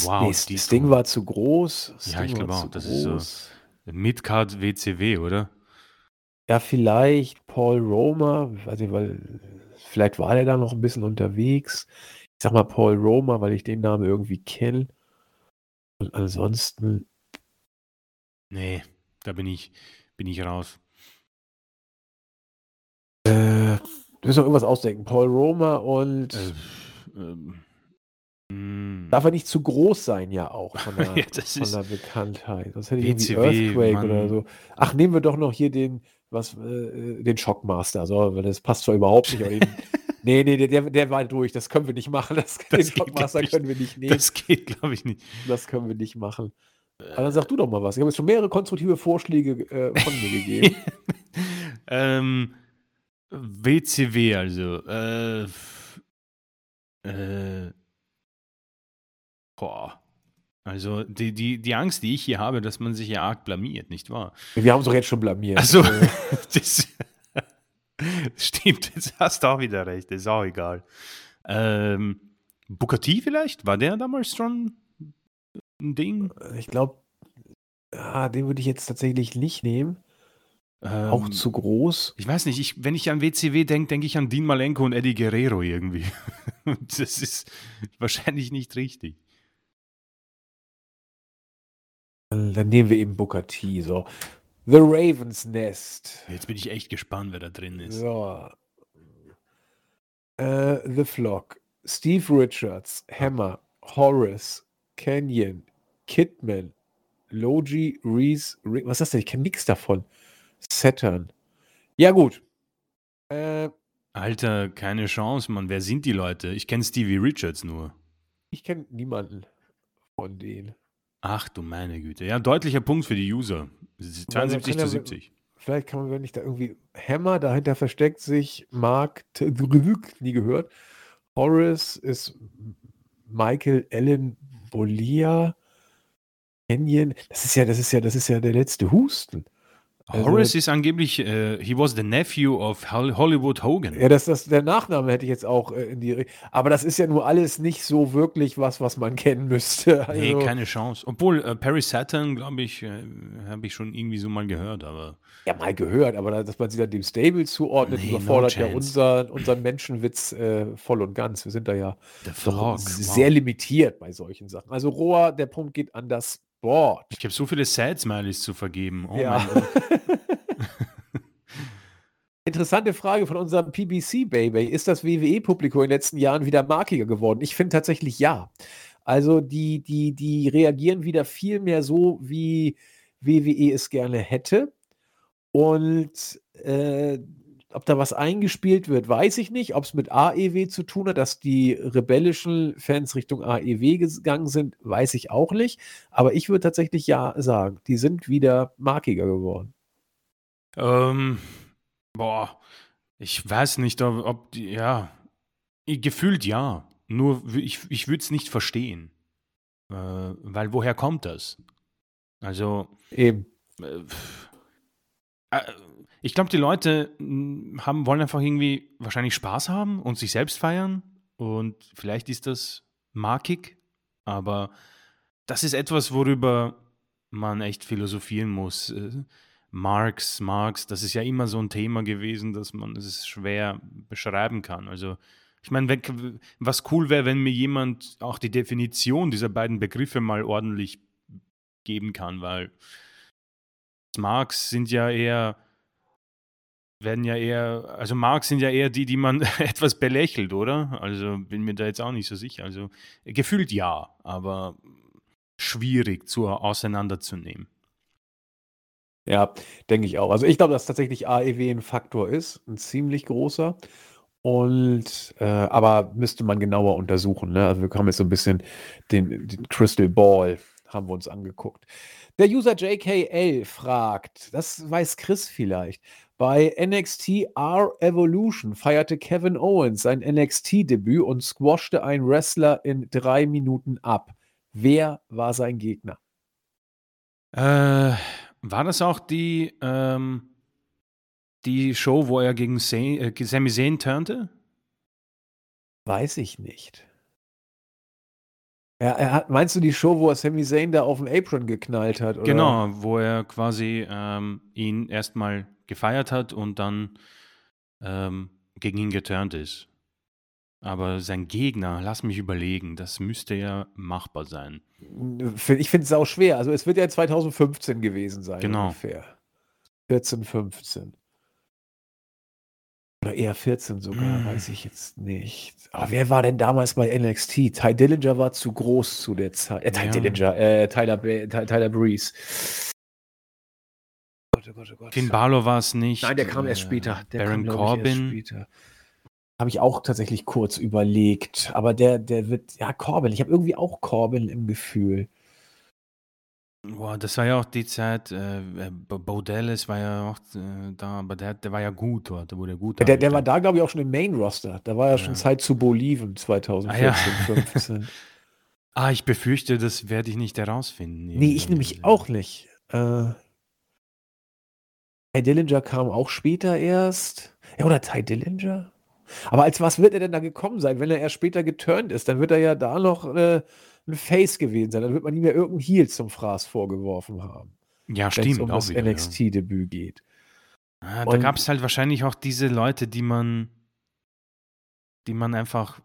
Wow, nee, die das Ding war zu groß. Ja, ich glaube auch, das ist so- groß. Midcard WCW, oder? Ja, vielleicht Paul Roma, weiß nicht, weil vielleicht war der da noch ein bisschen unterwegs. Ich sag mal Paul Roma, weil ich den Namen irgendwie kenne. Und ansonsten, Nee, da bin ich, bin ich raus. äh, wir müssen noch irgendwas ausdenken. Paul Roma und Äh, ähm, hm. darf er nicht zu groß sein, ja auch von der, Ja, von der Bekanntheit. Das hätte ich irgendwie Earthquake oder Mann. so. Ach, nehmen wir doch noch hier den, was, äh, den Shockmaster. So, das passt zwar überhaupt nicht, aber den, nee, nee, der, der war durch. Das können wir nicht machen. Das, den geht, glaub Shockmaster können wir nicht nehmen. Das geht, glaube ich, nicht. Das können wir nicht machen. Aber dann sag du doch mal was. Ich habe jetzt schon mehrere konstruktive Vorschläge äh, von mir gegeben. ähm, WCW, also. Äh, äh, boah. Also die, die, die Angst, die ich hier habe, dass man sich ja arg blamiert, nicht wahr? Wir haben uns doch jetzt schon blamiert. Also, Äh, das stimmt, jetzt hast du auch wieder recht, ist auch egal. Ähm, Booker T vielleicht? War der damals schon ein Ding? ich glaube, ah, den würde ich jetzt tatsächlich nicht nehmen. Ähm, Auch zu groß. Ich weiß nicht, ich, wenn ich an WCW denke, denke ich an Dean Malenko und Eddie Guerrero irgendwie. Das ist wahrscheinlich nicht richtig. Dann nehmen wir eben Booker T. So. The Raven's Nest. Jetzt bin ich echt gespannt, wer da drin ist. So. Äh, The Flock. Steve Richards. Hammer. Horace. Canyon. Kidman. Logie. Reese. Rick. Was ist das denn? Ich kenne nichts davon. Saturn. Ja, gut. Äh, Alter, keine Chance, Mann. Wer sind die Leute? Ich kenne Stevie Richards nur. ich kenne niemanden von denen. Ach du meine Güte. Ja, deutlicher Punkt für die User. Es ist Weil man 72 kann zu ja- 70. Vielleicht kann man, wenn ich da irgendwie Hammer, dahinter versteckt sich Mark, Grück, nie gehört. Horace ist Michael Allen Bolia. Canyon, das ist ja, das ist ja, das ist ja der letzte Husten. Also- Horace ist angeblich, äh, he was the nephew of Hol- Hollywood Hogan. Ja, das, das, der Nachname hätte ich jetzt auch äh, in die. Aber das ist ja nur alles nicht so wirklich was, was man kennen müsste. Also, Nee, keine Chance. Obwohl, äh, Perry Saturn, glaube ich, äh, habe ich schon irgendwie so mal gehört, aber ja, mal gehört, aber da- dass man sie dann dem Stable zuordnet, Nee, no überfordert ja chance. unser, unseren Menschenwitz äh, voll und ganz. Wir sind da ja sehr limitiert bei solchen Sachen. Also Roa, der Punkt geht an das Board. Ich habe so viele Sad-Smileys zu vergeben. Oh Ja. mein Gott. Interessante Frage von unserem PBC-Baby. Ist das WWE-Publikum in den letzten Jahren wieder markiger geworden? Ich finde tatsächlich ja. Also die, die, die reagieren wieder viel mehr so, wie WWE es gerne hätte. Und äh, ob da was eingespielt wird, weiß ich nicht. Ob es mit AEW zu tun hat, dass die rebellischen Fans Richtung AEW gegangen sind, weiß ich auch nicht. Aber ich würde tatsächlich ja sagen, die sind wieder markiger geworden. ähm, boah. Ich weiß nicht, ob, die, ja, gefühlt ja. Nur ich, ich würde es nicht verstehen. Äh, weil woher kommt das? Also. Eben. Äh, äh, ich glaube, die Leute hm, haben, wollen einfach irgendwie wahrscheinlich Spaß haben und sich selbst feiern. Und vielleicht ist das markig, aber das ist etwas, worüber man echt philosophieren muss. Äh, Marx, Marx, das ist ja immer so ein Thema gewesen, dass man es schwer beschreiben kann. Also ich meine, was cool wäre, wenn mir jemand auch die Definition dieser beiden Begriffe mal ordentlich geben kann, weil Marx sind ja eher, werden ja eher, also Marx sind ja eher die, die man etwas belächelt, oder? Also bin mir da jetzt auch nicht so sicher. Also gefühlt ja, aber schwierig zu auseinanderzunehmen. Ja, denke ich auch. Also ich glaube, dass tatsächlich AEW ein Faktor ist, ein ziemlich großer. Und äh, aber müsste man genauer untersuchen. Ne? Also wir haben jetzt so ein bisschen den, den Crystal Ball haben wir uns angeguckt. Der User JKL fragt, das weiß Chris vielleicht. Bei NXT R Evolution feierte Kevin Owens sein NXT-Debüt und squashte einen Wrestler in drei Minuten ab. Wer war sein Gegner? Äh, war das auch die, ähm, die Show, wo er gegen äh, Sami Zayn turnte? Weiß ich nicht. Er, er hat, meinst du die Show, wo er Sami Zayn da auf den Apron geknallt hat? Oder? Genau, wo er quasi ähm, ihn erstmal gefeiert hat und dann ähm, gegen ihn geturnt ist. Aber sein Gegner, lass mich überlegen, das müsste ja machbar sein. Ich finde es auch schwer. Also es wird ja 2015 gewesen sein. Genau. Ungefähr. 14, 15. Oder eher 14 sogar, mm. weiß ich jetzt nicht. Aber wer war denn damals bei NXT? Ty Dillinger war zu groß zu der Zeit. Äh, Ty ja. Dillinger, äh, Tyler, Tyler Breeze. Gott, oh Gott, oh Gott. Finn Balor war es nicht. Nein, der kam erst später. Der Baron kam, Corbin. Habe ich auch tatsächlich kurz überlegt. Aber der, der wird, ja, Corbin. Ich habe irgendwie auch Corbin im Gefühl. Boah, das war ja auch die Zeit, äh, äh Baudelis war ja auch äh, da, aber der, der war ja gut dort, der wurde gut. Der, der war da, glaube ich, auch schon im Main-Roster. Da war ja, ja. schon Zeit zu Boliven 2014, ah, ja. 15. ah, ich befürchte, das werde ich nicht herausfinden. Nee, ich nämlich auch nicht. Äh, Ty Dillinger kam auch später erst. Ja, oder Ty Dillinger? Aber als was wird er denn da gekommen sein, wenn er erst später geturnt ist? Dann wird er ja da noch äh, ein Face gewesen sein. Dann wird man ihm ja irgendeinen Heal zum Fraß vorgeworfen haben. Ja, stimmt. Wenn es um das NXT-Debüt geht. Ah, da gab es halt wahrscheinlich auch diese Leute, die man, die man einfach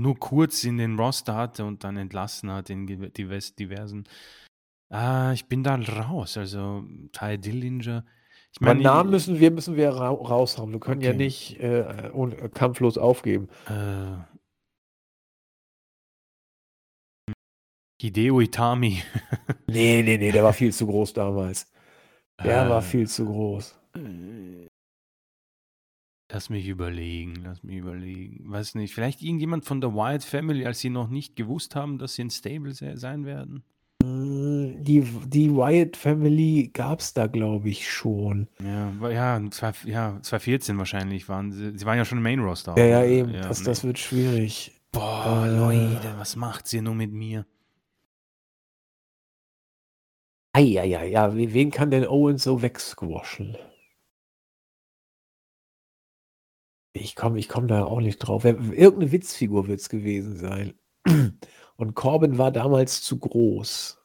nur kurz in den Roster hatte und dann entlassen hat in diversen. Ah, ich bin da raus. Also Ty Dillinger. Ich meine, Namen müssen wir, müssen wir ra raushauen. Wir können okay. ja nicht äh, äh, kampflos aufgeben. Äh, Hideo Itami. nee, nee, nee, der war viel zu groß damals. Der äh, war viel zu groß. Lass mich überlegen, lass mich überlegen. Weiß nicht, vielleicht irgendjemand von der Wyatt Family, als sie noch nicht gewusst haben, dass sie ein Stable sein werden? Äh, die, die Wyatt Family gab es da, glaube ich, schon. Ja, ja, zwei, ja, 2014 wahrscheinlich waren sie. Sie waren ja schon im Main Roster. Ja, ja, eben. Ja, das, nee. das wird schwierig. Boah, äh, Leute, was macht sie nur mit mir? Eieiei, ja, wen kann denn Owens so wegsquashen? Ich komme ich komm da auch nicht drauf. Irgendeine Witzfigur wird es gewesen sein. Und Corbin war damals zu groß.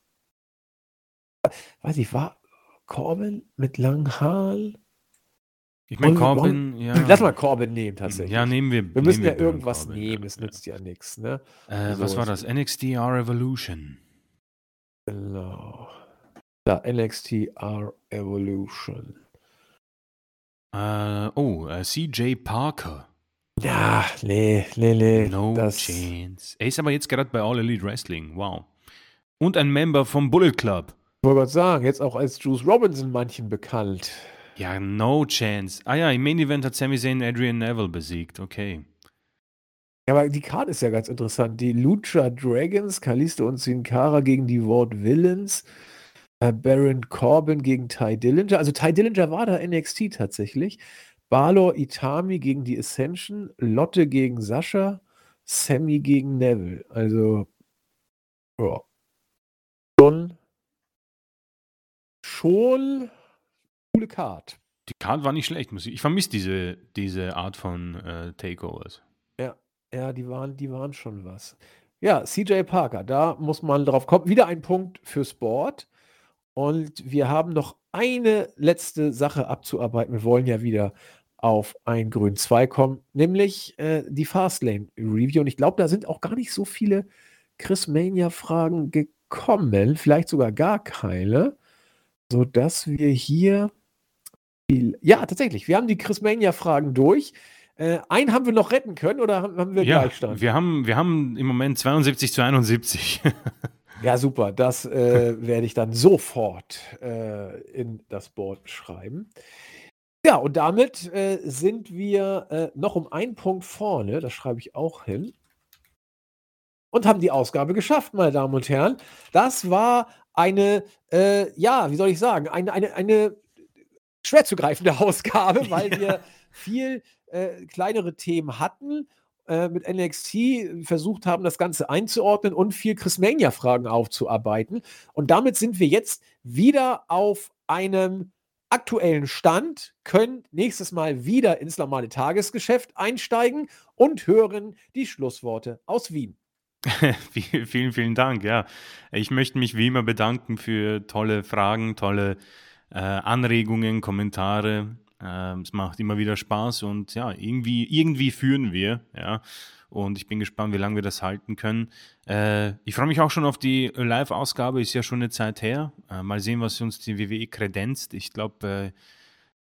Weiß ich, war Corbin mit langen Haaren? Ich meine, Corbin, ja. Lass mal Corbin nehmen, tatsächlich. Ja, nehmen wir. Wir müssen ja irgendwas Corbin, nehmen, es ja. nützt ja nichts, ne? Äh, was war das? NXT R Evolution. Genau. Da, NXT R Evolution. Äh, oh, äh, CJ Parker. Ja, nee, nee, nee. No das chance. Er ist aber jetzt gerade bei All Elite Wrestling. Wow. Und ein Member vom Bullet Club. Ich wollte gerade sagen, jetzt auch als Juice Robinson manchen bekannt. Ja, no chance. Ah ja, im Main Event hat Sami Zayn Adrian Neville besiegt. Okay. Ja, aber die Karte ist ja ganz interessant. Die Lucha Dragons, Kalisto und Sin Cara gegen die Ward Villains. Äh, Baron Corbin gegen Ty Dillinger. Also Ty Dillinger war da NXT tatsächlich. Balor Itami gegen die Ascension, Lotte gegen Sascha, Sammy gegen Neville. Also, ja. Schon, schon coole Card. Die Card war nicht schlecht, muss ich. Ich vermisse diese, diese Art von äh, Takeovers. Ja, ja, die waren, die waren schon was. Ja, CJ Parker, da muss man drauf kommen. Wieder ein Punkt für Sport. Und wir haben noch eine letzte Sache abzuarbeiten. Wir wollen ja wieder auf ein Grün 2 kommen, nämlich äh, die Fastlane Review. Und ich glaube, da sind auch gar nicht so viele Chris Mania-Fragen gekommen, vielleicht sogar gar keine, sodass wir hier. Viel ja, tatsächlich, wir haben die Chris Mania-Fragen durch. Äh, einen haben wir noch retten können oder haben wir Ja, Gleichstand? wir haben, wir haben im Moment 72 zu 71. Ja, super. Das äh, werde ich dann sofort äh, in das Board schreiben. Ja, und damit äh, sind wir äh, noch um einen Punkt vorne. Das schreibe ich auch hin. Und haben die Ausgabe geschafft, meine Damen und Herren. Das war eine, äh, ja, wie soll ich sagen, eine, eine, eine schwer zu greifende Ausgabe, weil wir viel äh, kleinere Themen hatten äh, mit NXT versucht haben, das Ganze einzuordnen und viel Chris Mania-Fragen aufzuarbeiten. Und damit sind wir jetzt wieder auf einem aktuellen Stand, können nächstes Mal wieder ins normale Tagesgeschäft einsteigen und hören die Schlussworte aus Wien. vielen, vielen Dank. Ja, ich möchte mich wie immer bedanken für tolle Fragen, tolle äh, Anregungen, Kommentare. Ähm, es macht immer wieder Spaß und ja, irgendwie, irgendwie führen wir, ja. Und ich bin gespannt, wie lange wir das halten können. Äh, ich freue mich auch schon auf die Live-Ausgabe, ist ja schon eine Zeit her. Äh, mal sehen, was uns die WWE kredenzt. Ich glaube, äh,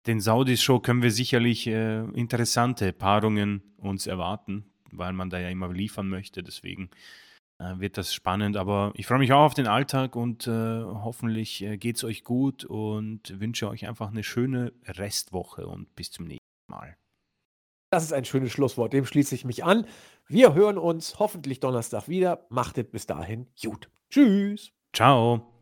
den Saudis-Show können wir sicherlich äh, interessante Paarungen uns erwarten, weil man da ja immer liefern möchte. Deswegen äh, wird das spannend. Aber ich freue mich auch auf den Alltag und äh, hoffentlich äh, geht es euch gut und wünsche euch einfach eine schöne Restwoche und bis zum nächsten Mal. Das ist ein schönes Schlusswort, dem schließe ich mich an. Wir hören uns hoffentlich Donnerstag wieder. Macht es bis dahin gut. Tschüss. Ciao.